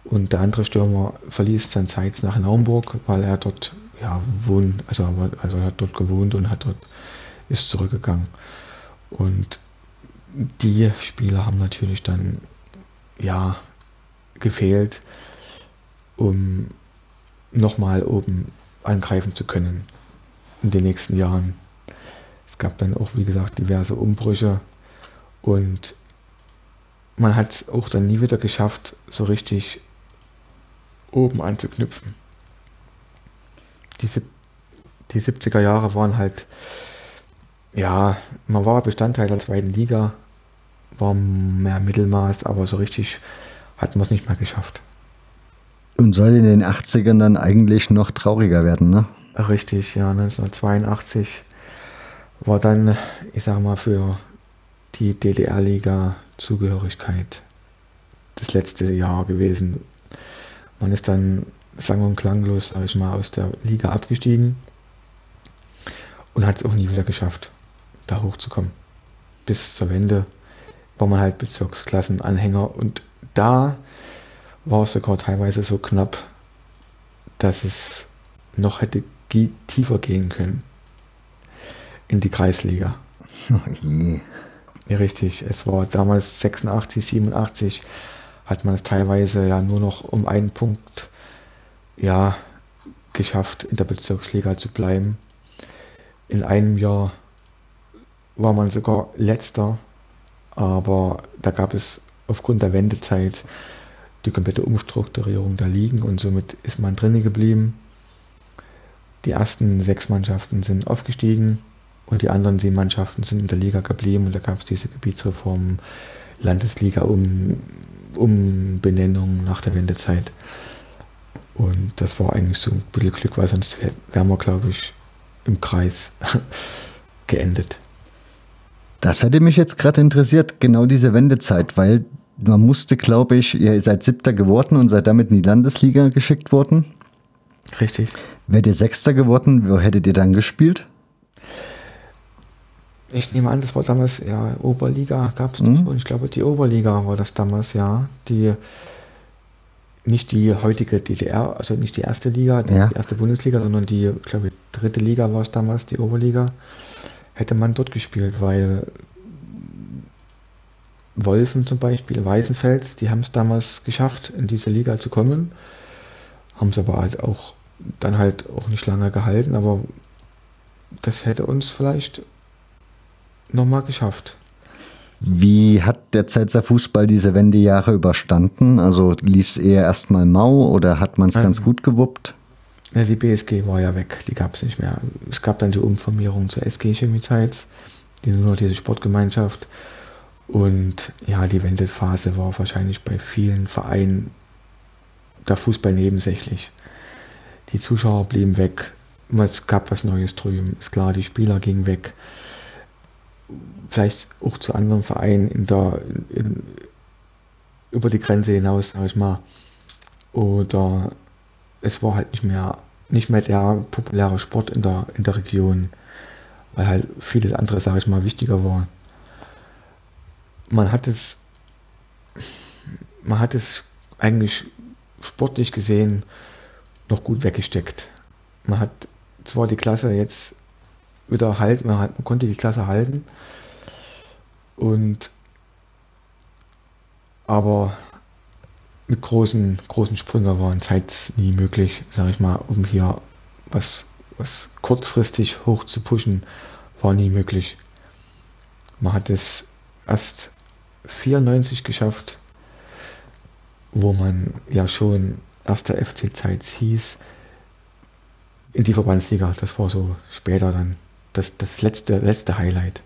Und der andere Stürmer verließ dann Zeitz nach Naumburg, weil er dort ja, wohnt, also, also er hat dort gewohnt und hat dort ist zurückgegangen. Und die Spieler haben natürlich dann ja gefehlt, um nochmal oben angreifen zu können in den nächsten Jahren. Es gab dann auch, wie gesagt, diverse Umbrüche und man hat es auch dann nie wieder geschafft, so richtig oben anzuknüpfen. Die, die 70er Jahre waren halt, ja, man war Bestandteil der zweiten Liga, war mehr Mittelmaß, aber so richtig hat man es nicht mehr geschafft.
Und soll in den 80ern dann eigentlich noch trauriger werden, ne?
Richtig, ja, 1982 war dann, ich sag mal, für die DDR-Liga Zugehörigkeit das letzte Jahr gewesen. Man ist dann sang- und klanglos, sag ich mal, aus der Liga abgestiegen und hat es auch nie wieder geschafft, da hochzukommen. Bis zur Wende war man halt Bezirksklassenanhänger und da war es sogar teilweise so knapp, dass es noch hätte tiefer gehen können in die Kreisliga. Richtig. Es war damals 86, 87 hat man es teilweise ja nur noch um einen Punkt ja, geschafft, in der Bezirksliga zu bleiben. In einem Jahr war man sogar letzter, aber da gab es aufgrund der Wendezeit die komplette Umstrukturierung der Ligen und somit ist man drinnen geblieben. Die ersten sechs Mannschaften sind aufgestiegen und die anderen sieben Mannschaften sind in der Liga geblieben und da gab es diese Gebietsreform, Landesliga um, Umbenennung nach der Wendezeit. Und das war eigentlich so ein bisschen Glück, weil sonst wär- wären wir, glaube ich, im Kreis geendet.
Das hätte mich jetzt gerade interessiert, genau diese Wendezeit, weil man musste, glaube ich, ihr seid Siebter geworden und seid damit in die Landesliga geschickt worden.
Richtig.
Wärt ihr Sechster geworden, wo hättet ihr dann gespielt?
Ich nehme an, das war damals, ja, Oberliga gab es
Mhm.
und ich glaube, die Oberliga war das damals, ja. Die, nicht die heutige DDR, also nicht die erste Liga, die
Ja.
erste Bundesliga, sondern die, ich glaube, dritte Liga war es damals, die Oberliga. Hätte man dort gespielt, weil Wolfen zum Beispiel, Weißenfels, die haben es damals geschafft, in diese Liga zu kommen. Haben es aber halt auch dann halt auch nicht lange gehalten, aber das hätte uns vielleicht nochmal geschafft.
Wie hat der Zeitzer Fußball diese Wendejahre überstanden? Also lief es eher erstmal mau oder hat man es ganz
Ähm.
gut gewuppt?
Ja, die BSG war ja weg, die gab es nicht mehr. Es gab dann die Umformierung zur SG Chemie-Zeit, die nur noch diese Sportgemeinschaft. Und ja, die Wendephase war wahrscheinlich bei vielen Vereinen der Fußball nebensächlich. Die Zuschauer blieben weg, es gab was Neues drüben. Ist klar, die Spieler gingen weg. Vielleicht auch zu anderen Vereinen in der, in, über die Grenze hinaus, sag ich mal. Oder es war halt nicht mehr, nicht mehr der populäre Sport in der, in der Region, weil halt vieles andere, sag ich mal, wichtiger war. Man hat es, man hat es eigentlich sportlich gesehen noch gut weggesteckt. Man hat zwar die Klasse jetzt wieder halten, man, hat, man konnte die Klasse halten und aber mit großen, großen Sprüngen waren es nie möglich, sage ich mal, um hier was, was kurzfristig hoch zu pushen, war nie möglich. Man hat es erst 94 geschafft, wo man ja schon erster FC Zeitz hieß, in die Verbandsliga. Das war so später dann das, das letzte, letzte Highlight.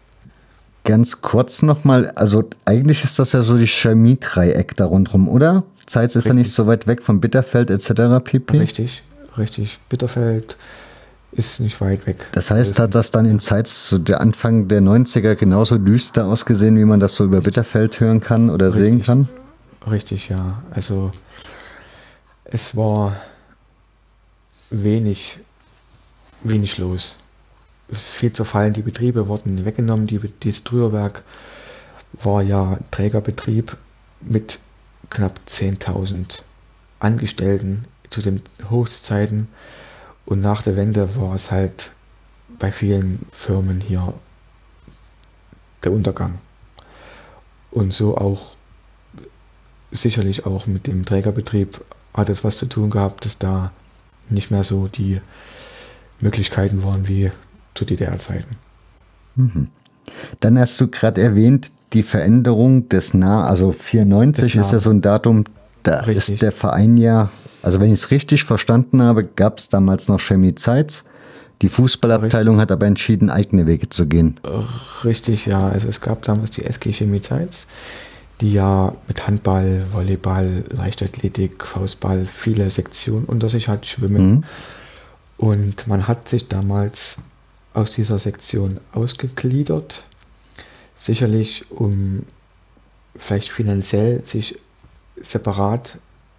Ganz kurz nochmal, also eigentlich ist das ja so die Chemie-Dreieck da rundherum, oder? Zeitz ist ja nicht so weit weg von Bitterfeld etc. pp.
Richtig, richtig. Bitterfeld ist nicht weit weg.
Das heißt, hat das dann in Zeitz so der Anfang der 90er genauso düster ausgesehen, wie man das so über Bitterfeld hören kann oder richtig, sehen kann?
Richtig, ja. Also es war wenig, wenig los. Es ist viel zerfallen, die Betriebe wurden weggenommen. Die, dieses Trüherwerk war ja Trägerbetrieb mit knapp 10.000 Angestellten zu den Hochzeiten. Und nach der Wende war es halt bei vielen Firmen hier der Untergang. Und so auch sicherlich auch mit dem Trägerbetrieb hat es was zu tun gehabt, dass da nicht mehr so die Möglichkeiten waren wie zu DDR-Zeiten.
Mhm. Dann hast du gerade erwähnt, die Veränderung des Nah, also 94 ist ja so ein Datum, da richtig. ist der Verein ja, also wenn ich es richtig verstanden habe, gab es damals noch Chemie Zeitz. Die Fußballabteilung hat aber entschieden, eigene Wege zu gehen.
Richtig, ja. Also es gab damals die SG Chemie Zeitz die ja mit Handball, Volleyball, Leichtathletik, Faustball viele Sektionen unter sich hat, Schwimmen. Mhm. Und man hat sich damals aus dieser Sektion ausgegliedert, sicherlich um vielleicht finanziell sich separat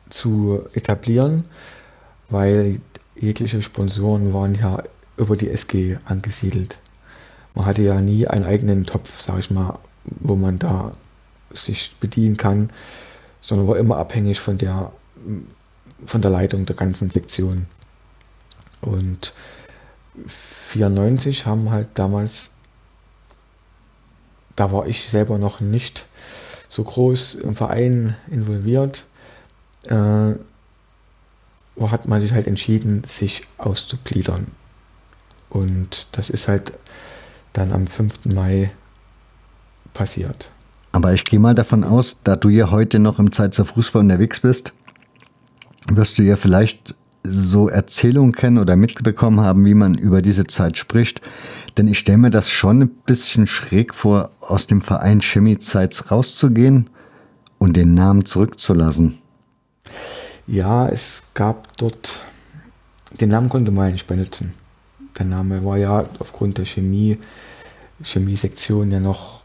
zu etablieren, weil jegliche Sponsoren waren ja über die SG angesiedelt. Man hatte ja nie einen eigenen Topf, sag ich mal, wo man da sich bedienen kann, sondern war immer abhängig von der, von der Leitung der ganzen Sektion. Und 94 haben halt damals, da war ich selber noch nicht so groß im Verein involviert, äh, hat man sich halt entschieden, sich auszugliedern. Und das ist halt dann am 5. Mai passiert.
Aber ich gehe mal davon aus, da du ja heute noch im Zeit Fußball unterwegs bist, wirst du ja vielleicht so Erzählungen kennen oder mitbekommen haben, wie man über diese Zeit spricht. Denn ich stelle mir das schon ein bisschen schräg vor, aus dem Verein Chemie Zeitz rauszugehen und den Namen zurückzulassen.
Ja, es gab dort, den Namen konnte man nicht benutzen. Der Name war ja aufgrund der Chemie, Chemie-Sektion ja noch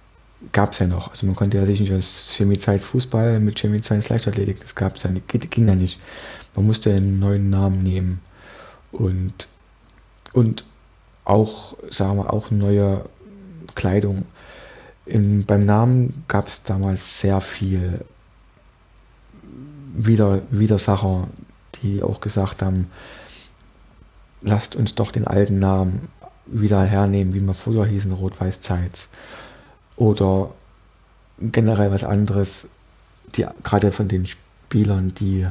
gab es ja noch. Also man konnte ja sich nicht als Chemiezeit Fußball mit Chemiezeit Leichtathletik, das gab es ja nicht, ging ja nicht. Man musste einen neuen Namen nehmen und, und auch, sagen wir, auch neue Kleidung. In, beim Namen gab es damals sehr viel Wider, Widersacher, die auch gesagt haben, lasst uns doch den alten Namen wieder hernehmen, wie wir früher hießen, Rot-Weiß-Zeitz oder generell was anderes, die gerade von den Spielern, die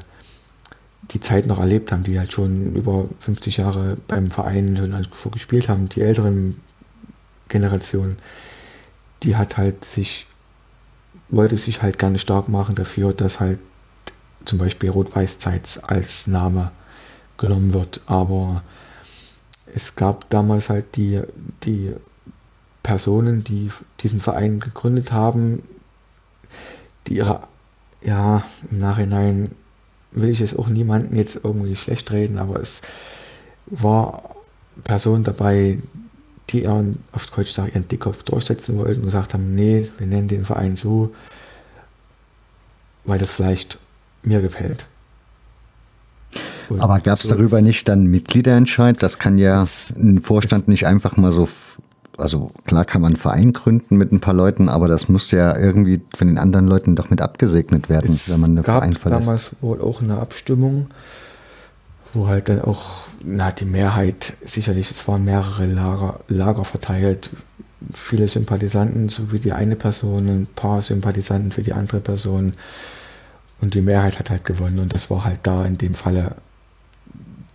die Zeit noch erlebt haben, die halt schon über 50 Jahre beim Verein schon, halt gespielt haben, die älteren Generationen, die hat halt sich, wollte sich halt gerne stark machen dafür, dass halt zum Beispiel Rot-Weiß-Zeits als Name genommen wird. Aber es gab damals halt die, die Personen, die diesen Verein gegründet haben, die ihre, ja, im Nachhinein will ich es auch niemanden jetzt irgendwie schlecht reden, aber es war Personen dabei, die ihren, auf Deutsch sagen, ihren Dickkopf durchsetzen wollten und gesagt haben, nee, wir nennen den Verein so, weil das vielleicht mir gefällt.
Und Aber gab es so darüber nicht dann Mitgliederentscheid? Das kann ja ein Vorstand nicht einfach mal so, also klar kann man einen Verein gründen mit ein paar Leuten, aber das muss ja irgendwie von den anderen Leuten doch mit abgesegnet werden,
es wenn man einen Verein verlässt. Es gab damals wohl auch eine Abstimmung, wo halt dann auch, na, die Mehrheit, sicherlich, es waren mehrere Lager, Lager verteilt, viele Sympathisanten, so wie die eine Person, ein paar Sympathisanten für die andere Person. Und die Mehrheit hat halt gewonnen. Und das war halt da in dem Falle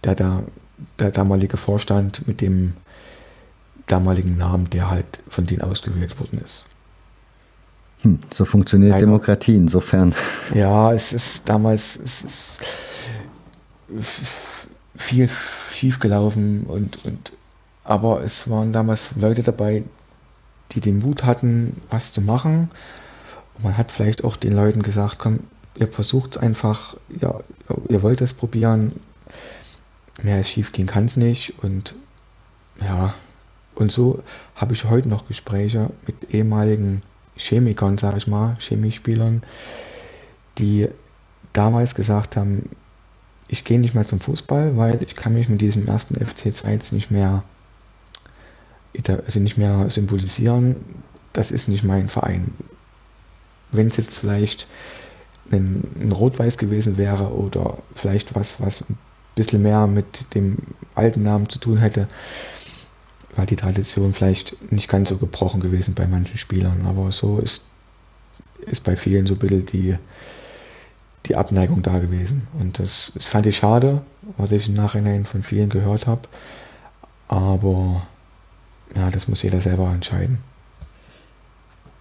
der, der, der damalige Vorstand mit dem damaligen Namen, der halt von denen ausgewählt worden ist.
Hm, so funktioniert Leider. Demokratie insofern.
Ja, es ist damals es ist viel schief gelaufen und, und aber es waren damals Leute dabei, die den Mut hatten, was zu machen. Und man hat vielleicht auch den Leuten gesagt, komm, ihr versucht es einfach, ja, ihr wollt es probieren, mehr als schief gehen kann es nicht. Und ja, und so habe ich heute noch Gespräche mit ehemaligen Chemikern, sage ich mal, Chemiespielern, die damals gesagt haben, ich gehe nicht mehr zum Fußball, weil ich kann mich mit diesem ersten FC 2 jetzt nicht mehr, also nicht mehr symbolisieren. Das ist nicht mein Verein. Wenn es jetzt vielleicht ein, ein Rot-Weiß gewesen wäre oder vielleicht was, was ein bisschen mehr mit dem alten Namen zu tun hätte, war die Tradition vielleicht nicht ganz so gebrochen gewesen bei manchen Spielern. Aber so ist, ist bei vielen so ein bisschen die, die Abneigung da gewesen. Und das, das fand ich schade, was ich im Nachhinein von vielen gehört habe. Aber ja, das muss jeder selber entscheiden.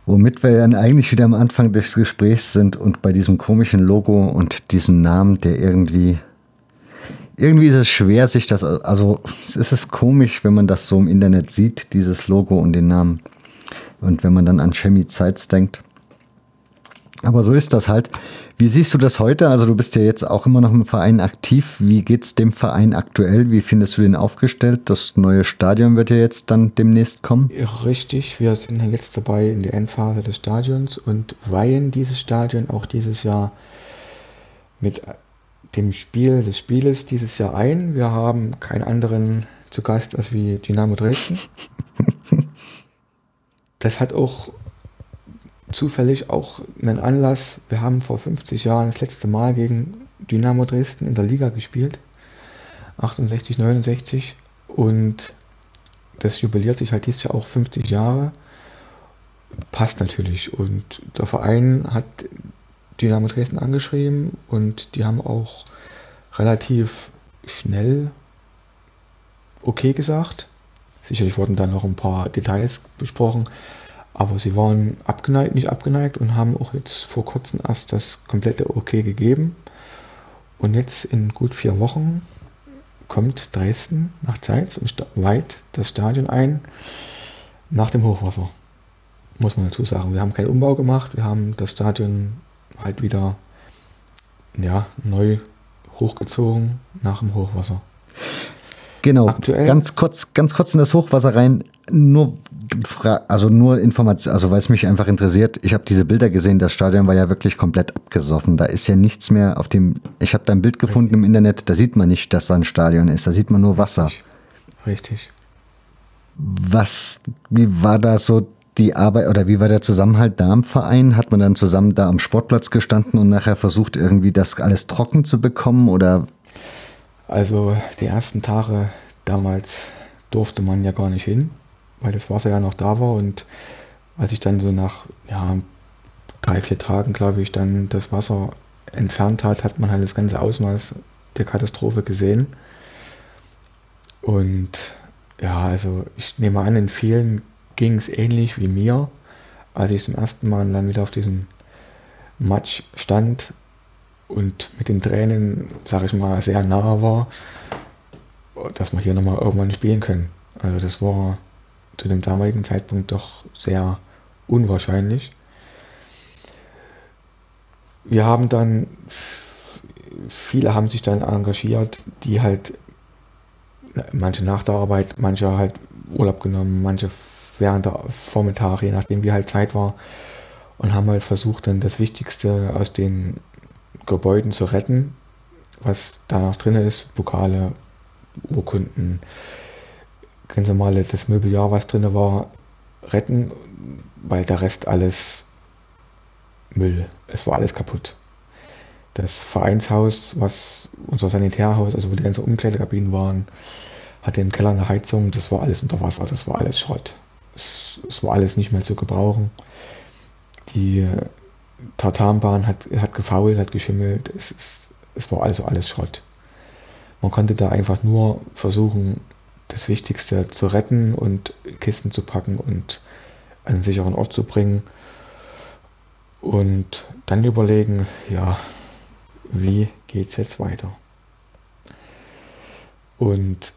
Womit wir dann eigentlich wieder am Anfang des Gesprächs sind und bei diesem komischen Logo und diesem Namen, der irgendwie. Irgendwie ist es schwer, sich das. Also, es ist komisch, wenn man das so im Internet sieht, dieses Logo und den Namen. Und wenn man dann an Chemie Zeitz denkt. Aber so ist das halt. Wie siehst du das heute? Also du bist ja jetzt auch immer noch im Verein aktiv. Wie geht es dem Verein aktuell? Wie findest du den aufgestellt? Das neue Stadion wird ja jetzt dann demnächst kommen.
Richtig, wir sind jetzt dabei in der Endphase des Stadions und weihen dieses Stadion auch dieses Jahr mit dem Spiel des Spieles dieses Jahr ein. Wir haben keinen anderen zu Gast als wie Dynamo Dresden. Das hat auch zufällig auch einen Anlass. Wir haben vor 50 Jahren das letzte Mal gegen Dynamo Dresden in der Liga gespielt. 68, 69. Und das jubiliert sich halt dieses Jahr auch 50 Jahre. Passt natürlich. Und der Verein hat Dynamo Dresden angeschrieben und die haben auch relativ schnell okay gesagt. Sicherlich wurden da noch ein paar Details besprochen, aber sie waren abgeneigt, nicht abgeneigt und haben auch jetzt vor kurzem erst das komplette Okay gegeben. Und jetzt in gut vier Wochen kommt Dresden nach Zeitz und weiht das Stadion ein nach dem Hochwasser. Muss man dazu sagen. Wir haben keinen Umbau gemacht, wir haben das Stadion halt wieder ja, neu hochgezogen nach dem Hochwasser.
Genau, Aktuell, ganz kurz, ganz kurz in das Hochwasser rein. Nur also nur Information, also weil es mich einfach interessiert, ich habe diese Bilder gesehen, das Stadion war ja wirklich komplett abgesoffen. Da ist ja nichts mehr auf dem, ich habe da ein Bild gefunden Richtig. im Internet, da sieht man nicht, dass da ein Stadion ist, da sieht man nur Wasser.
Richtig. Richtig.
Was, wie war da so die Arbeit oder wie war der Zusammenhalt da im Verein? Hat man dann zusammen da am Sportplatz gestanden und nachher versucht, irgendwie das alles trocken zu bekommen oder?
Also die ersten Tage damals durfte man ja gar nicht hin weil das Wasser ja noch da war und als ich dann so nach ja, drei, vier Tagen, glaube ich, dann das Wasser entfernt hat, hat man halt das ganze Ausmaß der Katastrophe gesehen. Und ja, also ich nehme an, in vielen ging es ähnlich wie mir, als ich zum ersten Mal dann wieder auf diesem Match stand und mit den Tränen, sage ich mal, sehr nah war, dass wir hier nochmal irgendwann spielen können. Also das war zu dem damaligen Zeitpunkt doch sehr unwahrscheinlich. Wir haben dann, viele haben sich dann engagiert, die halt manche nach der Arbeit, manche halt Urlaub genommen, manche während der Vormittag, je nachdem wie halt Zeit war. Und haben halt versucht, dann das Wichtigste aus den Gebäuden zu retten, was da noch drin ist, Pokale, Urkunden, ganz normale, das Möbeljahr, was drin war, retten, weil der Rest alles Müll. Es war alles kaputt. Das Vereinshaus, was unser Sanitärhaus, also wo die ganzen Umkleidekabinen waren, hatte im Keller eine Heizung, das war alles unter Wasser, das war alles Schrott. Es, es war alles nicht mehr zu gebrauchen. Die Tartanbahn hat, hat gefault, hat geschimmelt, es, es, es war also alles Schrott. Man konnte da einfach nur versuchen, das Wichtigste zu retten und Kisten zu packen und einen sicheren Ort zu bringen. Und dann überlegen, ja, wie geht es jetzt weiter? Und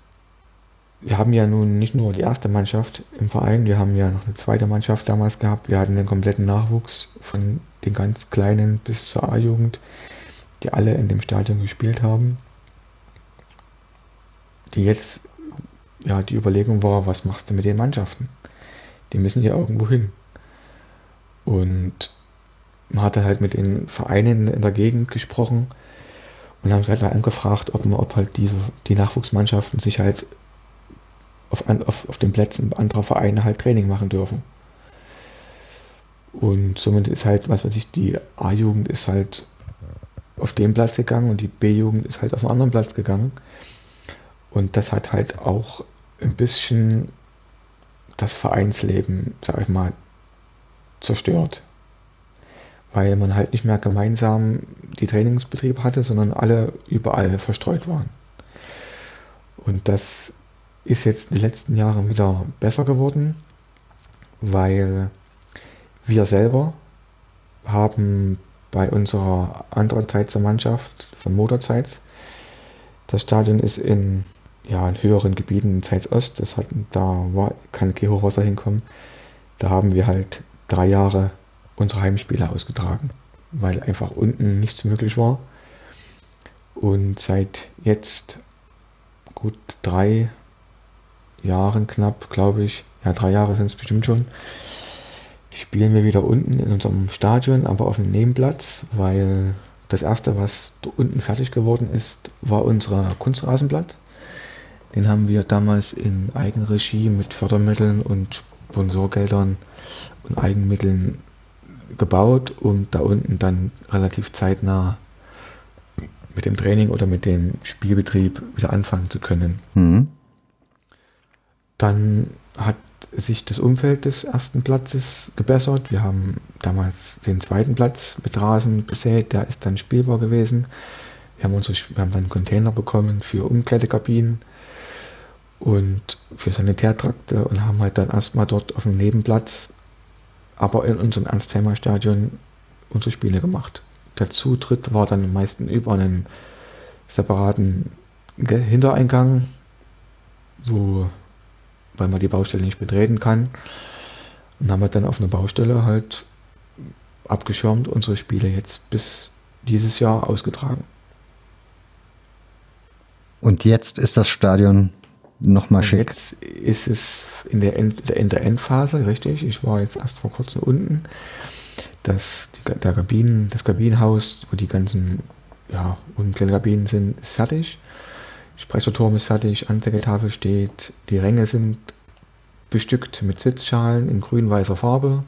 wir haben ja nun nicht nur die erste Mannschaft im Verein, wir haben ja noch eine zweite Mannschaft damals gehabt. Wir hatten den kompletten Nachwuchs von den ganz Kleinen bis zur A-Jugend, die alle in dem Stadion gespielt haben. Die jetzt, ja, die Überlegung war, was machst du mit den Mannschaften? Die müssen ja irgendwo hin. Und man hatte halt mit den Vereinen in der Gegend gesprochen und haben halt angefragt, ob man, ob halt diese, die Nachwuchsmannschaften sich halt auf, auf, auf den Plätzen anderer Vereine halt Training machen dürfen. Und somit ist halt, was weiß ich, die A-Jugend ist halt auf den Platz gegangen und die B-Jugend ist halt auf einen anderen Platz gegangen. Und das hat halt auch ein bisschen das Vereinsleben, sag ich mal, zerstört weil man halt nicht mehr gemeinsam die Trainingsbetriebe hatte, sondern alle überall verstreut waren. Und das ist jetzt in den letzten Jahren wieder besser geworden, weil wir selber haben bei unserer anderen Teizer Mannschaft von Motorzeits, das Stadion ist in, ja, in höheren Gebieten in Zeitz Ost, das hat, da war, kann Hochwasser hinkommen, da haben wir halt drei Jahre unsere Heimspiele ausgetragen, weil einfach unten nichts möglich war. Und seit jetzt gut drei Jahren knapp, glaube ich, ja drei Jahre sind es bestimmt schon, spielen wir wieder unten in unserem Stadion, aber auf dem Nebenplatz, weil das erste, was unten fertig geworden ist, war unser Kunstrasenplatz. Den haben wir damals in Eigenregie mit Fördermitteln und Sponsorgeldern und Eigenmitteln gebaut, um da unten dann relativ zeitnah mit dem Training oder mit dem Spielbetrieb wieder anfangen zu können. Mhm. Dann hat sich das Umfeld des ersten Platzes gebessert. Wir haben damals den zweiten Platz mit Rasen besät, der ist dann spielbar gewesen. Wir haben, unsere, wir haben dann Container bekommen für Umkleidekabinen und für Sanitärtrakte und haben halt dann erstmal dort auf dem Nebenplatz aber in unserem Ernstheimer Stadion unsere Spiele gemacht. Der Zutritt war dann meistens über einen separaten Hintereingang, wo, weil man die Baustelle nicht betreten kann. Und haben wir dann auf einer Baustelle halt abgeschirmt unsere Spiele jetzt bis dieses Jahr ausgetragen.
Und jetzt ist das Stadion nochmal schick.
Jetzt ist es in der, End, in der Endphase, richtig. Ich war jetzt erst vor kurzem unten. Das, die, der Kabinen, das Kabinenhaus, wo die ganzen ja, Kabinen sind, ist fertig. Sprecherturm ist fertig, Anzeigetafel steht, die Ränge sind bestückt mit Sitzschalen in grün-weißer Farbe,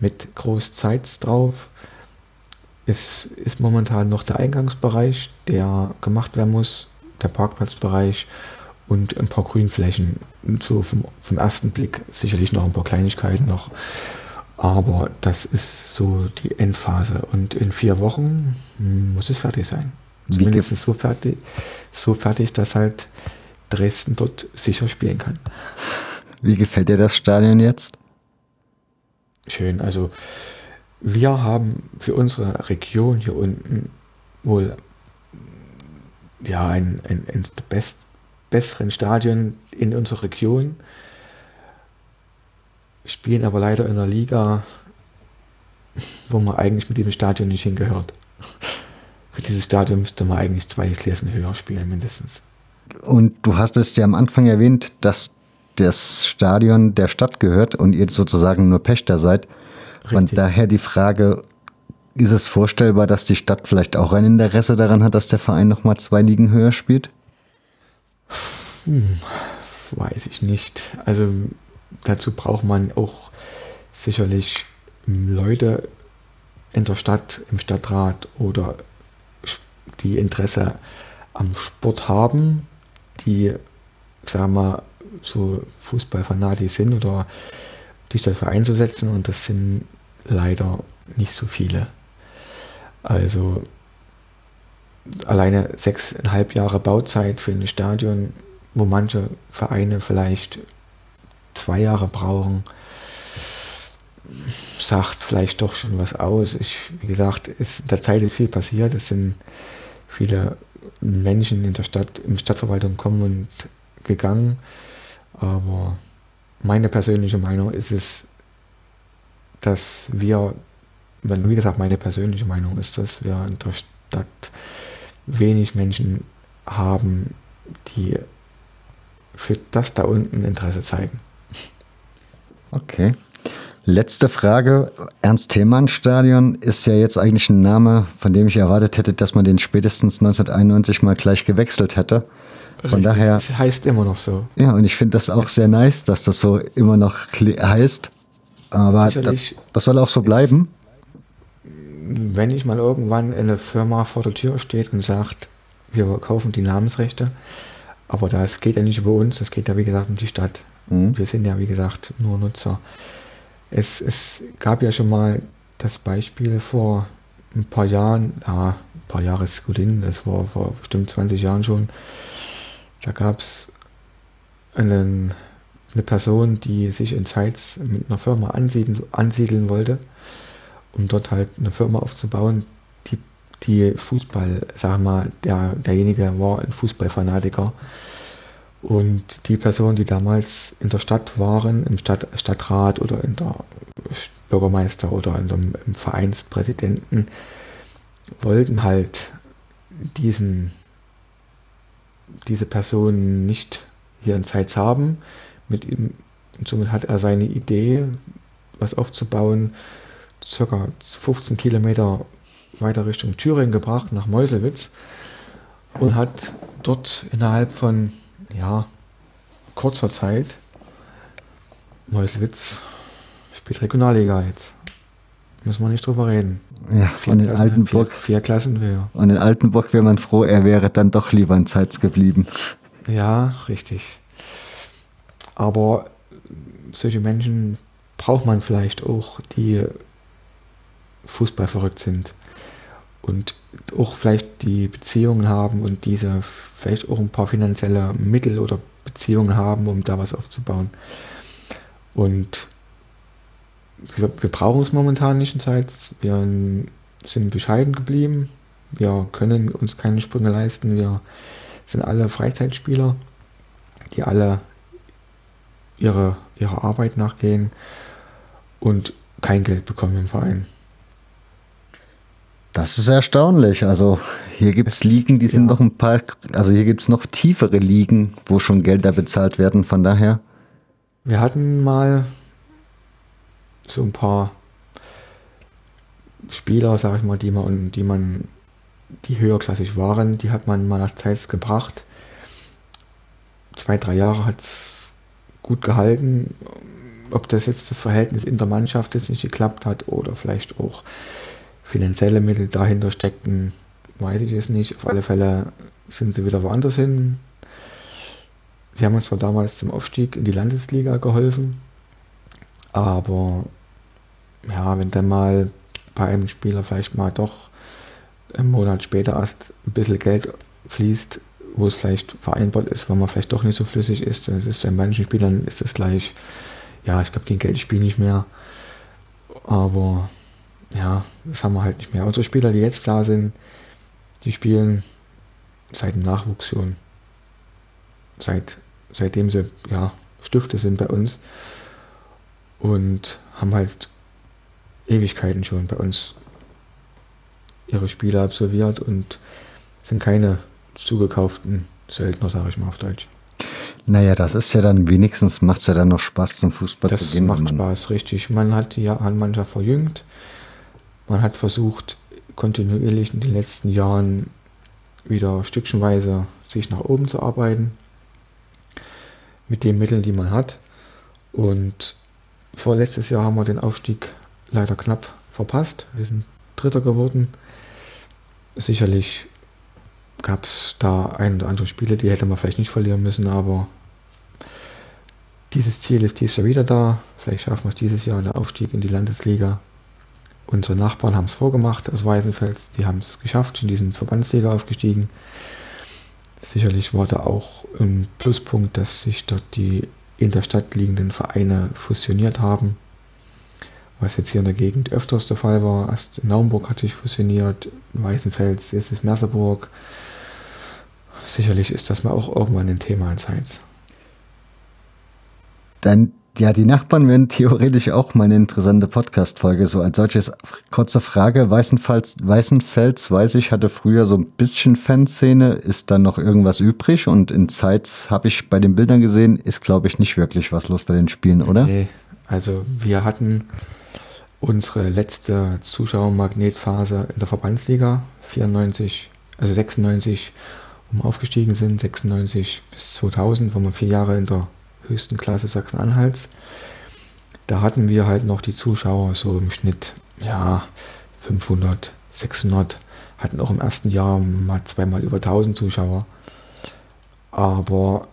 mit groß Zeits drauf. Es ist momentan noch der Eingangsbereich, der gemacht werden muss, der Parkplatzbereich und ein paar Grünflächen. So vom, vom ersten Blick sicherlich noch ein paar Kleinigkeiten noch. Aber das ist so die Endphase. Und in vier Wochen muss es fertig sein. Zumindest so fertig, so fertig, dass halt Dresden dort sicher spielen kann.
Wie gefällt dir das Stadion jetzt?
Schön. Also wir haben für unsere Region hier unten wohl ja ein, ein, ein best, besseren Stadien in unserer Region, spielen aber leider in einer Liga, wo man eigentlich mit diesem Stadion nicht hingehört. Dieses Stadion müsste man eigentlich zwei Klassen höher spielen, mindestens.
Und du hast es ja am Anfang erwähnt, dass das Stadion der Stadt gehört und ihr sozusagen nur Pächter seid. Von
Richtig.
daher die Frage, ist es vorstellbar, dass die Stadt vielleicht auch ein Interesse daran hat, dass der Verein nochmal zwei Ligen höher spielt?
Weiß ich nicht. Also dazu braucht man auch sicherlich Leute in der Stadt, im Stadtrat oder die Interesse am Sport haben, die, sagen wir mal, so Fußballfanatisch sind oder die sich dafür einzusetzen und das sind leider nicht so viele. Also alleine sechseinhalb Jahre Bauzeit für ein Stadion, wo manche Vereine vielleicht zwei Jahre brauchen, sagt vielleicht doch schon was aus. Ich, wie gesagt, ist, in der Zeit ist viel passiert. Es sind viele Menschen in der Stadt, in Stadtverwaltung kommen und gegangen. Aber meine persönliche Meinung ist es, dass wir, wenn wie gesagt, meine persönliche Meinung ist, dass wir in der Stadt wenig Menschen haben, die für das da unten Interesse zeigen.
Okay. Letzte Frage. Ernst-Thälmann-Stadion ist ja jetzt eigentlich ein Name, von dem ich erwartet hätte, dass man den spätestens 1991 mal gleich gewechselt hätte. Von
Richtig,
daher,
Es heißt immer noch so.
ja, und ich finde das auch sehr nice, dass das so immer noch heißt. Aber das,
Sicherlich
das soll auch so bleiben.
Wenn ich mal irgendwann eine Firma vor der Tür steht und sagt, wir kaufen die Namensrechte, aber das geht ja nicht über uns, das geht ja wie gesagt um die Stadt. Wir sind ja wie gesagt nur Nutzer. Es, es gab ja schon mal das Beispiel vor ein paar Jahren, ja, ein paar Jahre ist gut hin, das war vor bestimmt 20 Jahren schon, da gab es eine Person, die sich in Zeitz mit einer Firma ansiedeln, ansiedeln wollte, um dort halt eine Firma aufzubauen, die, die Fußball, wir mal, der, derjenige war ein Fußballfanatiker. Und die Personen, die damals in der Stadt waren, im Stadt, Stadtrat oder in der Bürgermeister oder in dem, im Vereinspräsidenten, wollten halt diesen, diese Person nicht hier in Zeitz haben. Mit ihm, und somit hat er seine Idee, was aufzubauen, circa 15 Kilometer weiter Richtung Thüringen gebracht, nach Meuselwitz und hat dort innerhalb von ja, kurzer Zeit Meuselwitz spielt Regionalliga jetzt. Müssen wir nicht drüber reden.
Ja,
Vier
von den
Klassen-
Altenburg.
Vier, vier Klassen höher.
Und in Altenburg wäre man froh, er wäre dann doch lieber in Zeitz geblieben.
Ja, richtig. Aber solche Menschen braucht man vielleicht auch, die Fußball verrückt sind und auch vielleicht die Beziehungen haben und diese vielleicht auch ein paar finanzielle Mittel oder Beziehungen haben, um da was aufzubauen. Und wir, wir brauchen es momentan nicht in Zeit. Wir sind bescheiden geblieben. Wir können uns keine Sprünge leisten. Wir sind alle Freizeitspieler, die alle ihre, ihrer Arbeit nachgehen und kein Geld bekommen im Verein.
Das ist erstaunlich. Also hier gibt es Ligen, die sind
ja.
noch ein paar, also hier gibt es noch tiefere Ligen, wo schon Gelder bezahlt werden. Von daher,
Wir hatten mal so ein paar Spieler, sag ich mal, die man, die man, die höherklassig waren, die hat man mal nach Zeitz gebracht. Zwei, drei Jahre hat es gut gehalten. Ob das jetzt das Verhältnis in der Mannschaft jetzt nicht geklappt hat oder vielleicht auch finanzielle Mittel dahinter steckten, weiß ich es nicht. Auf alle Fälle sind sie wieder woanders hin. Sie haben uns zwar damals zum Aufstieg in die Landesliga geholfen, aber ja, wenn dann mal bei einem Spieler vielleicht mal doch einen Monat später erst ein bisschen Geld fließt, wo es vielleicht vereinbart ist, weil man vielleicht doch nicht so flüssig ist, dann ist bei manchen Spielern ist es gleich, ja, ich glaube, gegen Geld spiele ich nicht mehr. Aber ja, das haben wir halt nicht mehr. Unsere Spieler, die jetzt da sind, die spielen seit dem Nachwuchs schon. Seit, seitdem sie ja, Stifte sind bei uns. Und haben halt Ewigkeiten schon bei uns ihre Spiele absolviert und sind keine zugekauften Söldner, sage ich mal auf Deutsch.
Naja, das ist ja dann wenigstens, macht es ja dann noch Spaß zum Fußball
das
zu gehen.
macht
wenn man-
Spaß, richtig. Man hat die ja- Mannschaft verjüngt. Man hat versucht, kontinuierlich in den letzten Jahren wieder stückchenweise sich nach oben zu arbeiten. Mit den Mitteln, die man hat. Und vorletztes Jahr haben wir den Aufstieg leider knapp verpasst. Wir sind Dritter geworden. Sicherlich gab es da ein oder andere Spiele, die hätte man vielleicht nicht verlieren müssen, aber dieses Ziel ist dieses Jahr wieder da. Vielleicht schaffen wir es dieses Jahr, der Aufstieg in die Landesliga. Unsere Nachbarn haben es vorgemacht aus Weißenfels. Die haben es geschafft, in diesen Verbandsliga aufgestiegen. Sicherlich war da auch ein Pluspunkt, dass sich dort die in der Stadt liegenden Vereine fusioniert haben. Was jetzt hier in der Gegend öfters der Fall war. Erst Naumburg hat sich fusioniert, in Weißenfels, ist Merseburg. Sicherlich ist das mal auch irgendwann ein Thema in Zeitz.
Dann, ja, die Nachbarn wären theoretisch auch mal eine interessante Podcast-Folge. So als solches kurze Frage. Weißenfels, Weißenfels, weiß ich, hatte früher so ein bisschen Fanszene. Ist da noch irgendwas übrig? Und in Zeitz habe ich bei den Bildern gesehen, ist glaube ich nicht wirklich was los bei den Spielen, oder?
Nee, also wir hatten unsere letzte Zuschauermagnetphase in der Verbandsliga 94, also 96, wo wir aufgestiegen sind, 96 bis 2000, wo wir vier Jahre in der höchsten Klasse Sachsen-Anhalts. Da hatten wir halt noch die Zuschauer so im Schnitt, ja, 500, 600, hatten auch im ersten Jahr mal zweimal über 1000 Zuschauer. Aber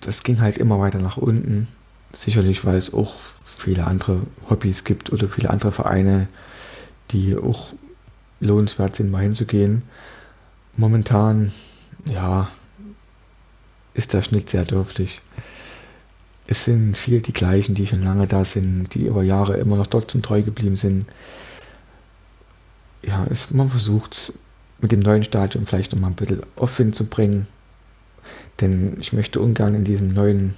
das ging halt immer weiter nach unten. Sicherlich, weil es auch viele andere Hobbys gibt oder viele andere Vereine, die auch lohnenswert sind, mal hinzugehen. Momentan, ja, ist der Schnitt sehr dürftig. Es sind viel die gleichen, die schon lange da sind, die über Jahre immer noch dort zum treu geblieben sind. Ja, es, man versucht es mit dem neuen Stadion vielleicht nochmal ein bisschen offen zu bringen. Denn ich möchte ungern in diesem neuen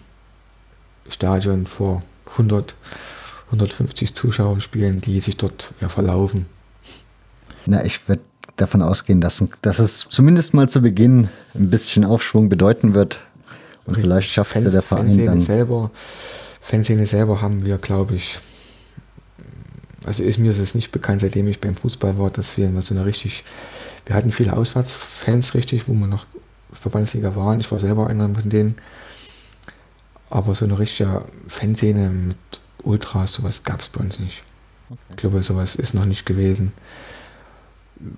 Stadion vor 100, 150 Zuschauern spielen, die sich dort ja, verlaufen.
Na, ich würde davon ausgehen, dass, dass es zumindest mal zu Beginn ein bisschen Aufschwung bedeuten wird. Und vielleicht schafft es ja der Verein
Fanszene
dann.
selber, Fanszene selber haben wir, glaube ich, also ist mir ist es nicht bekannt, seitdem ich beim Fußball war, dass wir immer so eine richtig, wir hatten viele Auswärtsfans richtig, wo wir noch Verbandsliga waren. Ich war selber einer von denen. Aber so eine richtige Fanszene mit Ultras, sowas gab es bei uns nicht. Ich glaube, sowas ist noch nicht gewesen.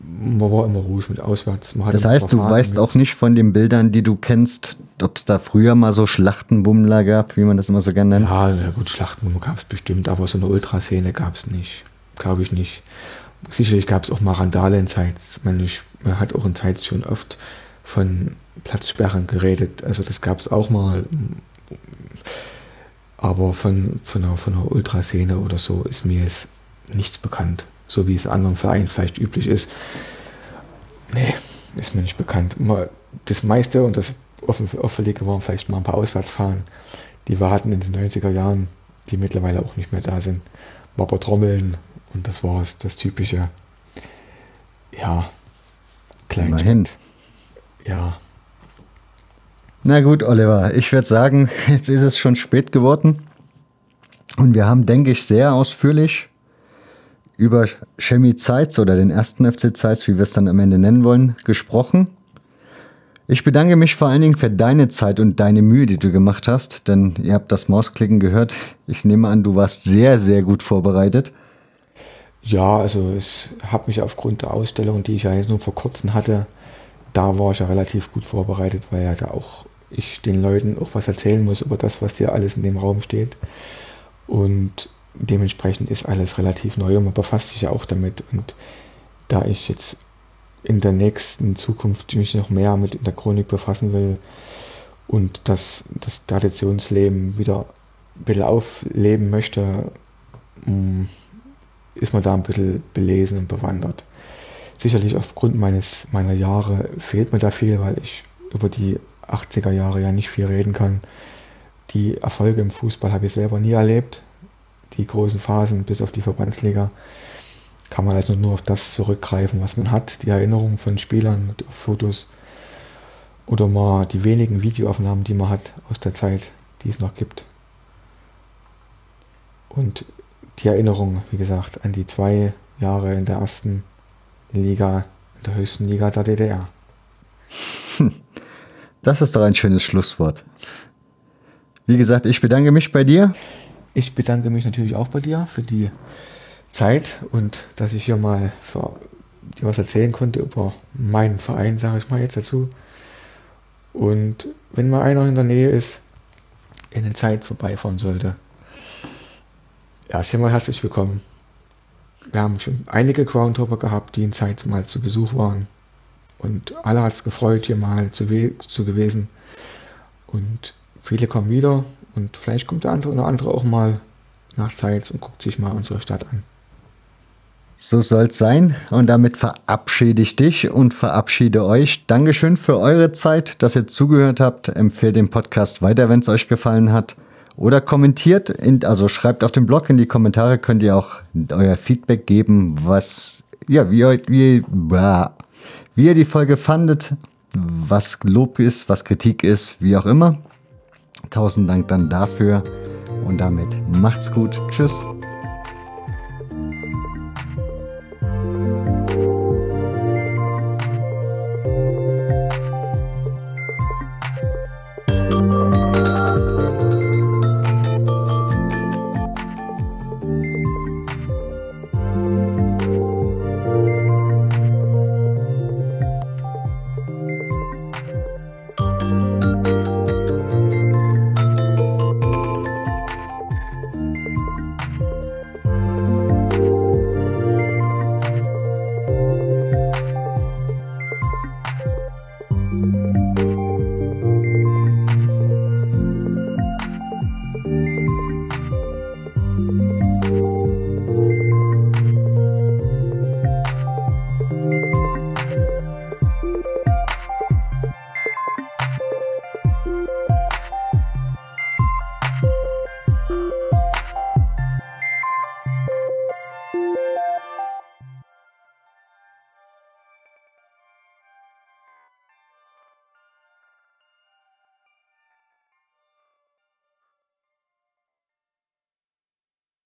Man war immer ruhig mit auswärts.
Das heißt, du weißt auch nicht von den Bildern, die du kennst, ob es da früher mal so Schlachtenbummler gab, wie man das immer so gerne nennt.
Ja, na gut, Schlachten gab es bestimmt, aber so eine Ultraszene gab es nicht. Glaube ich nicht. Sicherlich gab es auch mal Randale in Zeitz. Man, man hat auch in Zeitz schon oft von Platzsperren geredet. Also das gab es auch mal. Aber von, von, einer, von einer Ultraszene oder so ist mir jetzt nichts bekannt. So wie es anderen Vereinen vielleicht üblich ist. Nee, ist mir nicht bekannt. Mal Das meiste und das offen- Auffällige waren vielleicht mal ein paar Auswärtsfahren, die wir hatten in den 90er Jahren, die mittlerweile auch nicht mehr da sind. War aber Trommeln und das war es, das typische. Ja, Kleinstadt.
Immerhin.
Ja,
Na gut, Oliver, ich würde sagen, jetzt ist es schon spät geworden. Und wir haben, denke ich, sehr ausführlich über Chemie Zeitz oder den ersten FC Zeitz, wie wir es dann am Ende nennen wollen, gesprochen. Ich bedanke mich vor allen Dingen für deine Zeit und deine Mühe, die du gemacht hast, denn ihr habt das Mausklicken gehört. Ich nehme an, du warst sehr, sehr gut vorbereitet.
Ja, also es hat mich aufgrund der Ausstellung, die ich ja jetzt nur vor kurzem hatte, da war ich ja relativ gut vorbereitet, weil ja da auch ich den Leuten auch was erzählen muss über das, was hier alles in dem Raum steht. Und dementsprechend ist alles relativ neu und man befasst sich ja auch damit. Und da ich jetzt in der nächsten Zukunft mich noch mehr mit der Chronik befassen will und das, das Traditionsleben wieder ein bisschen aufleben möchte, mm, ist man da ein bisschen belesen und bewandert. Sicherlich aufgrund meines, meiner Jahre fehlt mir da viel, weil ich über die 80er Jahre ja nicht viel reden kann. Die Erfolge im Fußball habe ich selber nie erlebt. Die großen Phasen bis auf die Verbandsliga kann man also nur auf das zurückgreifen, was man hat, die Erinnerungen von Spielern Fotos. Oder mal die wenigen Videoaufnahmen, die man hat aus der Zeit, die es noch gibt. Und die Erinnerung, wie gesagt, an die zwei Jahre in der ersten Liga, in der höchsten Liga der DDR.
Das ist doch ein schönes Schlusswort. Wie gesagt, ich bedanke mich bei dir.
Ich bedanke mich natürlich auch bei dir für die Zeit und dass ich hier mal für dir was erzählen konnte über meinen Verein, sage ich mal jetzt dazu. Und wenn mal einer in der Nähe ist, in der Zeit vorbeifahren sollte, ja, sehr mal herzlich willkommen. Wir haben schon einige Groundhopper gehabt, die in Zeit mal zu Besuch waren. Und alle hat es gefreut, hier mal zu, zu gewesen. Und viele kommen wieder und vielleicht kommt der andere oder andere auch mal nach Zeit und guckt sich mal unsere Stadt an.
So soll es sein. Und damit verabschiede ich dich und verabschiede euch. Dankeschön für eure Zeit, dass ihr zugehört habt. Empfehlt den Podcast weiter, wenn es euch gefallen hat. Oder kommentiert, in, also schreibt auf dem Blog in die Kommentare, könnt ihr auch euer Feedback geben, was, ja, wie, wie, wie ihr die Folge fandet, was Lob ist, was Kritik ist, wie auch immer. Tausend Dank dann dafür und damit macht's gut. Tschüss.